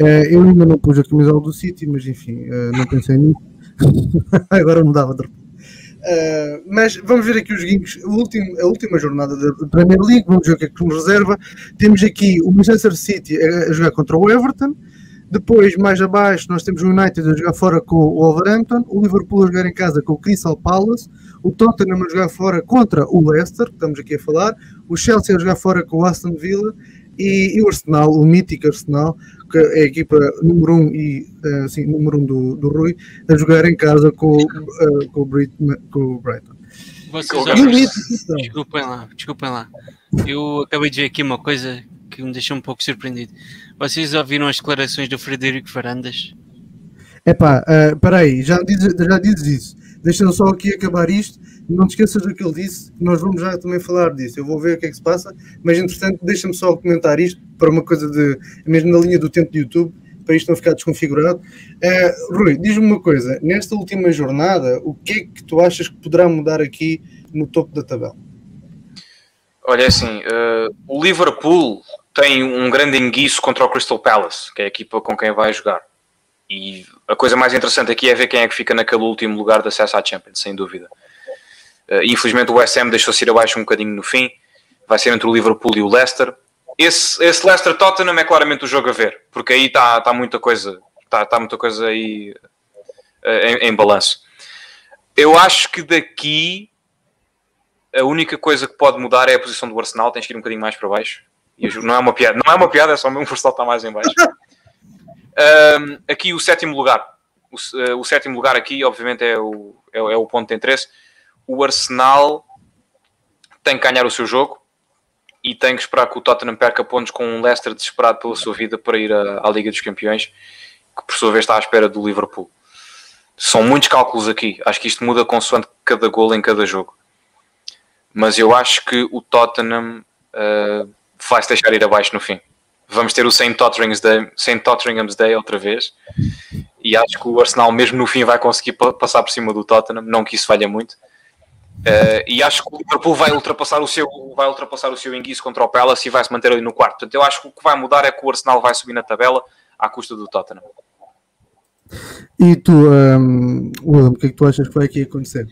Uh, eu ainda não pus a camisola do City, mas enfim, uh, não pensei nisso. Agora mudava de Uh, mas vamos ver aqui os guinhos, a última, a última jornada da Premier League, vamos ver o que é que nos reserva. Temos aqui o Manchester City a, a jogar contra o Everton, Depois, mais abaixo, nós temos o United a jogar fora com o Wolverhampton, o Liverpool a jogar em casa com o Crystal Palace, o Tottenham a jogar fora contra o Leicester, que estamos aqui a falar, o Chelsea a jogar fora com o Aston Villa e, e o Arsenal, o mítico Arsenal, que é a equipa número 1 um e uh, sim, número 1 um do, do Rui, a jogar em casa com, uh, com, o, Brit, com o Brighton. Vocês já... Desculpem lá, desculpem lá. Eu acabei de ver aqui uma coisa que me deixou um pouco surpreendido. Vocês ouviram as declarações do Frederico Varandas? Epá, uh, peraí, já dizes, já dizes isso. Deixa-me só aqui acabar isto. Não te esqueças do que ele disse, nós vamos já também falar disso. Eu vou ver o que é que se passa, mas entretanto, deixa-me só comentar isto para uma coisa de. mesmo na linha do tempo de YouTube, para isto não ficar desconfigurado. Uh, Rui, diz-me uma coisa: nesta última jornada, o que é que tu achas que poderá mudar aqui no topo da tabela? Olha, é assim, uh, o Liverpool tem um grande enguiço contra o Crystal Palace, que é a equipa com quem vai jogar. E a coisa mais interessante aqui é ver quem é que fica naquele último lugar de acesso à Champions, sem dúvida. Uh, infelizmente o West Ham deixou-se ir abaixo um bocadinho no fim. Vai ser entre o Liverpool e o Leicester. Esse, esse Leicester-Tottenham é claramente o jogo a ver, porque aí está tá muita coisa, está tá muita coisa aí uh, em, em balanço. Eu acho que daqui a única coisa que pode mudar é a posição do Arsenal, tens que ir um bocadinho mais para baixo. E não é uma piada, não é uma piada, é só mesmo o Arsenal está mais em baixo. Um, aqui o sétimo lugar. O, uh, o, sétimo lugar aqui, obviamente, é o, é, é, o ponto de interesse. O Arsenal tem que ganhar o seu jogo e tem que esperar que o Tottenham perca pontos com um Leicester desesperado pela sua vida para ir à, à Liga dos Campeões, que por sua vez está à espera do Liverpool. São muitos cálculos aqui. Acho que isto muda consoante cada gol em cada jogo mas eu acho que o Tottenham uh, vai se deixar ir abaixo no fim. Vamos ter o St. Totteringham's Day, St. Totteringham's Day outra vez e acho que o Arsenal mesmo no fim vai conseguir passar por cima do Tottenham, não que isso falha muito. Uh, e acho que o Liverpool vai ultrapassar o seu vai ultrapassar o seu enguiço contra o Palace e vai se manter ali no quarto. Portanto, eu acho que o que vai mudar é que o Arsenal vai subir na tabela à custa do Tottenham. E tu, um, William, o que é que tu achas que vai aqui acontecer?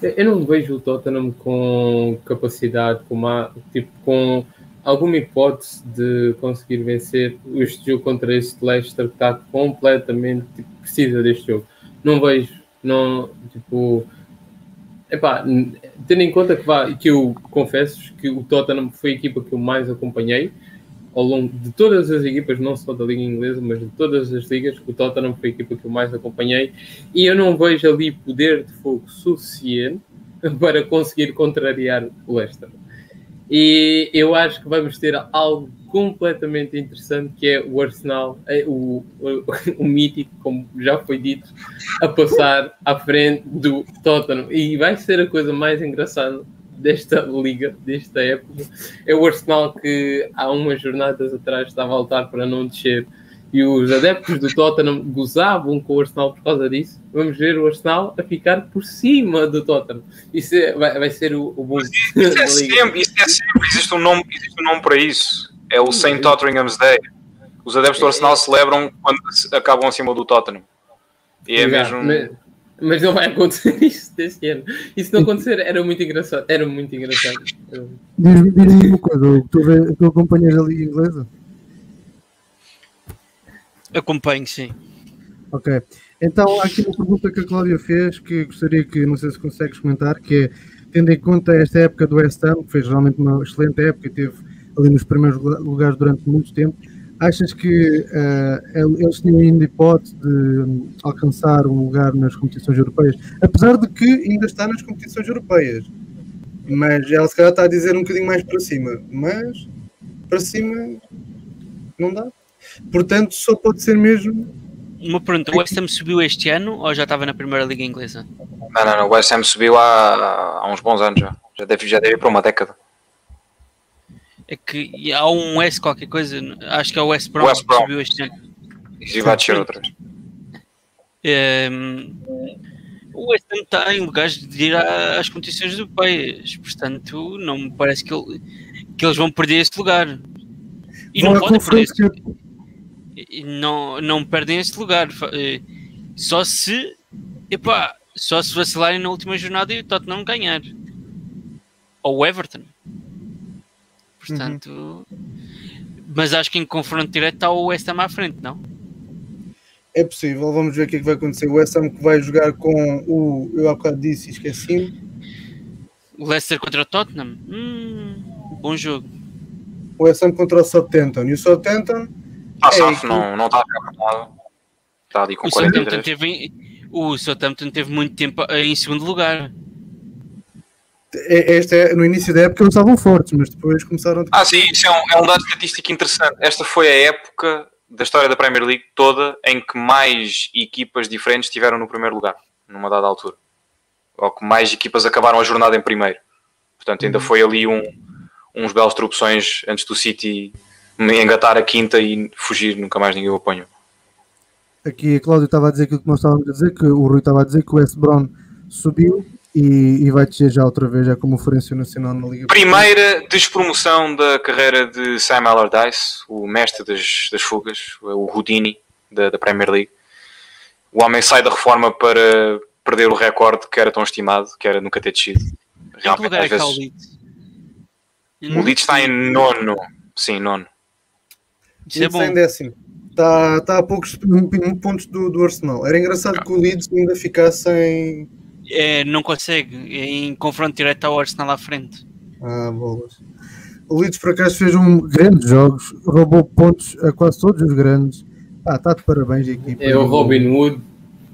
Eu não vejo o Tottenham com capacidade, com, uma, tipo, com alguma hipótese de conseguir vencer este jogo contra este Leicester que está completamente tipo, precisa deste jogo. Não vejo, não, tipo, epá, tendo em conta que, vá, que eu confesso que o Tottenham foi a equipa que eu mais acompanhei ao longo de todas as equipas, não só da Liga Inglesa, mas de todas as ligas, o Tottenham foi a equipa que eu mais acompanhei e eu não vejo ali poder de fogo suficiente para conseguir contrariar o Leicester. E eu acho que vamos ter algo completamente interessante que é o Arsenal, é o, o, o mítico, como já foi dito, a passar à frente do Tottenham. E vai ser a coisa mais engraçada desta liga, desta época, é o Arsenal que há umas jornadas atrás estava a lutar para não descer e os adeptos do Tottenham gozavam com o Arsenal por causa disso. Vamos ver o Arsenal a ficar por cima do Tottenham. Isso é, vai, vai, ser o, o bom. Isso, é sempre, isso é sempre, existe um, nome, existe um nome para isso. É o St. Tottenham's Day. Os adeptos do Arsenal celebram quando acabam acima do Tottenham. E é mesmo. Mas mas não vai acontecer isso deste ano. E se não acontecer, era muito engraçado. Era muito engraçado. Diz-me uma coisa, tu, vê, tu acompanhas a Liga Inglesa? Acompanho, sim. Ok. Então, há aqui uma pergunta que a Cláudia fez que gostaria que, não sei se consegues comentar, que é, tendo em conta esta época do West Ham, que fez realmente uma excelente época e teve ali nos primeiros lugares durante muito tempo, Achas que uh, eles tinham ainda hipótese de alcançar um lugar nas competições europeias? Apesar de que ainda está nas competições europeias. Mas ela se calhar está a dizer um bocadinho mais para cima. Mas para cima não dá. Portanto, só pode ser mesmo. Uma pergunta: o West Ham subiu este ano ou já estava na primeira Liga Inglesa? Não, não, não. O West Ham subiu há, há uns bons anos já. Já deve, já deve ir para uma década é que há um S qualquer coisa, acho que é o S Brown, West Brown. que subiu este ano. E vai descer outras. Um, o West Ham está em lugares de ir às competições europeias, portanto, não me parece que, ele, que eles vão perder esse lugar. E não, não podem perder. Não, não perdem esse lugar. Eh, só se, epá, só se vacilarem na última jornada e o Tottenham ganhar. Ou o Everton. Portanto, uhum. Mas acho que em confronto direto está o West Ham à frente, não? É possível, vamos ver o que é que vai acontecer. O West Ham que vai jogar com o. Eu há bocado disse e esqueci. O Leicester contra o Tottenham? Hum, bom jogo. O West Ham contra o Southampton. E o Southampton. É, Saf, não, não está a nada. Está ali com o 43. Southampton teve, o Southampton teve muito tempo em segundo lugar. É, este é, no início da época eles estavam fortes, mas depois começaram a... Ah, sim, isso é um, é um dado estatístico interessante. Esta foi a época da história da Premier League toda em que mais equipas diferentes estiveram no primeiro lugar, numa dada altura. Ou que mais equipas acabaram a jornada em primeiro. Portanto, ainda uhum. foi ali um, uns belos tropeções antes do City engatar a quinta e fugir, nunca mais ninguém o apanhou. Aqui a Cláudio estava a dizer aquilo que nós estávamos a dizer, que o Rui estava a dizer que o West Brown subiu e, e, vai descer já outra vez, já como referência nacional na Liga. Primeira despromoção da carreira de Sam Allardyce, o mestre das, das fugas, o Houdini da, da, Premier League. O homem sai da reforma para perder o recorde que era tão estimado, que era nunca ter descido. Realmente, às vezes... o Leeds? O Leeds está em nono. Sim, nono. Isso é bom. Está em décimo. Está, está a poucos pontos do, do Arsenal. Era engraçado que o Leeds ainda ficasse em é, não consegue em confronto direto ao Arsenal à frente. Ah, bolas. O Leeds por acaso fez um grandes jogos, roubou pontos a quase todos os grandes. Ah, está de parabéns, equipa. É o Robin Wood.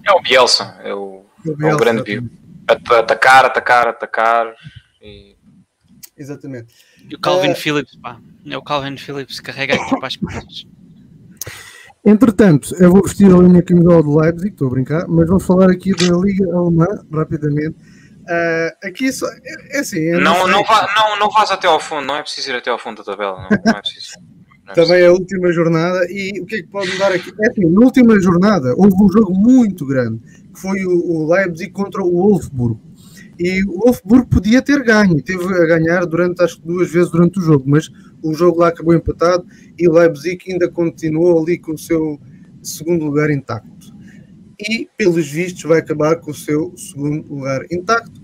É o Bielsa, é o, o, Bielsa, é o grande Biel. Atacar, atacar, atacar. E... Exatamente. E o Calvin uh... Phillips, pá. É o Calvin Phillips, carrega aqui para as costas. Entretanto, eu vou vestir a linha camisola do Leipzig, estou a brincar, mas vamos falar aqui da Liga Alemã, rapidamente. Uh, aqui só, é, é assim. Não, não, vá, não, não vás até ao fundo, não é preciso ir até ao fundo da tabela, não, não é preciso. Não é Também é a última jornada, e o que é que pode mudar aqui? É assim, na última jornada houve um jogo muito grande, que foi o, o Leipzig contra o Wolfsburg. E o Wolfsburg podia ter ganho, teve a ganhar durante, acho que duas vezes durante o jogo, mas o jogo lá acabou empatado e o Leipzig ainda continuou ali com o seu segundo lugar intacto. E, pelos vistos, vai acabar com o seu segundo lugar intacto.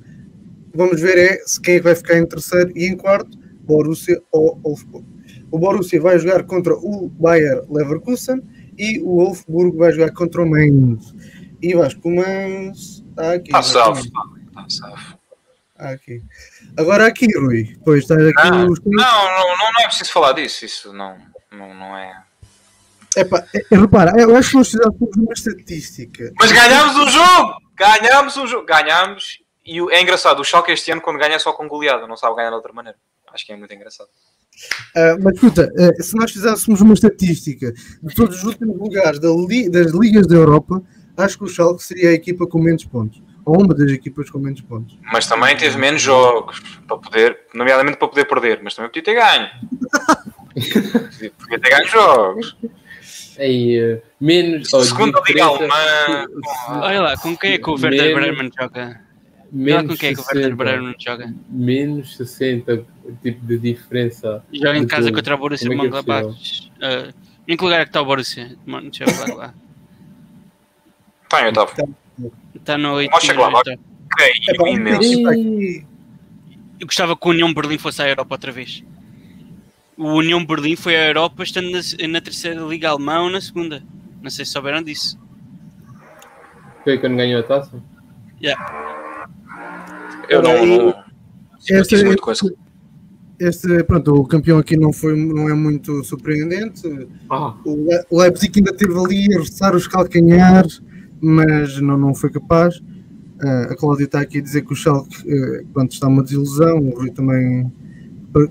Vamos ver é se quem é que vai ficar em terceiro e em quarto, Borussia ou Wolfsburg. O Borussia vai jogar contra o Bayer Leverkusen e o Wolfsburg vai jogar contra o Mainz. E que o Mainz está aqui. Está salvo, Aqui. Agora aqui, Rui. Pois está aqui não, os... não, não, não, é preciso falar disso. Isso não, não, não é. Epá, é, é, repara, eu acho que nós fizemos uma estatística. Mas ganhámos o jogo! Ganhámos o jogo! Ganhámos. E é engraçado, o Schalke este ano, quando ganha, é só com goleada, não sabe ganhar de outra maneira. Acho que é muito engraçado. Uh, mas escuta, uh, se nós fizéssemos uma estatística de todos os últimos lugares da li das ligas da Europa, acho que o Schalke seria a equipa com menos pontos ou uma das equipas com menos pontos. Mas também teve menos jogos para poder, nomeadamente para poder perder, mas também podia ter ganho. podia ter ganho jogos. Aí, uh, menos. Oh, Segunda Liga Alemã. Olha lá, com quem é que o Werder Bremen joga? Menos com quem é que o Werder Bremen joga? Menos 60 tipo de diferença. Joga em casa contra o Borussia é Mönchengladbach. Uh, em que lugar é que está o Borussia? Deixa eu falar lá. Está em oitavo. Está no 8. Mönchengladbach. Caiu é imenso. Eu gostava que o União Berlim fosse à Europa outra vez. O União Berlim foi à Europa estando na, na terceira Liga Alemã ou na segunda. Não sei se souberam disso. Foi quando ganhou a taça? Yeah. Eu não, não com esse... este, pronto, o campeão aqui não, foi, não é muito surpreendente. Ah. O Leipzig ainda teve ali a roçar os calcanhares mas não, não foi capaz. Uh, a Cláudia está aqui a dizer que o Schalke uh, pronto, está uma desilusão, o Rui também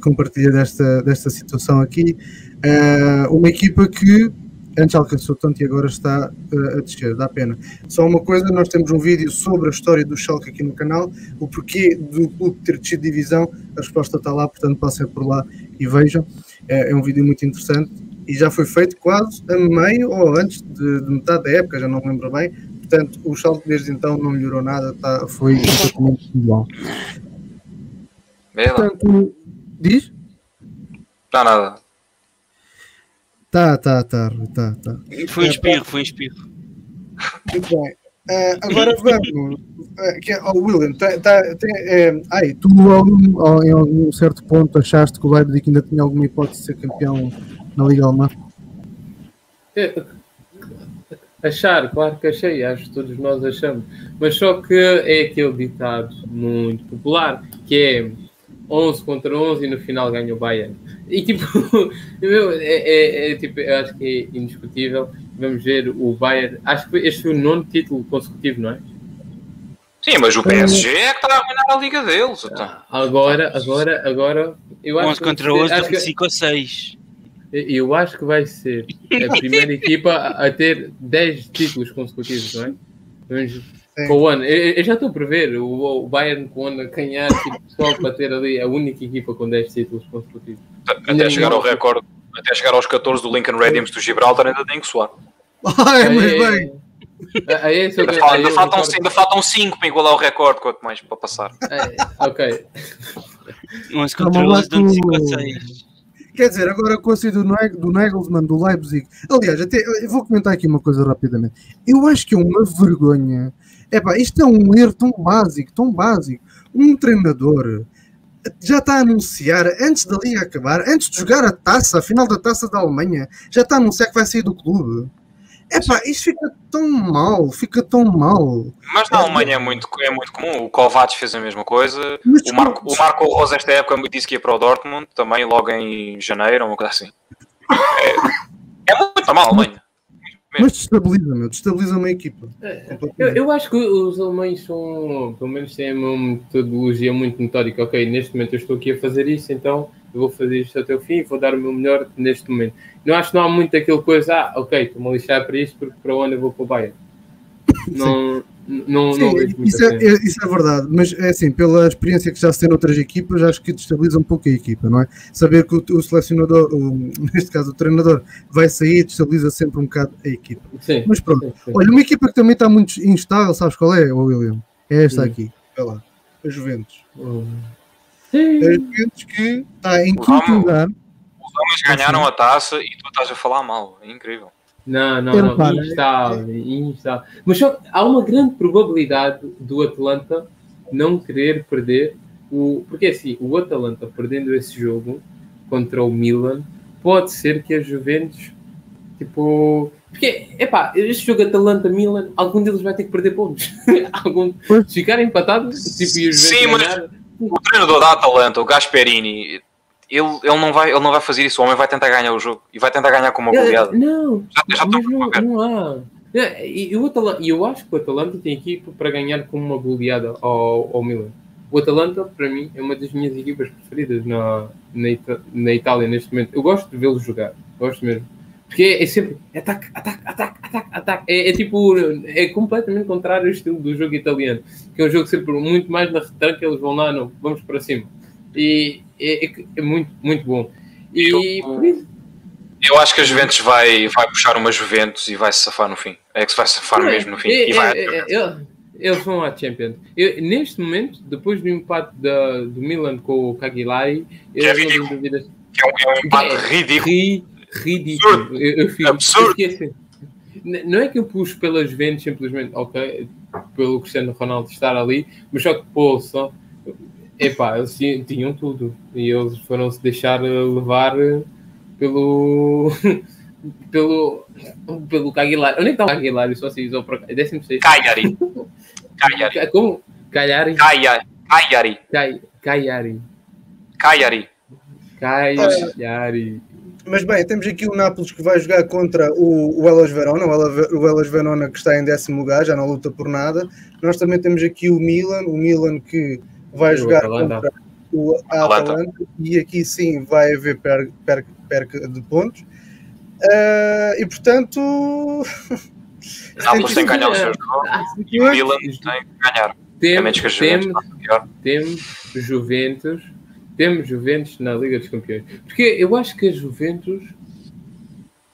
compartilha desta, desta situação aqui. Uh, uma equipa que antes alcançou tanto e agora está a descer, dá pena. Só uma coisa, nós temos um vídeo sobre a história do Schalke aqui no canal, o porquê do clube ter descido de divisão, a resposta está lá, portanto passem por lá e vejam. É, é um vídeo muito interessante e já foi feito quase a meio ou antes de, de metade da época, já não me lembro bem. Portanto, o Schalke desde então não melhorou nada, tá, foi exatamente igual. Portanto, diz? Não, nada. Tá, tá, tá, tá, tá. Foi um espirro, foi um espirro. Muito bem. Uh, agora vamos. Uh, que, oh, William, tá, tá, tem, é, ai, tu algum, em algum certo ponto achaste que o Leipzig ainda tinha alguma hipótese de ser campeão na Liga Alemã? É, achar, claro que achei, acho que todos nós achamos. Mas só que é aquele ditado muito popular que é 11 contra 11 e no final ganha o Bayern. E tipo, é, é, é, tipo, eu acho que é indiscutível. Vamos ver o Bayern. Acho que este foi o nono título consecutivo, não é? Sim, mas o PSG é que está a arruinar a liga deles. Então. Agora, agora, agora. Eu acho 11 contra 11, acho que, 5 ou 6. Eu acho que vai ser a primeira equipa a ter 10 títulos consecutivos, não é? Vamos com o ano. Eu, eu, já estou a prever o, o Bayern com o ano a ganhar tipo, só para ter ali a única equipa com 10 títulos consecutivos. Até chegar ao recorde, até chegar aos 14 do Lincoln Radiums do Gibraltar ainda tem que soar. Ai, mas bem. É, é ainda, faltam, ainda, faltam, ainda faltam 5 para igualar o recorde, quanto mais para passar. É, ok. 11 contra 11, 5 a 6. Quer dizer, agora com a saída do, do Nagelsmann, do Leipzig. Aliás, até, eu vou comentar aqui uma coisa rapidamente. Eu acho que é uma vergonha. Epá, isto é um erro tão básico, tão básico. Um treinador já está a anunciar, antes da liga acabar, antes de jogar a taça, a final da taça da Alemanha, já está a anunciar que vai sair do clube. Epá, isto fica tão mal, fica tão mal. Mas na Alemanha é muito, é muito comum. O Kovacs fez a mesma coisa. o, Marco, o Marco Rosa, esta época, disse que ia para o Dortmund, também logo em janeiro, ou uma coisa assim. É, é muito normal a Alemanha. Mas destabiliza, meu, destabiliza uma equipa. É, eu, eu, acho que os alemães são, pelo menos têm uma metodologia muito metódica. Ok, neste momento eu estou aqui a fazer isso, então eu vou fazer isto até o fim e vou dar o meu melhor neste momento. Não acho que não há muito aquele coisa, ah, ok, estou-me a lixar para isto porque para onde eu vou para o Bayern. Não, não, Sim, não isso, é, é, isso é verdade, mas é assim, pela experiência que já se tem noutras equipas, acho que destabiliza um pouco a equipa, não é? Saber que o, o selecionador, o, neste caso o treinador, vai sair, destabiliza sempre um bocado a equipa. Sim, mas pronto, sim, sim. olha, uma equipa que também está muito instável, sabes qual é, William? É esta aqui, olha lá, a Juventus. Hum. A Juventus que está em quinto lugar. Os homens ganharam a taça e tu estás a falar mal, é incrível. Não, não, não, instável, instável. Mas só, há uma grande probabilidade do Atlanta não querer perder o. Porque assim, o Atlanta perdendo esse jogo contra o Milan, pode ser que a Juventus, tipo. Porque, epá, este jogo Atalanta-Milan, algum deles vai ter que perder pontos. algum, se ficar empatado, tipo, e os Sim, mas o treinador da Atalanta, o Gasperini, ele, ele, não vai, ele não vai fazer isso. O homem vai tentar ganhar o jogo e vai tentar ganhar com uma goleada. Não, já, já mas não, não há. E eu, eu acho que o Atalanta tem equipa para ganhar com uma goleada ao, ao Milan. O Atalanta, para mim, é uma das minhas equipas preferidas na, na, Ita na Itália neste momento. Eu gosto de vê-los jogar, gosto mesmo. Porque é, é sempre ataque, ataque, ataque, ataque, ataque. É, é, tipo, é completamente contrário ao estilo do jogo italiano, que é um jogo sempre muito mais na retranca, eles vão lá, não, vamos para cima. E é, é, é muito, muito bom. E eu, eu acho que a Juventus vai, vai puxar uma Juventus e vai se safar no fim. É que se vai safar é, mesmo no fim. É, e vai é, eles vão à Champions. Eu, neste momento, depois do empate da, do Milan com o Cagliari, eu não tenho dúvidas. Que é um, é um empate ridículo. Ri, ridículo. Absurdo. Eu, eu fico, Absurdo. Não é que eu puxo pelas Juventus simplesmente, ok, pelo Cristiano Ronaldo estar ali, mas só que, pô, só Epá, eles tinham tudo. E eles foram se deixar levar pelo. pelo. pelo Caguilar. Onde é que está o Caguilar? Só se usou para cá. Décimo sexto. Cagliari. Cagliari. Como? Cagliari. Cagliari. Cagliari. Cagliari. Cagliari. Mas bem, temos aqui o Nápoles que vai jogar contra o, o Elas Verona, o Elas Verona que está em décimo lugar, já não luta por nada. Nós também temos aqui o Milan, o Milan que vai jogar contra o Atalanta. Atalanta e aqui sim vai haver perca, perca, perca de pontos. Uh, e portanto. Nápoles tem que ganhar os seus jogos e o Milan tem que ganhar. Temos, que temos, temos Juventus, temos Juventus na Liga dos Campeões. Porque eu acho que a Juventus.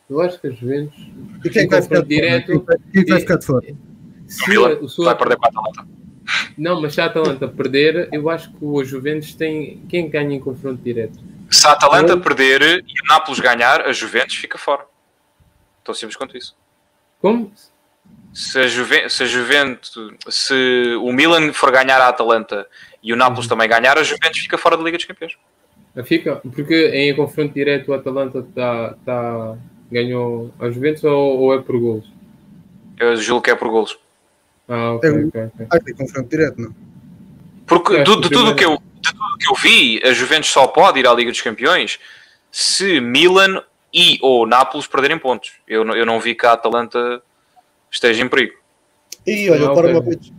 Eu acho que a Juventus. E quem vai ficar direto? Quem vai ficar de fora? Se o Milan vai perder para a Atalanta. Não, mas se a Atalanta perder, eu acho que o Juventus tem. Quem ganha em confronto direto? Se a Atalanta perder e o Nápoles ganhar, a Juventus fica fora. Tão simples quanto isso. Como? Se a, Juve, se a Juventus, se o Milan for ganhar a Atalanta e o Nápoles uhum. também ganhar, a Juventus fica fora da Liga dos Campeões. Fica, porque em confronto direto o Atalanta tá, tá, ganhou a Juventus ou, ou é por golos? Eu julgo que é por golos. Ah, ok, É, ok, ok. Ah, tem confronto direto, não? Porque É, de, tudo vai- que eu, de tudo que eu vi, a Juventus só pode ir à Liga dos Campeões se Milan e ou Nápoles perderem pontos. Eu, não- eu não vi que a Atalanta esteja em perigo. E olha, Ah, para ok. uma vez.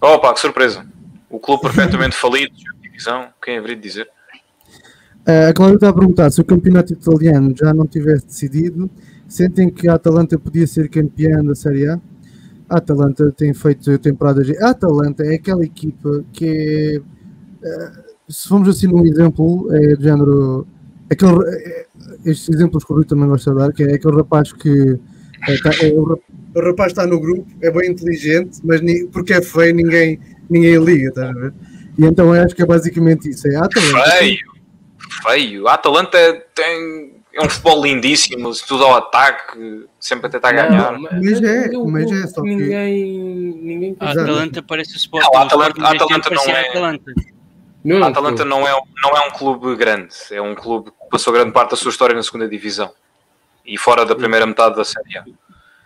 Opa, que surpresa. O clube perfeitamente falido, divisão, quem haveria de dizer? a Cláudia está a perguntar se o campeonato italiano já não tivesse decidido, sentem que a Atalanta podia ser campeã da Série A? A Atalanta tem feito temporadas. A Atalanta é aquela equipa que é. eh, Se formos assim num exemplo, é do género. Aquele, é- estes exemplos que o Rui também gosta de dar, que é aquele rapaz que. é, tá- é o rapaz está no grupo, é bem inteligente, mas ni- porque é feio, ninguém, ninguém liga, estás a ver? E então eu acho que é basicamente isso. É a Atalanta. Feio, feio. A Atalanta tem é um futebol lindíssimo, tudo ao ataque, sempre a tentar ganhar. Não, Mas é, mas é, eu- só que- Ninguém. ninguém A. Atalanta parece o Sporting. Não, a Sporting Atalanta- a não é- Atalanta. Não, A Atalanta não é, não é um clube grande, é um clube que passou grande parte da sua história na segunda divisão e fora da primeira metade da Série A.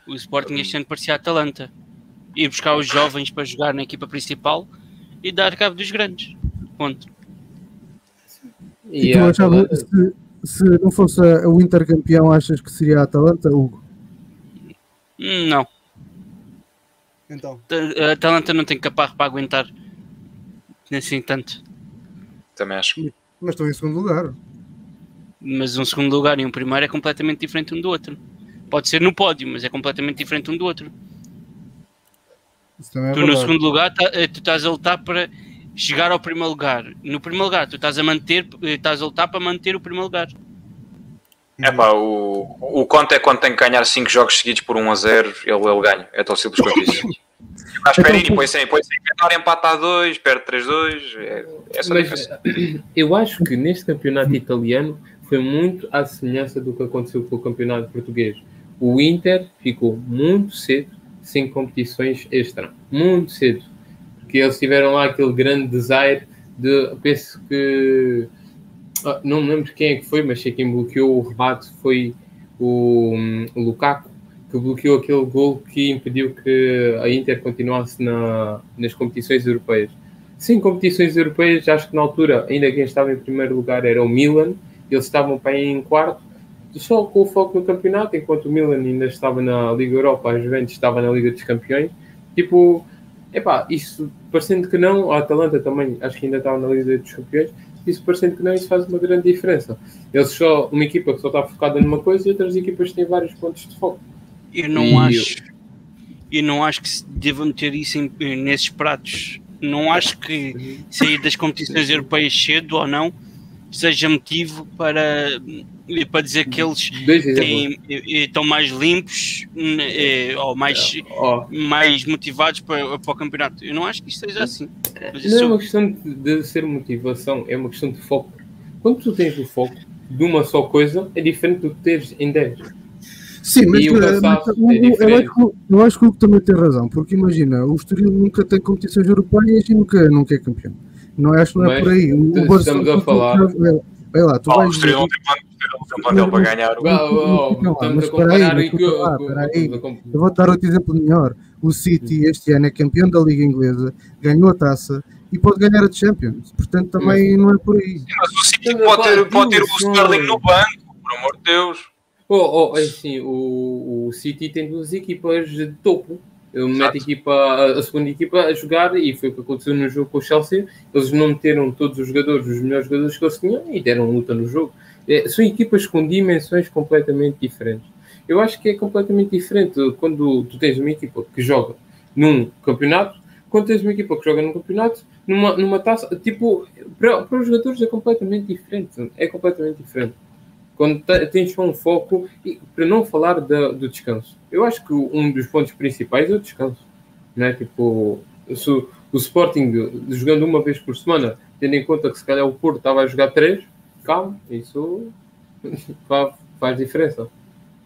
O Sporting este ano parecia a Atalanta. Ir buscar os jovens para jogar na equipa principal e dar cabo dos grandes. Ponto. E E tu a achava, Atalanta- se, se não fosse o Inter campeão, achas que seria a Atalanta, Hugo? Não. Então. A Atalanta não tem caparro para aguentar assim tanto. Também acho. Mas estão em segundo lugar. Mas um segundo lugar e um primeiro é completamente diferente um do outro. Pode ser no pódio, mas é completamente diferente um do outro. Isso também é tu no verdade. segundo lugar tá- eh, tu estás a lutar para chegar ao primeiro lugar. No primeiro lugar tu estás a manter, eh, estás a lutar para manter o primeiro lugar. É pá, o, o conto é quando tem que ganhar 5 jogos seguidos por 1 a 0, ele, ele ganha. É tão simples quanto isso. Mas Perini põe-se em, põe-se em inventário, empata a 2, perde 3-2. É, é só Mas diferença. eu acho que neste campeonato italiano foi muito à semelhança do que aconteceu com o campeonato português. O Inter ficou muito cedo sem competições extra. Muito cedo. Porque eles tiveram lá aquele grande desire de. Penso que. ah, não me lembro quem é que foi, mas sei quem bloqueou o rebate foi o, hum, o Lukaku, que bloqueou aquele gol que impediu que a Inter continuasse na, nas competições europeias. Sim, competições europeias, acho que na altura ainda quem estava em primeiro lugar era o Milan, eles estavam aí em quarto, só com o foco no campeonato, enquanto o Milan ainda estava na Liga Europa, a Juventus estava na Liga dos Campeões. Tipo, epá, isso parecendo que não, a Atalanta também acho que ainda estava na Liga dos Campeões, isso parecendo que não, isso faz uma grande diferença. Eles só, uma equipa que só está focada numa coisa e outras equipas têm vários pontos de foco. Eu não E acho. Eu não acho que se devam meter isso em- nesses pratos. Não acho que sair das competições europeias cedo ou não seja motivo para, para dizer que eles têm, estão mais limpos eh, ou mais, Ó, mais motivados para, para o campeonato. Eu não acho que isto seja assim. Mas Não é uma questão de, ser motivação, é uma questão de foco. Quando tu tens o foco de uma só coisa, é diferente do que teres em 10. Sim, mas, E o é o- eu, acho que, eu acho que o Hugo também tem razão, porque imagina, o Estoril nunca tem competições europeias e nunca, nunca é campeão. Não acho que não é Mas por aí. O, estamos Barcelona- a falar- Vai lá, tu Oh, o vais. Estoril não tem o tem plantel para ganhar. o- Não, mas aí, Eu vou dar outro exemplo melhor. O City este ano é campeão da Liga Inglesa, ganhou a taça e pode ganhar a Champions. Portanto, também não é por aí. Mas o City pode ter, pode ter o Sterling no banco, por amor de Deus. Oh, oh, é assim, o, o City tem duas equipas de topo. Ele mete a, equipa, a- a segunda equipa a jogar e foi o que aconteceu no jogo com o Chelsea. Eles não meteram todos os jogadores, os melhores jogadores que eles tinham e deram luta no jogo. É, são equipas com dimensões completamente diferentes. Eu acho que é completamente diferente quando tu tens uma equipa que joga num campeonato, quando tens uma equipa que joga num campeonato, numa, numa taça. Tipo, para, para os jogadores é completamente diferente. É completamente diferente quando te- tens só um foco, e para não falar da- do descanso. Eu acho que um dos pontos principais é o descanso. Não é? Tipo, se o, Sporting jogando uma vez por semana, tendo em conta que se calhar o Porto estava a jogar três, calma, isso fa- faz diferença.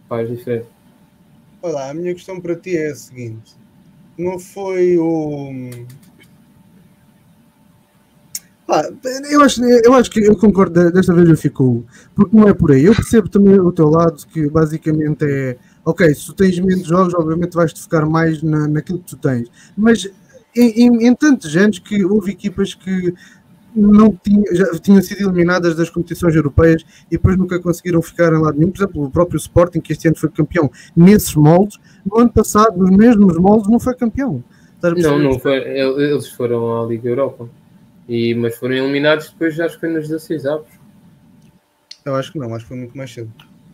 Faz diferença. Olha lá, a minha questão para ti é a seguinte: não foi o. Pá, eu, acho, eu acho que eu concordo, desta vez eu fico, porque não é por aí. Eu percebo também o teu lado, que basicamente é ok, se tu tens menos jogos, obviamente vais-te focar mais na, naquilo que tu tens. Mas em, em, em tantos anos que houve equipas que não tinha, já tinham sido eliminadas das competições europeias e depois nunca conseguiram ficar em lado nenhum. Por exemplo, o próprio Sporting, que este ano foi campeão nesses moldes, no ano passado, nos mesmos moldes, não foi campeão. Não, não foi. Eles foram à Liga Europa. E, mas foram eliminados depois, já acho que foi nos 16 avos. Eu acho que não, acho que foi muito mais cedo.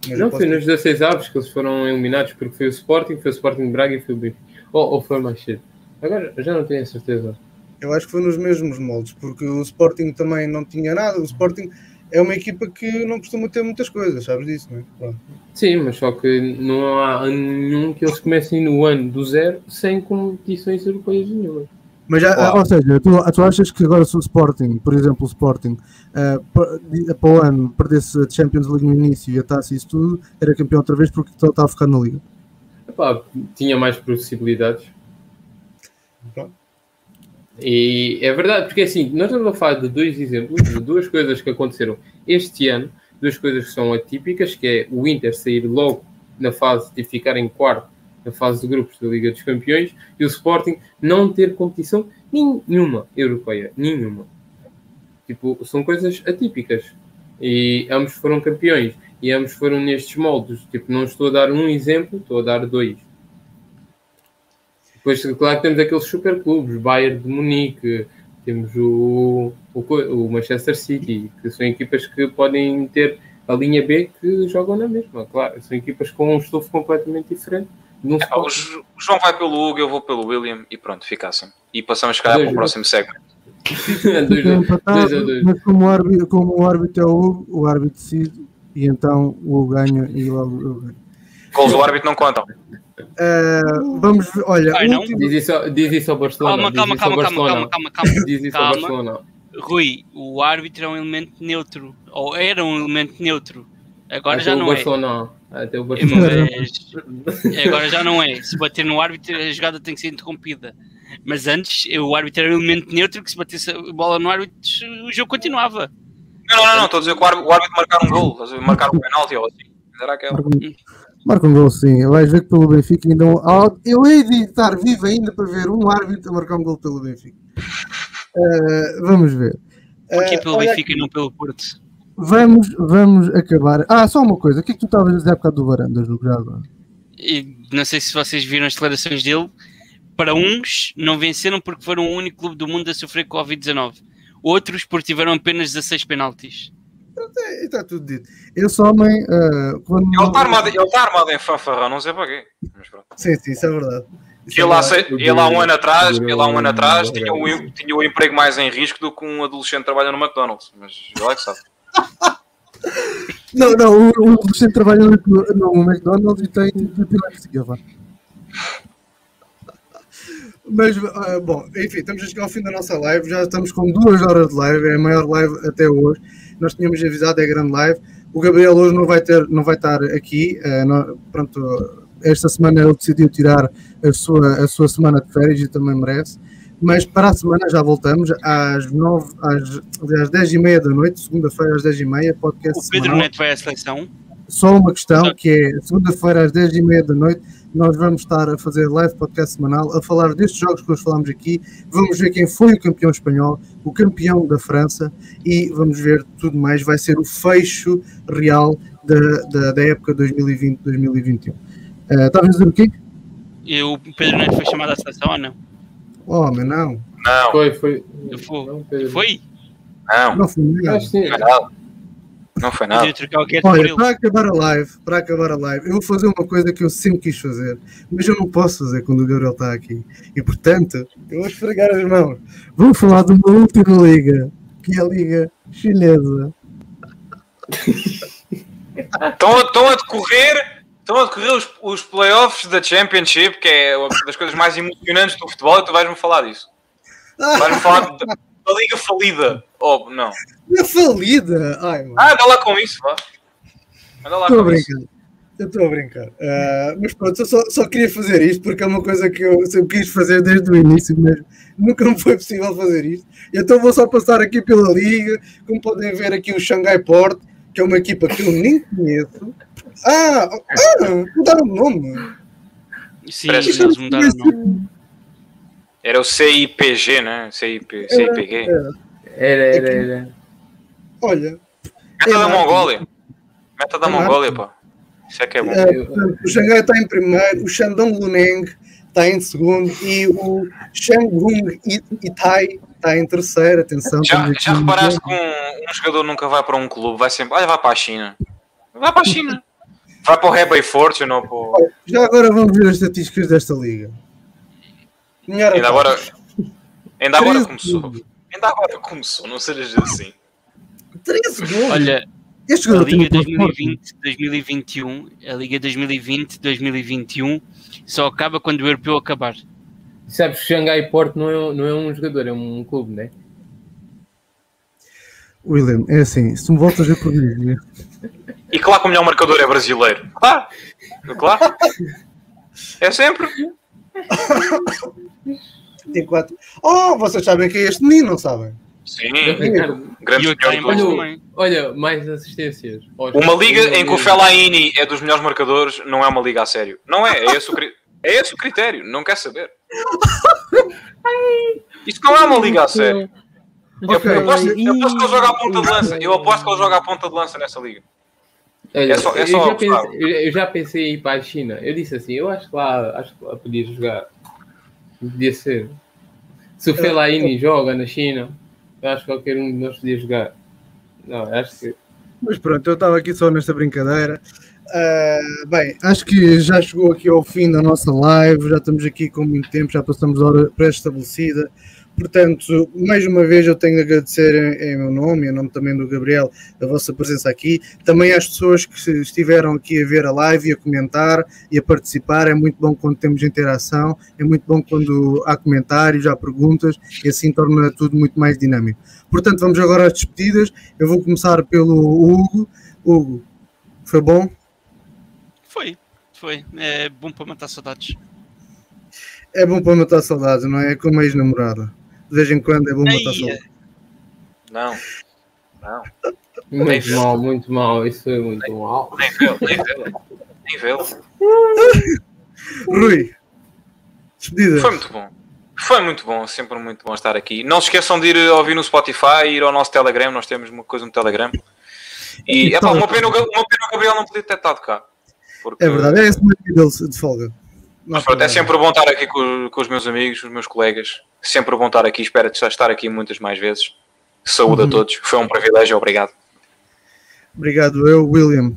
Mas não, foi nos 16 avos que eles foram eliminados, porque foi o Sporting, foi o Sporting de Braga e foi o Benfica. Ou, ou foi mais cedo. Agora, já não tenho a certeza. Eu acho que foi nos mesmos moldes, porque o Sporting também não tinha nada. O Sporting é uma equipa que não costuma ter muitas coisas, sabes disso, não é? Pronto. Sim, mas só que não há nenhum que eles comecem no ano do zero sem competições europeias nenhumas. Mas já, ou seja, tu, tu, achas que agora se o Sporting, por exemplo, o Sporting, uh, para, para o ano perdesse a Champions League no início e a taça e isso tudo, era campeão outra vez porque estava a ficar na Liga? Epá, tinha mais possibilidades. E é verdade, porque assim, nós estamos a falar de dois exemplos, de duas coisas que aconteceram este ano, duas coisas que são atípicas, que é o Inter sair logo na fase de ficar em quarto na fase de grupos da Liga dos Campeões e o Sporting não ter competição nenhuma europeia, nenhuma. Tipo, são coisas atípicas. E ambos foram campeões e ambos foram nestes moldes. Tipo, não estou a dar um exemplo, estou a dar dois. Depois, claro que temos aqueles super clubes, Bayern de Munique, temos o, o, o, Manchester City, que são equipas que podem ter a linha B que jogam na mesma, claro. São equipas com um estofo completamente diferente. É, o João vai pelo Hugo, eu vou pelo William e pronto, fica assim. E passamos cá para o próximo segmento. mas como o, árbitro, como o árbitro é o Hugo, o árbitro decide e então o Hugo ganha e logo o ganha. Gols do árbitro não contam. Uh, vamos ver, olha. Ai, último... diz, isso, diz isso ao Barcelona. Calma, calma, calma, calma, calma, calma, calma. Diz isso calma. ao Barcelona. Rui, o árbitro é um elemento neutro, ou era um elemento neutro. Agora Até já não Barcelona. é. Até o Barcelona. Mas, é, agora já não é. Se bater no árbitro, a jogada tem que ser interrompida. Mas antes, o árbitro era um elemento neutro que se batesse a bola no árbitro, o jogo continuava. Não, não, não, estou a dizer que o árbitro, o árbitro marcar um gol, marcar um penalti ou assim. Era aquela. Marca um gol sim, vais ver que pelo Benfica ainda. Eu hei de estar vivo ainda para ver um árbitro a marcar um gol pelo Benfica. Uh, vamos ver. Porquê pelo uh, Benfica e não pelo Porto? Vamos, vamos acabar. Ah, só uma coisa. O que é que tu estavas a dizer há bocado do Varandas, agora? E não sei se vocês viram as declarações dele. Para uns, não venceram porque foram o único clube do mundo a sofrer Covid-19. Outros, porque tiveram apenas 16 penaltis. É, está tudo dito. Esse homem. Uh, quando... Ele está armado, ele está armado em fanfarrão, não sei para quê. Sim, sim, isso é verdade. Isso ele, é verdade. ele há um ano atrás, ele há um ano atrás tinha o, tinha o emprego mais em risco do que um adolescente trabalha no McDonald's. Mas ele é que sabe. Não, não, o, o Luciano trabalha no, no McDonald's e tem epilepsia, vá. Mas, uh, bom, enfim, estamos a chegar ao fim da nossa live. Já estamos com duas horas de live, é a maior live até hoje. Nós tínhamos avisado, é grande live. O Gabriel hoje não vai, ter, não vai estar aqui. Uh, não, pronto, esta semana ele decidiu tirar a sua, a sua semana de férias e também merece. Mas para a semana já voltamos às, 9, às, às 10 e meia da noite, segunda-feira às 10 e meia, podcast O Pedro semanal. Neto vai à seleção? Só uma questão, que é segunda-feira às 10 e meia da noite, nós vamos estar a fazer live podcast semanal, a falar destes jogos que nós falamos aqui, vamos ver quem foi o campeão espanhol, o campeão da França e vamos ver tudo mais, vai ser o fecho real da, da, da época 2020-2021. Uh, Estavas a dizer o quê? E o Pedro Neto foi chamado à seleção ou não? Homem, não. Não. Foi, foi. Foi? Não, foi? Não. Não foi nada. Não foi nada. Olha, para acabar a live, para acabar a live, eu vou fazer uma coisa que eu sempre quis fazer, mas eu não posso fazer quando o Gabriel está aqui. E portanto, eu vou esfregar as mãos. Vou falar de uma última liga, que é a Liga Chinesa. estão, estão a decorrer Estão a decorrer os, os playoffs da Championship, que é uma das coisas mais emocionantes do futebol, e tu vais-me falar disso. Vais-me falar da, da Liga Falida. Oh, não. Liga Falida? Ai, Ah, anda lá com isso, vá. Anda lá Estou com isso. Eu estou a brincar. Uh, mas pronto, eu só, só, queria fazer isto porque é uma coisa que eu sempre quis fazer desde o início mesmo. Nunca me foi possível fazer isto. Então vou só passar aqui pela liga. Como podem ver aqui o Xangai Port, que é uma equipa que eu nem conheço. Ah, ah mudaram o nome. Sim, eles mudaram o nome. Era o CIPG, né? CIP, CIPG. Era, era, era. era. Olha. Meta da Mongólia. Meta da Mongólia, pá. Isso é que é bom. É, o Xangai está em primeiro, o Shandong Luneng está em segundo e o Shanghung Itai está em terceiro. Atenção. Já, já reparaste que um, um, jogador nunca vai para um clube, vai sempre, olha, vai para a China. Vai para a China. vai para o Hebei Fortune ou para o... Já agora vamos ver as estatísticas desta liga. Ainda agora, ainda agora começou. Ainda agora começou, não sejas assim. 13 gols. Olha, este a Liga 2020-2021, a Liga 2020-2021 só acaba quando o europeu acabar. Sabes que Xangai Porto não é, não é um jogador, é um clube, não é? William, é assim, se me voltas a corrigir. E claro que o melhor marcador é brasileiro. Claro, claro. É sempre. Tem quatro. Oh, vocês sabem que é este menino, não sabem? Sim, grande olha, olha, mais assistências. Uma liga em que o Fellaini é dos melhores marcadores não é uma liga a sério. Não é, é esse o, é esse o critério, não quer saber. Isso não é uma liga a sério. Eu, eu, aposto, eu aposto que ele joga a ponta de lança. Eu aposto que ele joga a ponta de lança nessa liga. Olha, é só, é só eu, já pensei, eu, já pensei em ir para a China. Eu disse assim, eu acho que lá, acho que lá podia jogar. Podia ser. Se o Fellaini joga na China, eu acho que qualquer um de nós podia jogar. Não, acho que. Mas pronto, eu estava aqui só nesta brincadeira. Uh, bem, acho que já chegou aqui ao fim da nossa live, já estamos aqui com muito tempo, já passamos a hora pré-estabelecida. Portanto, mais uma vez eu tenho de agradecer em, em, meu nome, em nome também do Gabriel, a vossa presença aqui. Também às pessoas que estiveram aqui a ver a live e a comentar e a participar. É muito bom quando temos interação, é muito bom quando há comentários, há perguntas e assim torna tudo muito mais dinâmico. Portanto, vamos agora às despedidas. Eu vou começar pelo Hugo. Hugo, foi bom? Foi, foi. É bom para matar saudades. É bom para matar saudades, não é? é como ex-namorada de vez em quando é bom matar sol. Não, não. Muito mal, muito mal, isso é muito nem, mal. Nem vê-lo, nem vê-lo. Nem vê-lo. Rui, despedida. Foi muito bom. Foi muito bom, sempre muito bom estar aqui. Não se esqueçam de ir ouvir no Spotify, ir ao nosso Telegram, nós temos uma coisa no Telegram. E é pá, uma pena, uma pena o Gabriel não podia ter estado cá. Porque... É verdade, é esse dele de folga. Mas pronto, é sempre bom estar aqui com, com, os meus amigos, os meus colegas. Sempre bom estar aqui. Espero estar aqui muitas mais vezes. Saúde uhum. a todos. Foi um privilégio. Obrigado. Obrigado, eu, William.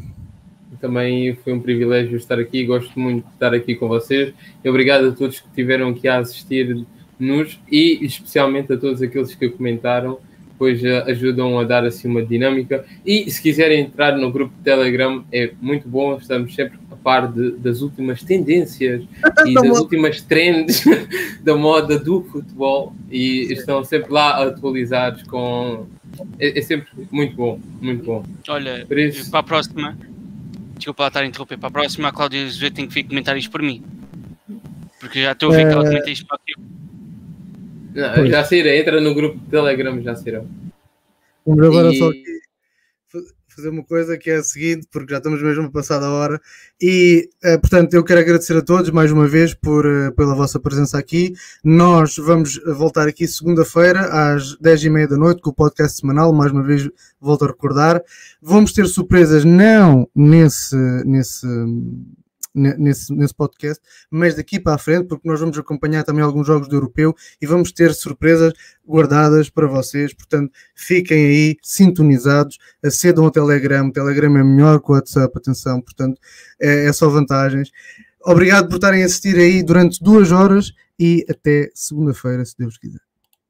Também foi um privilégio estar aqui. Gosto muito de estar aqui com vocês. E obrigado a todos que estiveram aqui a assistir-nos e especialmente a todos aqueles que comentaram pois uh, ajudam a dar assim uma dinâmica. E se quiserem entrar no grupo de Telegram, é muito bom, estamos sempre par de, das últimas tendências e das últimas trends da moda do futebol e estão sempre lá atualizados com. É, é sempre muito bom, muito bom. Olha, isso... para a próxima, desculpa lá estar a interromper, para a próxima a Cláudia Azevedo tem que ver comentários por mim. Porque já estou a ver que ela também tem espaço não, já saíram, entra no grupo de Telegram, já saíram. Vamos agora e... só aqui fazer uma coisa que é a seguinte, porque já estamos mesmo a passar da hora. E, uh, portanto, eu quero agradecer a todos mais uma vez por, uh, pela vossa presença aqui. Nós vamos voltar aqui segunda-feira às 10h30 da noite com o podcast semanal. Mais uma vez, volto a recordar. Vamos ter surpresas, não nesse. nesse nesse, nesse podcast, mas daqui para a frente, porque nós vamos acompanhar também alguns jogos do europeu e vamos ter surpresas guardadas para vocês. Portanto, fiquem aí sintonizados, acedam ao Telegram. O Telegram é melhor que o WhatsApp, atenção, portanto, é, é só vantagens. Obrigado por estarem a assistir aí durante duas horas e até segunda-feira, se Deus quiser.